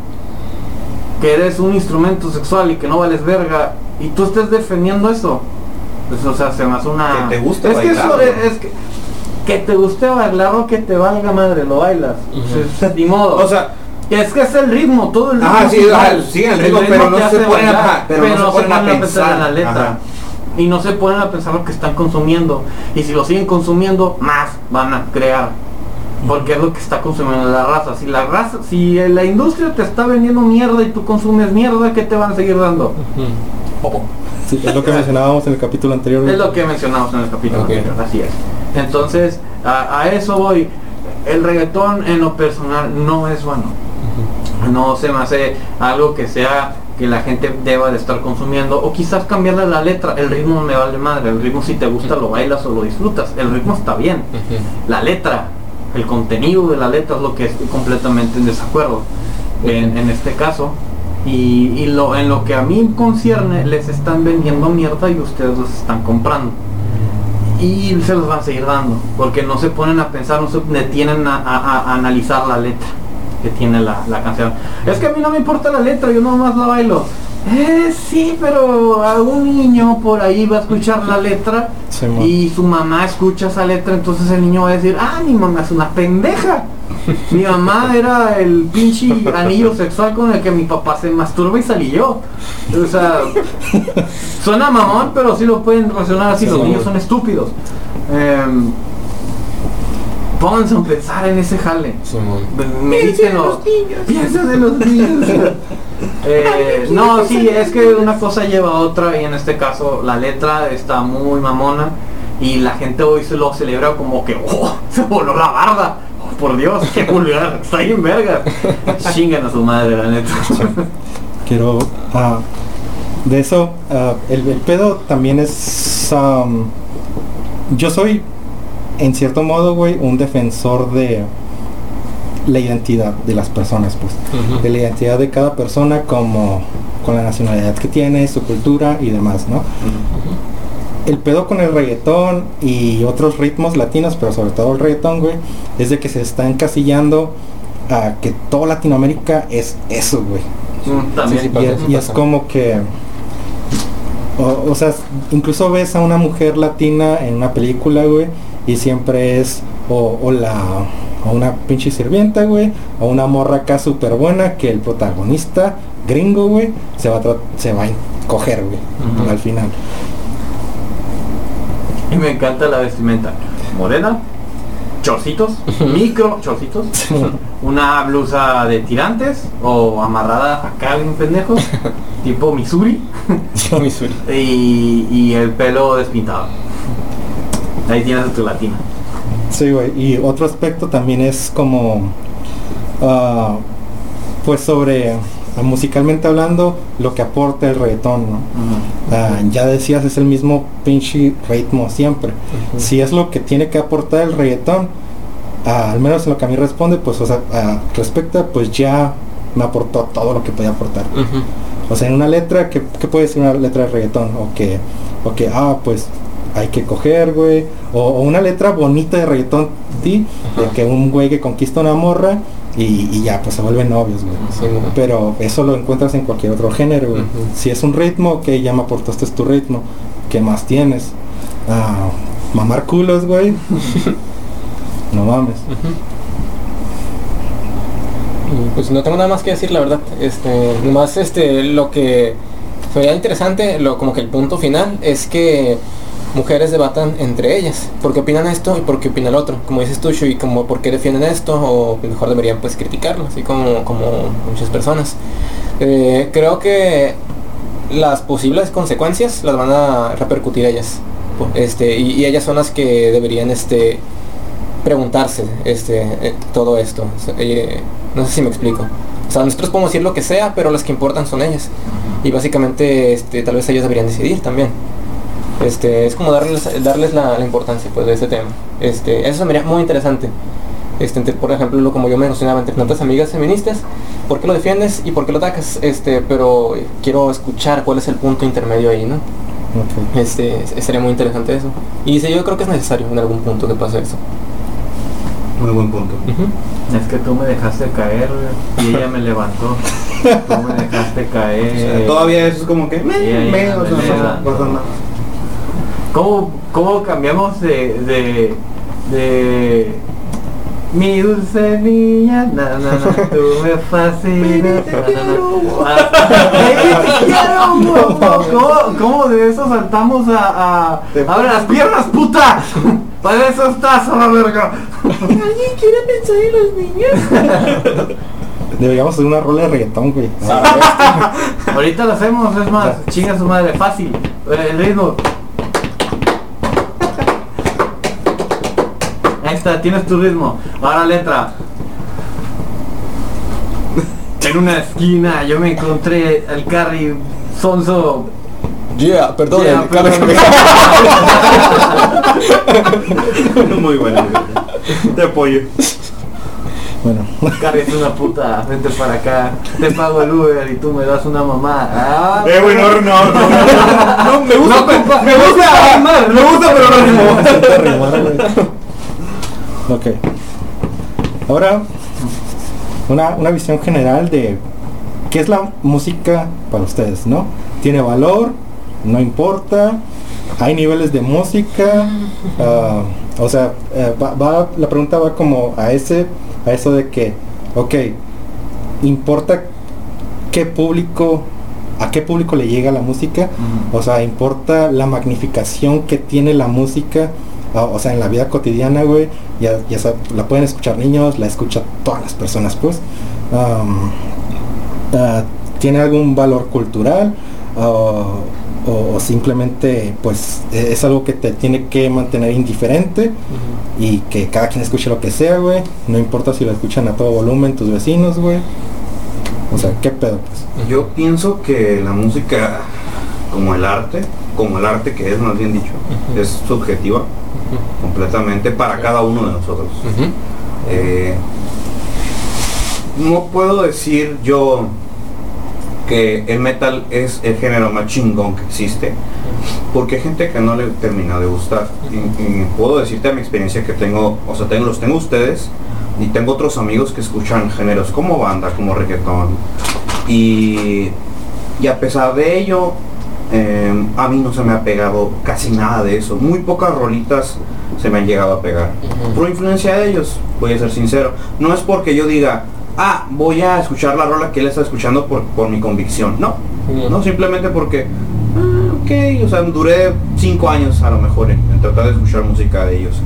que eres un instrumento sexual y que no vales verga, y tú estés defendiendo eso, pues o sea, se me hace una...
Que te guste
es que eso es, es que... Que te guste bailar o que te valga madre, lo bailas. Pues, ni modo.
O sea,
es que es el ritmo, todo el ritmo.
Ajá, sí, sí, el ritmo, pero no se ponen a-
bailar,
pero no se ponen a pensar.
en la letra
Ajá.
y no se ponen a pensar lo que están consumiendo y si lo siguen consumiendo más van a crear porque es lo que está consumiendo la raza si la raza si la industria te está vendiendo mierda y tú consumes mierda qué te van a seguir dando
Sí, es lo que mencionábamos en el capítulo anterior.
es lo que mencionamos en el capítulo anterior así es. Entonces a, a eso voy. El reggaetón en lo personal no es bueno. No se me hace algo que sea que la gente deba de estar consumiendo o quizás cambiarle la letra. El ritmo me vale madre. El ritmo si te gusta lo bailas o lo disfrutas. El ritmo está bien. La letra el contenido de la letra es lo que estoy completamente en desacuerdo. En, en este caso y, y lo, en lo que a mí concierne les están vendiendo mierda y ustedes los están comprando. Y se los van a seguir dando porque no se ponen a pensar no se detienen a, a- analizar la letra que tiene la, la canción. Es que a mí no me importa la letra yo nomás la bailo Eh, sí, pero algún niño por ahí va a escuchar la letra
Sí,
y su mamá escucha esa letra, entonces el niño va a decir, ah, mi mamá es una pendeja. Mi mamá era el pinche anillo sexual con el que mi papá se masturba y salí yo. O sea, suena mamón, pero sí lo pueden relacionar así,
Sí,
los niños son estúpidos. Em, pónganse a pensar en ese jale. Medítenlo. Piensen en los niños. Eh, no, sí, es que una cosa lleva a otra y en este caso la letra está muy mamona y la gente hoy se lo celebra como que oh, se voló la barda. Oh, por Dios, qué vulgar, está bien verga. Chingan a su madre, la neta.
Quiero... ah, de eso, ah, el, el pedo también es... am, yo soy, en cierto modo, güey, un defensor de la identidad de las personas, pues. De la identidad de cada persona como con la nacionalidad que tiene, su cultura y demás, ¿no? El pedo con el reggaetón y otros ritmos latinos, pero sobre todo el reggaetón, güey, es de que se está encasillando a que toda Latinoamérica es eso, güey.
Mm, También.
Sí, sí,
Y, es- y como que... O, o sea, incluso ves a una mujer latina en una película, güey, y siempre es o, o la... O una pinche sirvienta, güey, o una morra acá súper buena que el protagonista gringo, güey, se va a, se va a coger, güey, al final.
Y me encanta la vestimenta. Morena, chorcitos, micro chorcitos, una blusa de tirantes o amarrada acá en un pendejo, tipo Missouri,
Missouri.
y, y el pelo despintado. Ahí tienes tu latina.
Sí, güey. Y otro aspecto también es como, ah, pues sobre, musicalmente hablando, lo que aporta el reggaetón, ¿no? Ah, ya decías, es el mismo pinche ritmo siempre. Si es lo que tiene que aportar el reggaetón, ah, al menos en lo que a mí responde, pues, o sea, respecta, pues ya me aportó todo lo que podía aportar. O sea, en una letra, ¿qué, qué puede decir una letra de reggaetón? O que, o que, ah, pues hay que coger, güey. O, o una letra bonita de reggaetón, ¿sí? De que un güey que conquista una morra y, y ya, pues se vuelven novios, güey. Pero eso lo encuentras en cualquier otro género, güey. Si es un ritmo, que ya me aportaste tu ritmo. ¿Qué más tienes? Ah, mamar culos, güey. no mames.
Pues no tengo nada más que decir, la verdad. Este, nomás este, lo que sería interesante, lo, como que el punto final, es que mujeres debatan entre ellas. ¿Por qué opinan esto y por qué opinan el otro? Como dices tú, y como por qué defienden esto o mejor deberían pues criticarlo, así como, como muchas personas. Eh, creo que las posibles consecuencias las van a repercutir ellas. Este, y, ellas son las que deberían este, preguntarse este, eh, todo esto. Eh, no sé si me explico. O sea, nosotros podemos decir lo que sea, pero las que importan son ellas. Y básicamente este, tal vez ellas deberían decidir también. Este, es como darles, darles la, la importancia pues, de ese tema. Este, eso se me haría muy interesante. Este, entre- por ejemplo, lo- como yo mencionaba, entre tantas amigas feministas, ¿por qué lo defiendes y por qué lo atacas? Este, pero eh, quiero escuchar cuál es el punto intermedio ahí, ¿no? Este, es- sería muy interesante eso. Y sí, yo creo que es necesario en algún punto que pase eso.
Muy buen punto.
Es que tú me dejaste caer y ella me levantó. Tú me dejaste
O
caer.
sea, todavía eso es como que me, me, o sea,
me
no
da.
pasa nada.
¿Cómo, cómo cambiamos de, de, de mi dulce niña? Na, na, na, tú me fascinas. na, na, na. Ah, te quiero. ¿Cómo, ¿Cómo de eso saltamos a, a abre las piernas, puta? Para eso estás a la verga. ¿Alguien quiere pensar en los niños?
Deberíamos hacer una rola de reggaetón, güey.
Ahorita lo hacemos, es más, chinga su madre, fácil. Eh, El ritmo. Ahí está, tienes tu ritmo. Ahora letra. En una esquina yo me encontré al Carry Sonso.
Yeah, perdón,
Yeah,
el
perdón.
me-
Muy bueno. Te apoyo.
Bueno,
Carry es una puta, vente para acá. Te pago el Uber y tú me das una mamá. Ah,
Eh, güey, no, no, no, no, no, me gusta,
No,
me gusta, me gusta, pero no rimó.
Ok. Ahora, una, una visión general de ¿qué es la música para ustedes, no? ¿Tiene valor? ¿No importa? ¿Hay niveles de música? Ah, o sea, eh, va, la pregunta va como a ese, a eso de que, ok, ¿importa qué público a qué público le llega la música, o sea, importa la magnificación que tiene la música, o sea, en la vida cotidiana, güey, ya, ya la pueden escuchar niños, la escuchan todas las personas, pues. Ah, ¿Tiene algún valor cultural? o, simplemente pues e, es algo que te tiene que mantener indiferente y que cada quien escuche lo que sea, güey. No importa si lo escuchan a todo volumen tus vecinos, güey. O sea, ¿qué pedo? Pues?
Yo pienso que la música, como el arte, como el arte que es más bien dicho, es subjetiva completamente para cada uno de nosotros. Eh, no puedo decir yo que el metal es el género más chingón que existe, porque hay gente que no le termina de gustar. Y, puedo decirte a mi experiencia que tengo, o sea, tengo, los tengo ustedes, y tengo otros amigos que escuchan géneros como banda, como reggaetón. Y, y a pesar de ello, em, a mí no se me ha pegado casi nada de eso. Muy pocas rolitas se me han llegado a pegar. Por influencia de ellos, voy a ser sincero. No es porque yo diga, ah, voy a escuchar la rola que él está escuchando por, por mi convicción. No, no simplemente porque, ah, ok, o sea, duré cinco años a lo mejor en tratar de escuchar música de ellos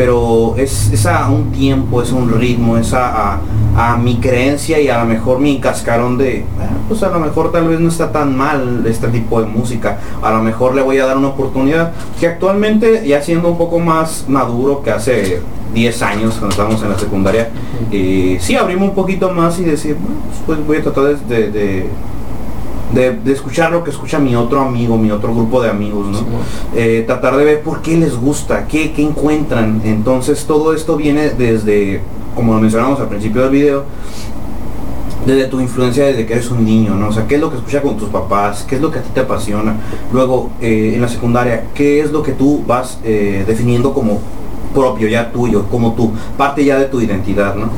pero es, a un tiempo, es un ritmo, es a, mi creencia y a lo mejor mi cascarón de, pues a lo mejor tal vez no está tan mal este tipo de música, a lo mejor le voy a dar una oportunidad, que actualmente ya siendo un poco más maduro que hace 10 años cuando estábamos en la secundaria, y sí abrimos un poquito más y decir, pues, pues voy a tratar de de, escuchar lo que escucha mi otro amigo, mi otro grupo de amigos, ¿no? Eh, tratar de ver por qué les gusta, qué, encuentran. Entonces todo esto viene desde, como lo mencionamos al principio del video, desde tu influencia desde que eres un niño, ¿no? O sea, qué es lo que escuchas con tus papás, qué es lo que a ti te apasiona. Luego, eh, en la secundaria, qué es lo que tú vas eh, definiendo como propio, ya tuyo, como tú, parte ya de tu identidad, ¿no?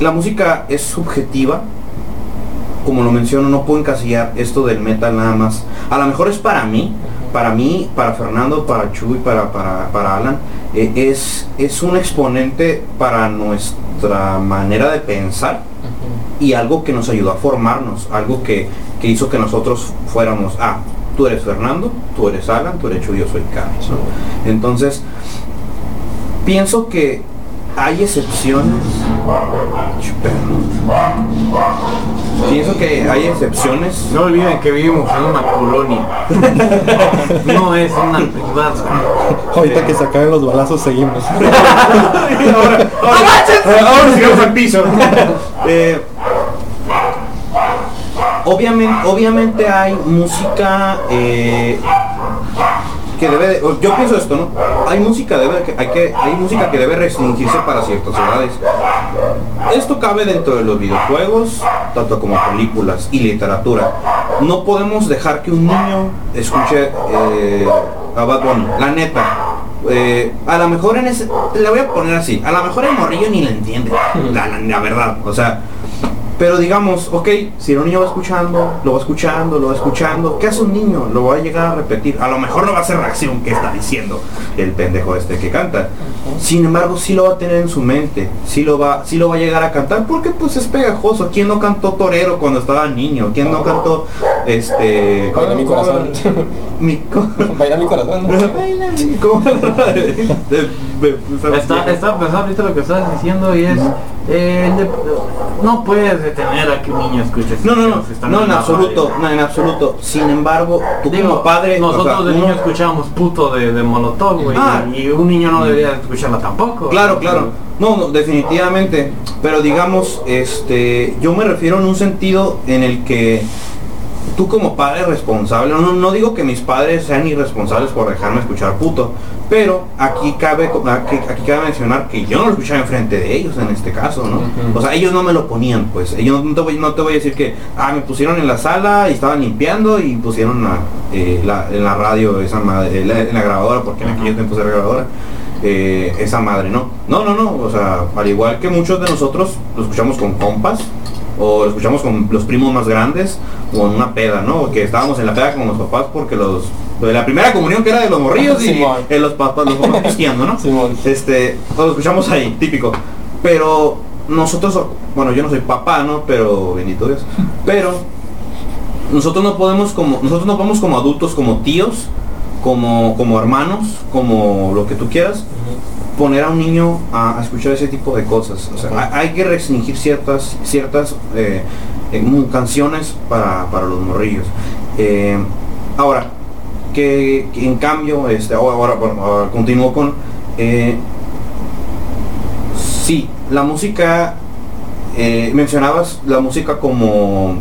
la música es subjetiva, como lo menciono, no puedo encasillar esto del metal nada más. A lo mejor es para mí, para mí, para Fernando, para Chuy, para, para, Alan, eh, es, es un exponente para nuestra manera de pensar y algo que nos ayudó a formarnos, algo que, hizo que nosotros fuéramos, ah, tú eres Fernando, tú eres Alan, tú eres Chuy, yo soy Carlos. Entonces, pienso que hay excepciones. Pienso que hay excepciones.
No olviden que vivimos en una colonia. no es una ciudad.
Ahorita que se acaben los balazos seguimos.
ahora, ahora, sigamos al piso. Eh, obviamente, obviamente hay música eh, que debe yo pienso esto no hay música debe hay que hay música que debe restringirse para ciertas edades. Esto cabe dentro de los videojuegos tanto como películas y literatura. No podemos dejar que un niño escuche eh, a Bad Bunny la neta. Eh, a lo mejor en ese le voy a poner así a lo mejor el morrillo ni le entiende la, la verdad o sea pero digamos, ok, si un niño va escuchando, lo va escuchando, lo va escuchando, ¿qué hace un niño? Lo va a llegar a repetir. A lo mejor no va a hacer reacción que está diciendo el pendejo este que canta. Sin embargo, sí lo va a tener en su mente, sí lo va, sí lo va a llegar a cantar porque pues es pegajoso. ¿Quién no cantó torero cuando estaba niño? ¿Quién no cantó este
Baila mi corazón? Mi Baila mi corazón. Baila mi
Está, está pensando ¿viste lo que estás diciendo y es eh, no puedes detener a que un niño escuche
no no no no en absoluto no en absoluto. Sin embargo tú como padre
nosotros de niño escuchábamos puto de, de molotov güey ah. y un niño no debería escucharla tampoco.
Claro claro. No, no definitivamente pero digamos este yo me refiero en un sentido en el que tú como padre responsable, no, no digo que mis padres sean irresponsables por dejarme escuchar puto, pero aquí cabe, aquí, cabe mencionar que yo no lo escuchaba enfrente de ellos en este caso, ¿no? O sea, ellos no me lo ponían, pues. Ellos no te, voy, no te voy a decir que, ah, me pusieron en la sala y estaban limpiando y pusieron eh, la, en la radio esa madre, en la, grabadora, porque en aquellos tiempos era grabadora. Eh, esa madre, ¿no? No, no, no, o sea, al igual que muchos de nosotros lo escuchamos con compas, o lo escuchamos con los primos más grandes o en una peda, ¿no? Que estábamos en la peda con los papás porque los de la primera comunión que era de los morrillos y en los papás los papás cristianos, ¿no? Este, lo escuchamos ahí, típico. Pero nosotros, bueno, yo no soy papá, ¿no? Pero bendito Dios. Pero nosotros no podemos como nosotros no podemos como adultos, como tíos, como como hermanos, como lo que tú quieras poner a un niño a, escuchar ese tipo de cosas. O sea, hay, que restringir ciertas, ciertas eh, canciones para, los morrillos. Eh, ahora, que, en cambio, este, ahora, ahora, continúo con... Eh, sí, la música, mencionabas la música como,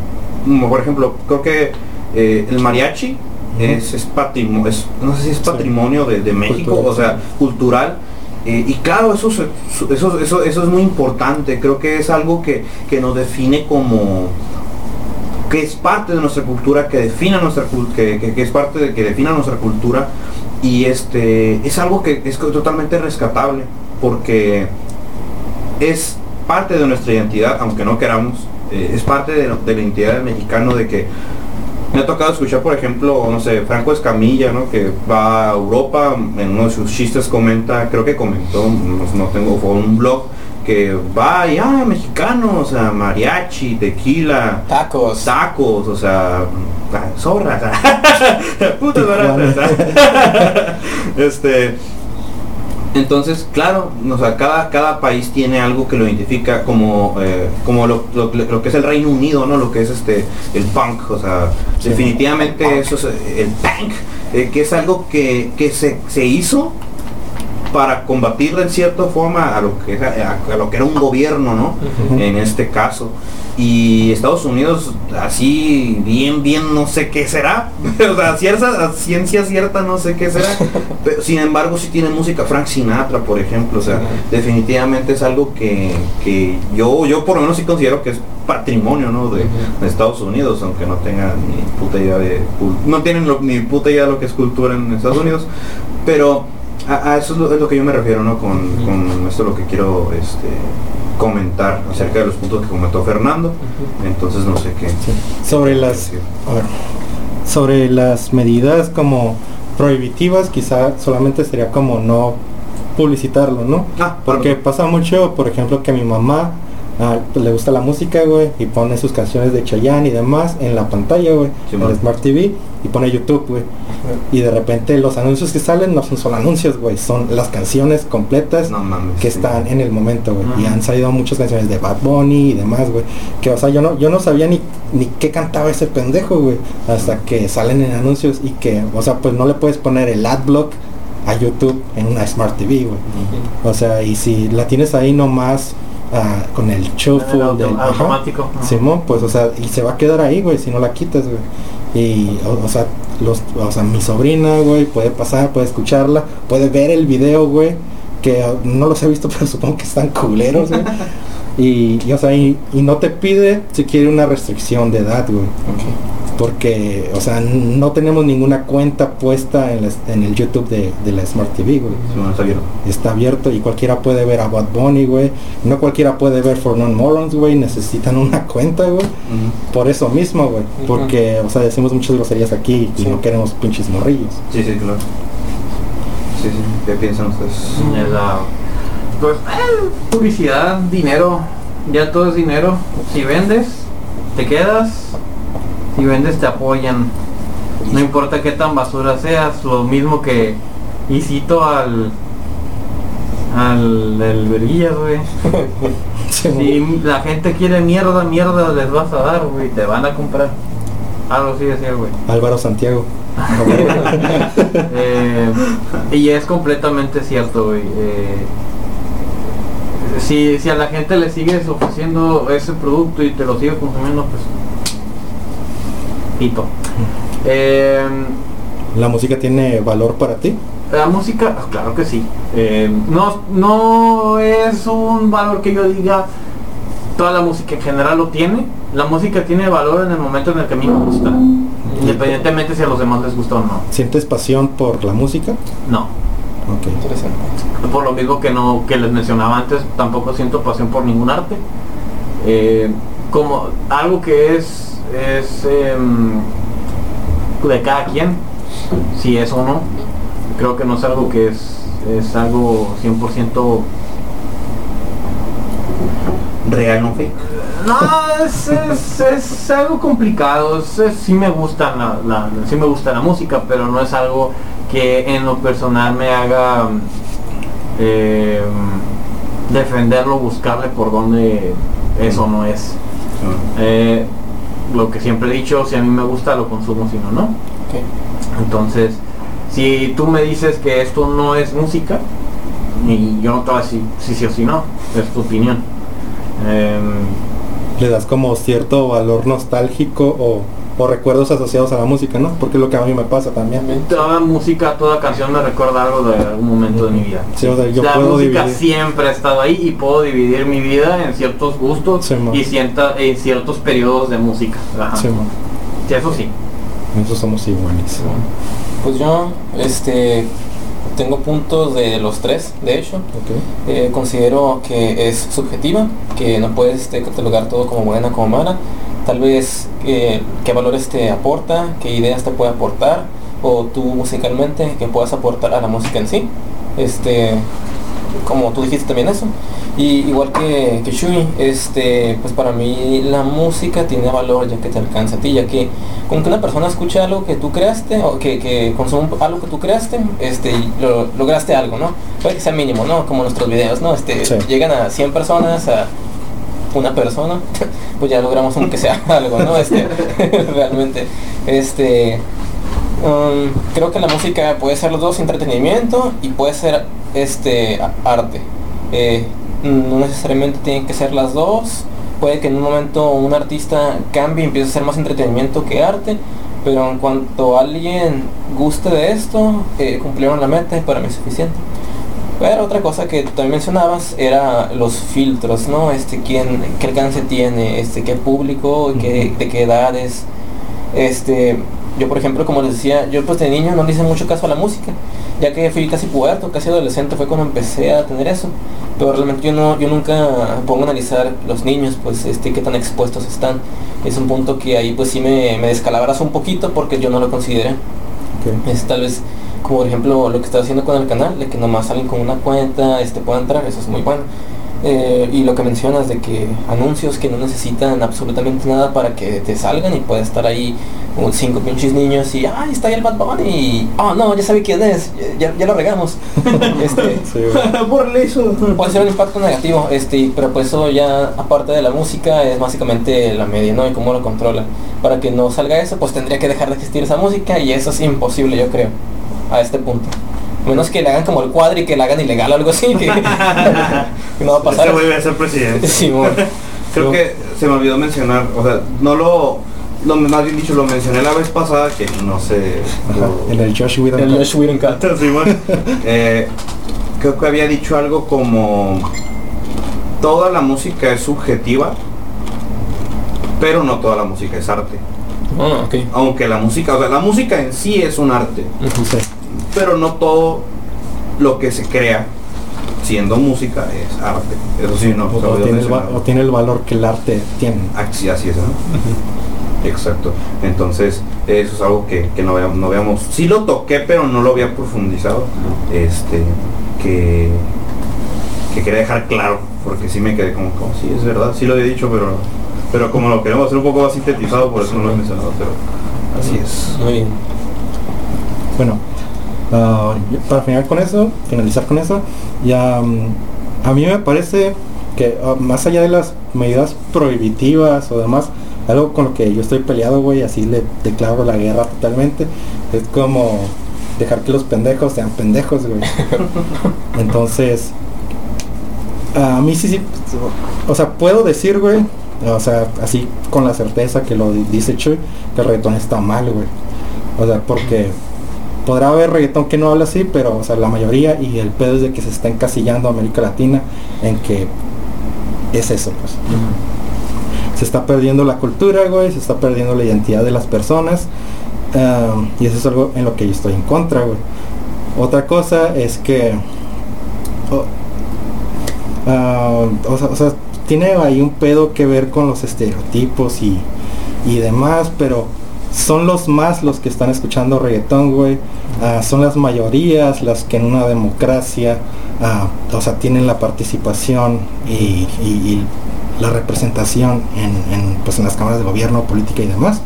por ejemplo, creo que el mariachi es, es patrimonio, no sé si es patrimonio de, México, o sea, cultural eh, y claro, eso, eso, eso, eso es muy importante, creo que es algo que, nos define como que es parte de nuestra cultura, que defina nuestra que, que, es parte de que defina nuestra cultura. Y este es algo que es totalmente rescatable porque es parte de nuestra identidad, aunque no queramos, eh, es parte de la identidad del mexicano de que me ha tocado escuchar, por ejemplo, no sé, Franco Escamilla, ¿no? Que va a Europa, en uno de sus chistes comenta, creo que comentó, no, tengo, fue un blog, que va y, ah, mexicano, o sea, mariachi, tequila,
tacos,
tacos, o sea, zorras, putas este, entonces, claro, o sea, cada, cada país tiene algo que lo identifica como, eh, como lo, que es el Reino Unido, ¿no? Lo que es este el punk, o sea, definitivamente eso es eh, el punk, eh, que es algo que, se, se, hizo para combatir en cierta forma a lo que era, a, lo que era un gobierno, ¿no? En este caso. Y Estados Unidos así bien bien no sé qué será. O sea cierta ciencia cierta no sé qué será. Pero sin embargo si tiene música Frank Sinatra por ejemplo. O sea definitivamente es algo que, yo yo por lo menos sí considero que es patrimonio ¿no? de, Estados Unidos aunque no tenga ni puta idea de no tienen ni puta idea de lo que es cultura en Estados Unidos. Pero a, eso es lo, que yo me refiero no con, con esto lo que quiero este comentar acerca de los puntos que comentó Fernando. Entonces no sé qué.
Sobre las sobre las medidas como prohibitivas, quizá solamente sería como no publicitarlo, ¿no? Ah, Porque pasa mucho, por ejemplo, que mi mamá Ah, pues le gusta la música, güey, y pone sus canciones de Chayanne y demás en la pantalla, güey, en el Smart TV, y pone YouTube, güey. Y de repente los anuncios que salen no son solo anuncios, güey, son las canciones completas que están en el momento, güey. Y han salido muchas canciones de Bad Bunny y demás, güey. Que, o sea, yo no, yo no sabía ni, ni qué cantaba ese pendejo, güey, hasta que salen en anuncios y que, o sea, pues no le puedes poner el ad block a YouTube en una Smart TV, güey. O sea, y si la tienes ahí nomás con el shuffle del
automático.
Simón, pues o sea, y se va a quedar ahí, güey, si no la quitas, güey. Y o, sea, los o sea, mi sobrina, güey, puede pasar, puede escucharla, puede ver el video, güey, que no los he visto, pero supongo que están culeros, güey. y, y, o sea, y, no te pide si quiere una restricción de edad, güey porque, o sea, no tenemos ninguna cuenta puesta en, el YouTube de, la Smart TV, güey. está, abierto. y cualquiera puede ver a Bad Bunny, güey. No cualquiera puede ver For Non Morons, güey. Necesitan una cuenta, güey. Por eso mismo, güey. Porque, o sea, decimos muchas groserías aquí y no queremos pinches morrillos.
Sí, sí, claro. Sí, sí. ¿Qué piensan ustedes?
Pues, eh, publicidad, dinero. Ya todo es dinero. Si vendes, te quedas si vendes te apoyan. No importa qué tan basura seas, lo mismo que y cito al al del verguillas, güey. si la gente quiere mierda, mierda les vas a dar, güey, te van a comprar. Algo así decía, güey.
Álvaro Santiago.
Eh, y es completamente cierto, güey. Eh, si, si a la gente le sigues ofreciendo ese producto y te lo sigue consumiendo, pues
Em, ¿La música tiene valor para ti?
La música, ah, claro que sí. Em, no, no es un valor que yo diga, toda la música en general lo tiene. La música tiene valor en el momento en el que a mí me gusta. Independientemente si a los demás les gusta o no.
¿Sientes pasión por la música?
No.
Ok. Interesante.
Por lo mismo que no que les mencionaba antes, tampoco siento pasión por ningún arte. Eh, como algo que es, es em, de cada quien, si es o no. Creo que no es algo que es, es algo 100%
real, no fake.
No, es, es, es algo complicado. Es, sí me gusta la, la- me gusta la música, pero no es algo que en lo personal me haga eh, defenderlo, buscarle por dónde es o no es. Eh, lo que siempre he dicho, si a mí me gusta lo consumo, si no, no. Entonces, si tú me dices que esto no es música, y yo no te voy a decir si sí o si no, es tu opinión. Em,
Le das como cierto valor nostálgico o, o recuerdos asociados a la música, ¿no? Porque es lo que a mí me pasa también.
toda música, toda canción me recuerda algo de algún momento de mi vida.
Sí, o sea, yo
la
puedo
música
dividir.
siempre ha estado ahí y puedo dividir mi vida en ciertos gustos
Sí,
y cienta- en ciertos periodos de música. Ajá.
Sí, man.
Sí, eso sí.
Eso somos iguales.
Pues yo, este, tengo puntos de los tres, de hecho.
Ok.
Eh, considero que es subjetiva, que no puedes este, catalogar todo como buena como mala. Tal vez eh, qué valores te aporta, qué ideas te puede aportar, o tú musicalmente que puedas aportar a la música en sí. Este, como tú dijiste también eso. Y igual que, que Shui, este, pues para mí la música tiene valor ya que te alcanza a ti, ya que con que una persona escucha algo que tú creaste o que, que consume algo que tú creaste, este, y lo, lograste algo, ¿no? Puede que sea mínimo, ¿no? Como nuestros videos, ¿no? Este,
Sí.
llegan a 100 personas, a una persona, pues ya logramos aunque sea algo, ¿no? Este, realmente, este, um, creo que la música puede ser los dos entretenimiento y puede ser este arte. Eh, no necesariamente tienen que ser las dos. Puede que en un momento un artista cambie y empiece a ser más entretenimiento que arte. Pero en cuanto alguien guste de esto, eh, cumplieron la meta y para mí es suficiente. Pero otra cosa que también mencionabas era los filtros, ¿no? Este, quién, qué alcance tiene, este, qué público, qué, de qué edades. Este, yo por ejemplo, como les decía, yo pues de niño no le hice mucho caso a la música, ya que fui casi puberto, casi adolescente fue cuando empecé a tener eso. Pero realmente yo no, yo nunca pongo a analizar los niños, pues este, qué tan expuestos están. Es un punto que ahí pues sí me, me descalabras un poquito porque yo no lo consideré. Es tal vez como por ejemplo lo que está haciendo con el canal, de que nomás salen con una cuenta, este pueda entrar, eso es muy bueno. Eh, y lo que mencionas de que anuncios que no necesitan absolutamente nada para que te salgan y puede estar ahí un cinco pinches niños y ay está ahí el Bad Bunny y oh no ya sabe quién es ya, ya lo regamos este
Sí.
Por eso.
puede ser un impacto negativo este pero pues eso ya aparte de la música es básicamente la media no y cómo lo controla para que no salga eso pues tendría que dejar de existir esa música y eso es imposible yo creo a este punto menos que le hagan como el cuadro y que le hagan ilegal o algo así que, que no va a pasar
Este va a ser presidente.
Simón.
Creo
Yo-
que se me olvidó mencionar, o sea, no lo, lo más bien dicho, lo mencioné la vez pasada que no sé.
En el Josh Whedon.
el Josh Whedon.
Sí, bueno. Eh, creo que había dicho algo como toda la música es subjetiva, pero no toda la música es arte.
Ok.
Aunque la música, o sea, la música en sí es un arte,
Sí.
Pero no todo lo que se crea siendo música es arte. Eso sí, no.
O, o tiene el va-
mencionarlo.
o tiene el valor que el arte tiene.
Así, así es, ¿no? Exacto. Entonces, eso es algo que, que no, veamos, no veamos. Sí lo toqué, pero no lo había profundizado. Este, que, que quería dejar claro, porque sí me quedé como, como sí, es verdad, sí lo había dicho, pero, pero como lo queremos hacer un poco más sintetizado, por eso no lo he mencionado, pero así es.
Muy bien.
Bueno, ah, para finalizar con eso, finalizar con eso, ya mm, a mí me parece que ah, más allá de las medidas prohibitivas o demás, algo con lo que yo estoy peleado, güey, así le declaro la guerra totalmente, es como dejar que los pendejos sean pendejos, güey. Entonces, a mí sí, sí, o sea, puedo decir, güey, o sea, así con la certeza que lo di- dice Chuy, que el reggaetón está mal, güey. O sea, porque podrá haber reggaetón que no habla así, pero o sea, la mayoría y el pedo es de que se está encasillando América Latina en que es eso, pues. Se está perdiendo la cultura, güey, se está perdiendo la identidad de las personas. y eso es algo en lo que yo estoy en contra, güey. Otra cosa es que... o sea, o sea, tiene ahí un pedo que ver con los estereotipos y, y demás, pero son los más los que están escuchando reggaetón, güey. Ah, son las mayorías las que en una democracia, ah, o sea, tienen la participación y, la representación en, pues, en las cámaras de gobierno, política y demás.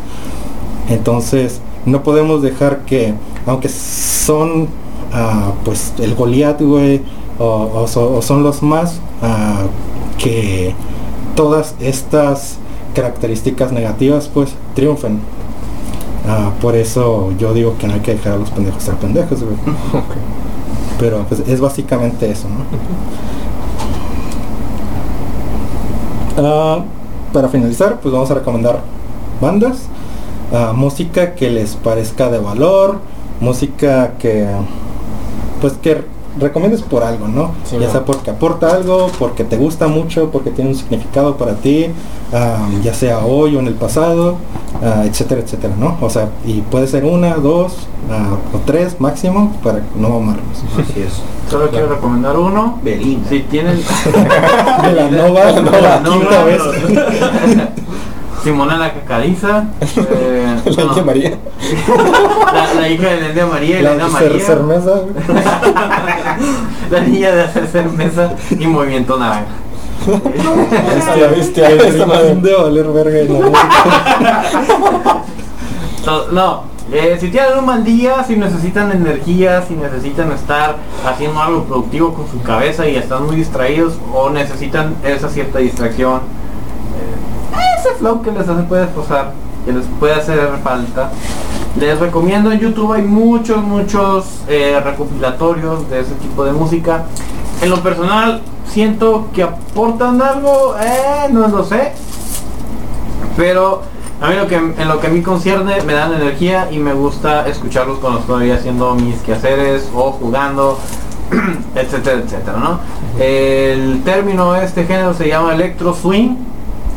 Entonces, no podemos dejar que, aunque son ah, pues el Goliat, güey, o, son los más, que todas estas características negativas pues triunfen. Ah, por eso yo digo que no hay que dejar a los pendejos ser pendejos, Pero pues es básicamente eso, ah, para finalizar, pues vamos a recomendar bandas, ah, música que les parezca de valor, música que pues que recomiendes por algo, ¿no? ya sea porque aporta algo, porque te gusta mucho, porque tiene un significado para ti, ya sea hoy o en el pasado, uh, etcétera, etcétera, ¿no? O sea, y puede ser una, dos o tres máximo para no amarnos.
Así es. Solo quiero recomendar uno.
Belinda.
Si tienen...
de la nova, la quinta vez.
Simona la. Eh,
la
no,
María.
La, hija de la María y la,
la
María.
Cermesa.
la niña de hacer cermesa y movimiento naranja.
Hostia, bestia, esta de valer verga
no, no eh, si tienen un mal día, si necesitan energía, si necesitan estar haciendo algo productivo con su cabeza y están muy distraídos o necesitan esa cierta distracción, ese flow que les puede esposar, que les puede hacer falta. Les recomiendo en YouTube hay muchos, muchos eh, recopilatorios de ese tipo de música. En lo personal siento que aportan algo, eh, no lo sé. Pero a mí lo que en lo que a mí concierne me dan energía y me gusta escucharlos cuando estoy haciendo mis quehaceres o jugando, etcétera, etcétera, ¿no? El término de este género se llama electro swing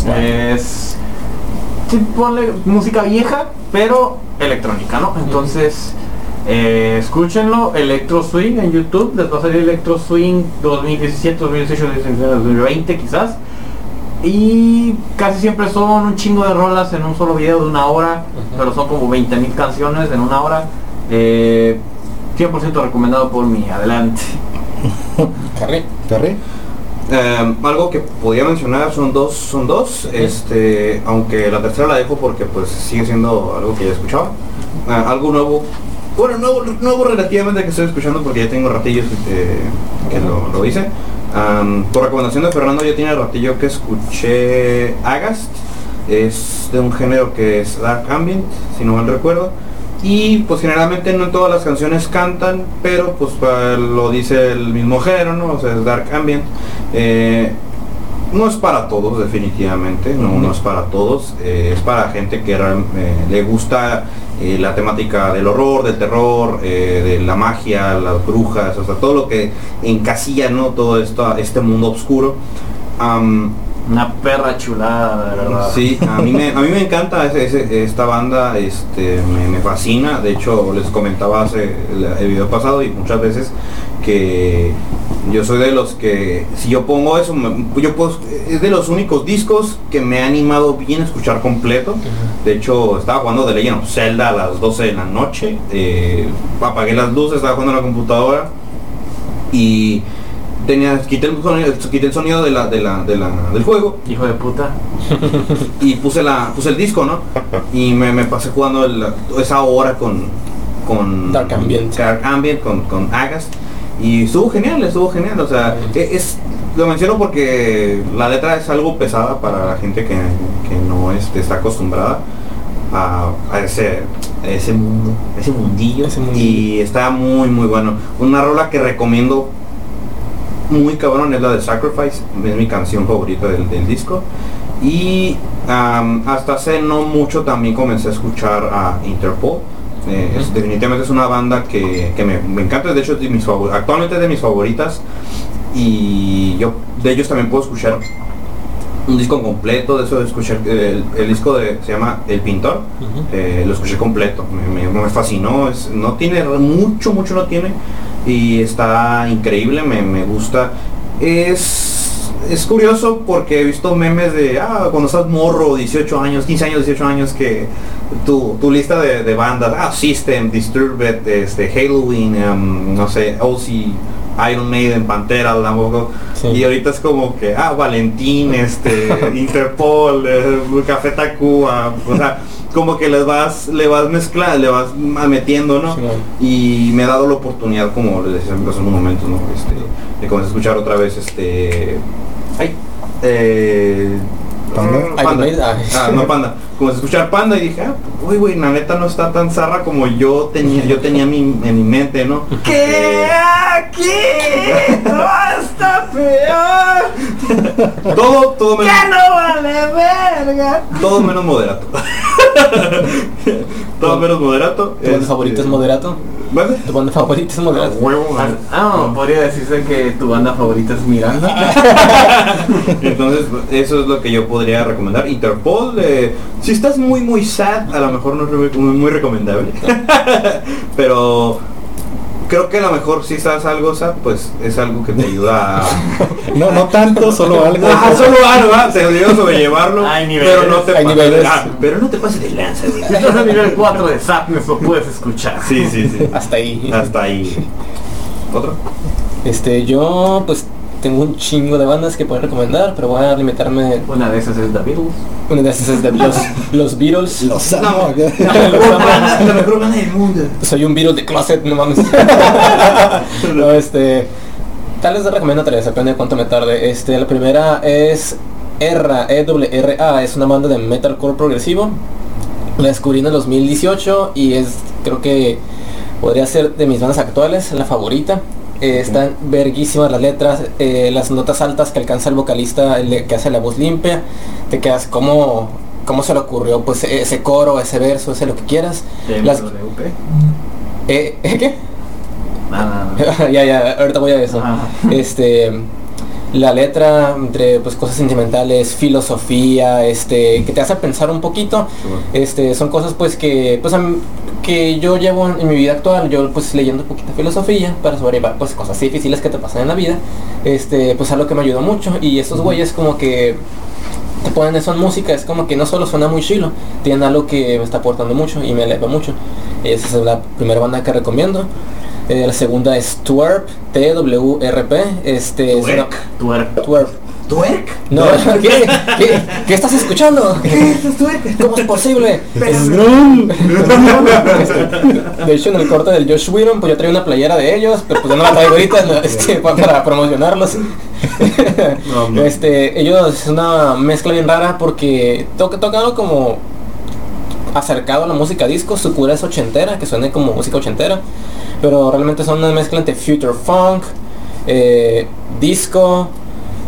es ponle música vieja, pero electrónica, ¿no? Entonces, eh, escúchenlo, Electro Swing en YouTube, les va a salir Electro Swing 2017, 2018, 2020 quizás. Y casi siempre son un chingo de rolas en un solo video de una hora, pero son como 20.000 canciones en una hora. 100% eh, recomendado por mí, adelante.
Carré, Carré.
Em, algo que podía mencionar son dos, son dos, este, aunque la tercera la dejo porque pues sigue siendo algo que ya escuchaba. Ah, algo nuevo, bueno, nuevo, nuevo relativamente que estoy escuchando porque ya tengo ratillos que, lo, hice. por recomendación de Fernando ya tiene ratillo que escuché Agast, es de un género que es Dark Ambient, si no mal recuerdo. Y pues generalmente no todas las canciones cantan, pero pues lo dice el mismo género, ¿no? O sea, es Dark Ambient. Eh, no es para todos, definitivamente, no, no es para todos, eh, es para gente que eh, le gusta la temática del horror, del terror, de la magia, las brujas, o sea, todo lo que encasilla, ¿no? Todo esto, este mundo oscuro.
Una perra chulada, de verdad.
Sí, a mí me, a mí me encanta esta banda, este, me, fascina. De hecho, les comentaba hace el, video pasado y muchas veces que yo soy de los que, si yo pongo eso, yo puedo, es de los únicos discos que me ha animado bien a escuchar completo. De hecho, estaba jugando de Legend of Zelda a las 12 de la noche. Eh, apagué las luces, estaba jugando en la computadora y tenía, quité el sonido, quité el sonido de la, de la, de la, del juego.
Hijo de puta.
Y puse la, puse el disco, ¿no? Y me, me pasé jugando esa hora con, con
Dark Ambient.
Dark Ambient, con, con Agas. Y estuvo genial, estuvo genial. O sea, e, es, lo menciono porque la letra es algo pesada para la gente que, que no este, está acostumbrada a, a ese, ese mundo, ese mundillo, ese mundillo. Y está muy, muy bueno. Una rola que recomiendo muy cabrón es la de Sacrifice, es mi canción favorita del, disco. Y hasta hace no mucho también comencé a escuchar a Interpol. Eh, definitivamente es una banda que, me, encanta, de hecho de mis actualmente de mis favoritas. Y yo de ellos también puedo escuchar un disco completo, de eso escuché el, disco de, se llama El Pintor, eh, lo escuché completo, me, fascinó, es, no tiene mucho, mucho no tiene, y está increíble, me, gusta. Es es curioso porque he visto memes de, ah, cuando estás morro, 18 años, 15 años, 18 años, que tu, tu lista de, bandas, ah, System, Disturbed, este, Halloween, em, no sé, OC, Iron Maiden, Pantera, tampoco. Y ahorita es como que, ah, Valentín, este, Interpol, eh, Café Tacuba, o sea, como que les vas, le vas mezclar, le vas metiendo, ¿no? y me ha dado la oportunidad, como les decía en un momento, ¿no? Este, de comenzar a escuchar otra vez este. Ay. Eh, Panda. Ah, no Panda. Como escuchar Panda y dije, ah, uy, güey, la neta no está tan zarra como yo tenía, yo tenía mi, en mi mente, ¿no?
¿Qué aquí no está peor?
todo, todo
menos. ¡Que no vale verga!
Todo menos moderato. todo menos moderato.
¿Tu banda favorito es moderato?
¿Vale?
¿Tu banda favorita es moderato?
Ah, ah, podría decirse que tu banda favorita es Miranda.
Entonces, eso es lo que yo podría recomendar. Interpol, eh, si estás muy muy sad, a lo mejor no es muy, muy recomendable. Pero creo que a lo mejor si estás algo, sad, pues es algo que te ayuda a...
no, no tanto, solo algo.
Ah, solo algo, ¿ah? te ayuda a sobrellevarlo. pero no te pases, ah, pero no te pases de lanza.
Estás a nivel 4 de sadness, lo puedes escuchar.
Sí, sí, sí.
Hasta ahí.
Hasta ahí. ¿Otro?
Este, yo pues tengo un chingo de bandas que puedo recomendar, pero voy a limitarme.
Una de esas es The Beatles.
Una de esas es The los, los Beatles.
Los
no, la mejor banda del mundo.
Soy un Beatle de closet, no mames. no, este. Tal vez te recomiendo tres, depende de cuánto me tarde. Este, la primera es ERA, E-W-R-A, es una banda de metalcore progresivo. La descubrí en el 2018 y es, creo que podría ser de mis bandas actuales, la favorita. Eh, están verguísimas las letras, eh, las notas altas que alcanza el vocalista, el que hace la voz limpia, te quedas como cómo se le ocurrió pues ese coro, ese verso, ese lo que quieras.
Las...
¿Eh, ¿Qué? ya, ya, ahorita voy a eso. Este la letra entre pues cosas sentimentales, filosofía, este, que te hace pensar un poquito, este, son cosas pues que pues que yo llevo en, mi vida actual, yo pues leyendo un poquito filosofía para sobrevivir pues cosas difíciles que te pasan en la vida, este, pues algo que me ayudó mucho. Y estos güeyes como que te ponen eso en música, es como que no solo suena muy chilo, tienen algo que me está aportando mucho y me eleva mucho. Esa es la primera banda que recomiendo. Eh, la segunda es Twerp, T-W-R-P. Este,
twerk.
twerk. Twerk.
¿Twerk?
No, ¿qué? ¿Qué? ¿Qué estás escuchando?
¿Qué es twerk?
¿Cómo es posible? de hecho, en el corte del Josh Whedon, pues yo traía una playera de ellos, pero pues no la traigo ahorita este, para promocionarlos. este, ellos es una mezcla bien rara porque toca, toca algo como acercado a la música disco, su cura es ochentera, que suene como música ochentera pero realmente son una mezcla entre future funk, eh, disco,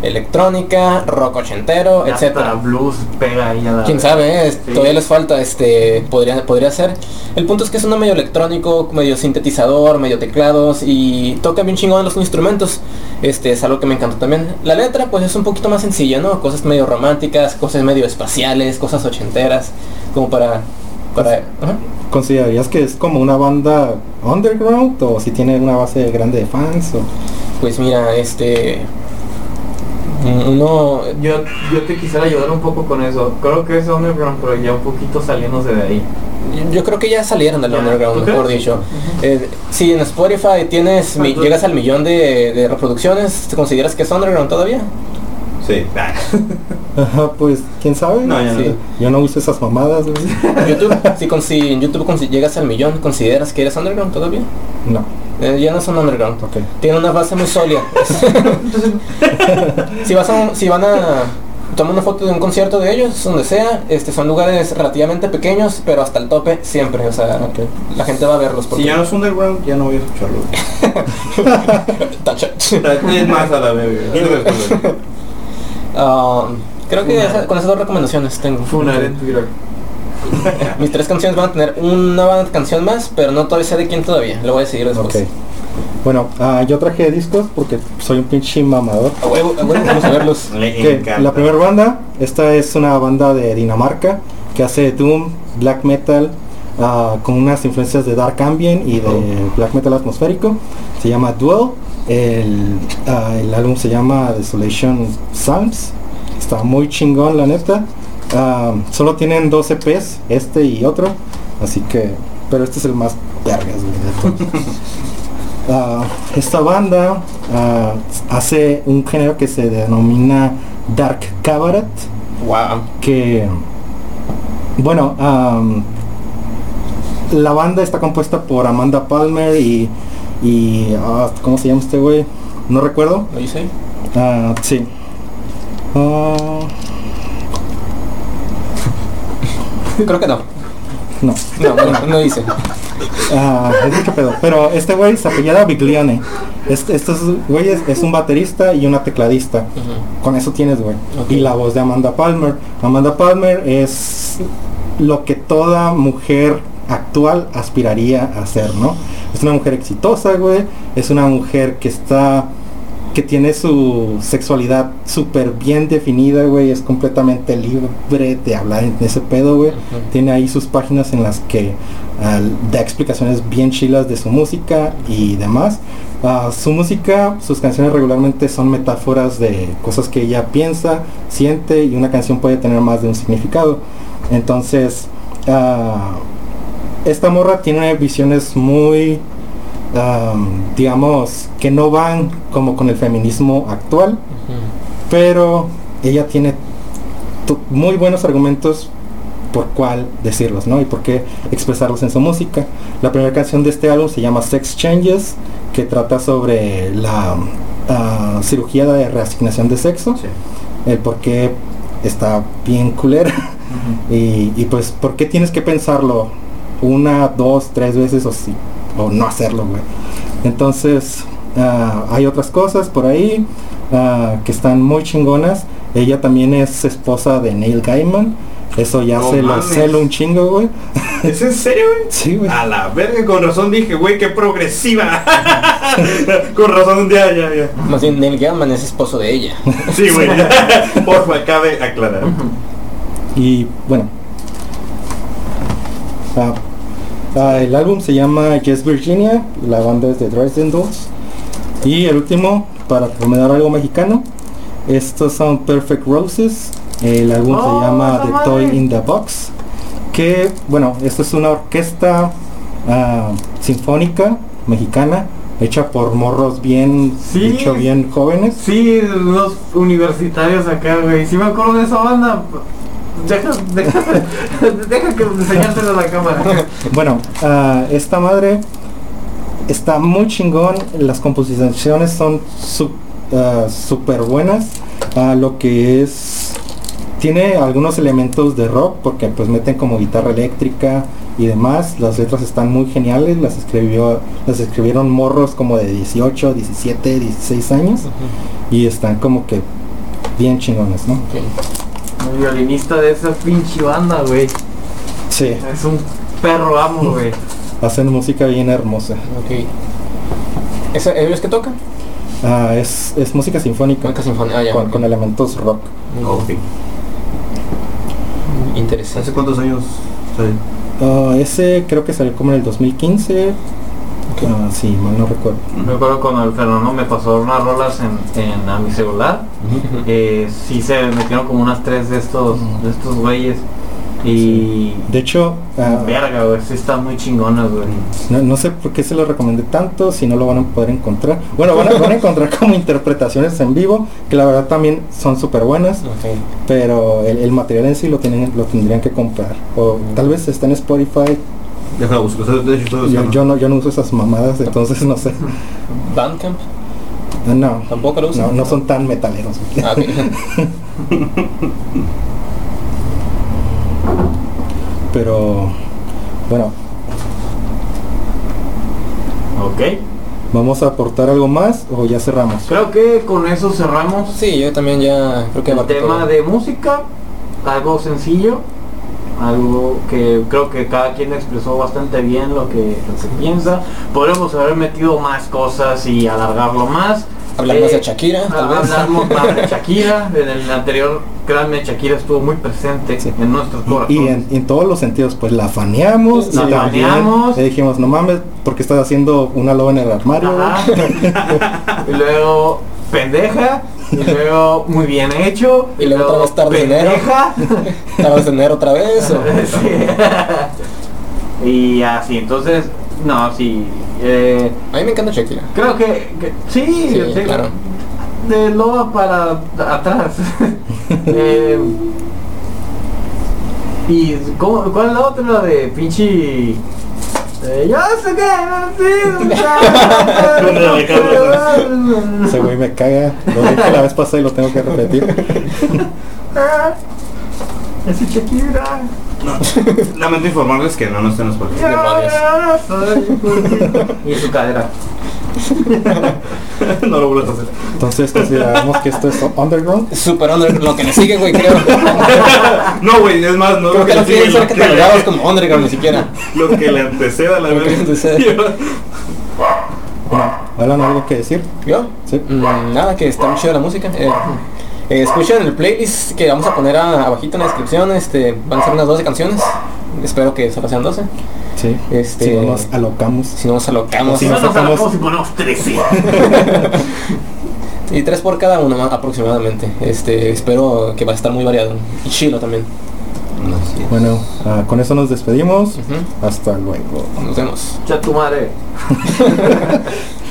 electrónica, rock ochentero, etcétera.
blues pega ahí a
Quién sabe, eh, todavía les falta, este, podría, podría ser. El punto es que es una medio electrónico, medio sintetizador, medio teclados y toca bien chingón los instrumentos. Este es algo que me encantó también. La letra pues es un poquito más sencilla, ¿no? Cosas medio románticas, cosas medio espaciales, cosas ochenteras, como para
¿Considerarías que es como una banda underground o si tiene una base grande de fans? O?
Pues mira, este uno
yo, yo te quisiera ayudar un poco con eso. Creo que es underground, pero ya un poquito saliéndose de ahí.
Yo creo que ya salieron del underground, mejor dicho. Eh, si en Spotify tienes llegas al millón de, de reproducciones, ¿te consideras que es underground todavía?
Sí.
pues, ¿quién sabe?
No,
Yo no uso esas mamadas.
YouTube, si, con, si en YouTube con, si llegas al millón, ¿consideras que eres underground todavía?
No.
Eh, ya no son underground.
Okay.
Tienen una base muy sólida. si, vas a, si van a tomar una foto de un concierto de ellos, donde sea, este son lugares relativamente pequeños, pero hasta el tope siempre, o sea, la gente va a verlos.
Porque... Si ya no es underground, ya no voy a escucharlo. es más a la bebé.
Ah, creo que con esas dos recomendaciones tengo.
Funar en Twitter.
Mis tres canciones van a tener una canción más, pero no todavía sé de quién todavía. Lo voy a seguir después.
Bueno, uh, yo traje discos porque soy un pinche mamador.
vamos a verlos.
la primera banda, esta es una banda de Dinamarca que hace Doom, Black Metal, uh, con unas influencias de Dark Ambient y de Black Metal atmosférico. Se llama Duel El, ah, el álbum se llama Desolation Sounds. Está muy chingón, la neta. Ah, solo tienen dos EPs, este y otro. Así que, pero este es el más vergas. Ah, esta banda ah, hace un género que se denomina Dark Cabaret,
Wow.
que, bueno, la banda está compuesta por Amanda Palmer y, y ¿cómo se llama este güey? No recuerdo.
¿Lo?
Ah, sí.
Creo que no.
no.
No, no, no dice.
Ah, es mucho pedo. Pero este güey se apellida Biglione. Este, estos güeyes es un baterista y una tecladista. Con eso tienes, güey. Y la voz de Amanda Palmer. Amanda Palmer es lo que toda mujer actual aspiraría a ser, ¿no? Es una mujer exitosa, güey. Es una mujer que está que tiene su sexualidad súper bien definida, güey. Es completamente libre de hablar en ese pedo, güey. Tiene ahí sus páginas en las que ah, da explicaciones bien chilas de su música y demás. Ah, su música, sus canciones regularmente son metáforas de cosas que ella piensa, siente y una canción puede tener más de un significado. Entonces, ah, esta morra tiene visiones muy, am, digamos, que no van como con el feminismo actual, pero ella tiene muy buenos argumentos por cuál decirlos, ¿no? Y por qué expresarlos en su música. La primera canción de este álbum se llama Sex Changes, que trata sobre la ah, cirugía de reasignación de sexo,
Sí.
el por qué está bien culera y, y, pues por qué tienes que pensarlo una, dos, tres veces o sí, o no hacerlo, güey. Entonces, ah, hay otras cosas por ahí ah, que están muy chingonas. Ella también es esposa de Neil Gaiman. Eso ya
No
se lo celo un chingo, güey.
¿Es en serio, güey?
Sí, güey.
A la verga, con razón dije, güey, qué progresiva. con razón, ya, ya, ya.
Más bien Neil Gaiman es esposo de ella.
Sí, güey. Porfa, cabe aclarar.
Y bueno. Ah, ah, el álbum se llama Yes Virginia, la banda es de Dresden Dolls. Y el último, para recomendar algo mexicano, estos son Perfect Roses. El álbum
Oh,
se llama
esa
The
madre.
Toy in the Box. Que, bueno, esto es una orquesta ah, sinfónica mexicana hecha por morros bien,
Sí.
hecho bien jóvenes.
Sí, los universitarios acá, güey. Si me acuerdo de esa banda. Deja, deja, deja que enseñárselo a la cámara.
Bueno, ah, esta madre está muy chingón, las composiciones son súper buenas, Ah, lo que es tiene algunos elementos de rock porque pues meten como guitarra eléctrica y demás, las letras están muy geniales, las escribió las escribieron morros como de 18, 17, 16 años y están como que bien chingones, ¿no?
El violinista de esa pinche banda, güey.
Sí,
Es un perro amo, güey.
hacen música bien hermosa.
Ok. ¿Esa, ¿Ellos que tocan?
Ah, es, es música sinfónica
Música sinfónica. Ah, ya.
con, elementos rock.
Ok.
Interesante.
¿Hace cuántos años salió?
Ah, ese creo que salió como en el 2015. Ah, sí, mal no recuerdo.
Me acuerdo cuando el Fernando me pasó unas rolas en, en- a mi celular. Eh, sí se metieron como unas tres de estos, de estos güeyes. Y.
De hecho, ah,
Verga, güey, sí están muy chingonas, güey.
no, no sé por qué se lo recomendé tanto, si no lo van a poder encontrar. Bueno, van a, van a encontrar como interpretaciones en vivo, que la verdad también son súper buenas,
Ok.
pero el, el material en sí lo, tienen, lo tendrían que comprar. O tal vez está en Spotify.
Déjala buscar. De hecho, estoy
Yo, no, yo no uso esas mamadas, entonces no sé.
Bandcamp.
No,
Tampoco lo usan.
no, no son tan metaleros.
Ah.
Pero bueno,
Ok.
vamos a aportar algo más o ya cerramos.
Creo que con eso cerramos
Sí, yo también ya creo que
el tema
todo.
de música. Algo sencillo. Algo que creo que cada quien expresó bastante bien lo que, lo que piensa. Podríamos haber metido más cosas y alargarlo más.
Hablar más de Shakira, tal vez.
Hablamos más de Shakira. En el anterior créanme, Shakira estuvo muy presente
Sí.
en nuestros
Y
corazones.
en, en todos los sentidos, pues la faneamos.
La
y también
faneamos.
Le dijimos, no mames, porque estás haciendo una loba en el armario.
Y luego pendeja. Y luego muy bien hecho.
Y luego otra vez tarde de enero. Estabas en enero otra vez. o-
Sí. y así, entonces, no, sí. eh,
A mí me encanta Shakira.
creo que, que- sí,
claro.
de loba para atrás. Eh, y ¿cómo- ¿cuál es la otra? La de pinche... eh, yo sé que
Ese güey me caga. Lo dije la vez pasada y lo tengo que repetir.
Ese Shakira.
No, lamento informarles que no nos estén los
Y su cadera.
no lo vuelvas a hacer.
Entonces consideramos que esto es underground.
Super under, lo que le sigue, güey, creo.
No, güey, es más, no
Creo
lo
que
le sigue,
ser
lo que
catalogados
le-
como underground ni siquiera.
Lo que le anteceda a la
Lo que le antecede.
Bueno, ¿Alan algo que decir?
¿Yo?
Sí.
Mm, nada, que está muy chida la música. Eh, eh, escuchen el playlist que vamos a poner a- abajito en la descripción. Este, van a ser unas 12 canciones. Espero que solo sean 12.
Sí.
Este-
Si no nos alocamos.
Si no nos alocamos.
Si
Si
no
no nos alocamos y ponemos 13.
Y tres por cada uno aproximadamente. Este, espero que va a estar muy variado. Y chilo también.
Bueno, ah, con eso nos despedimos. Hasta luego.
Nos vemos.
Ya tu madre.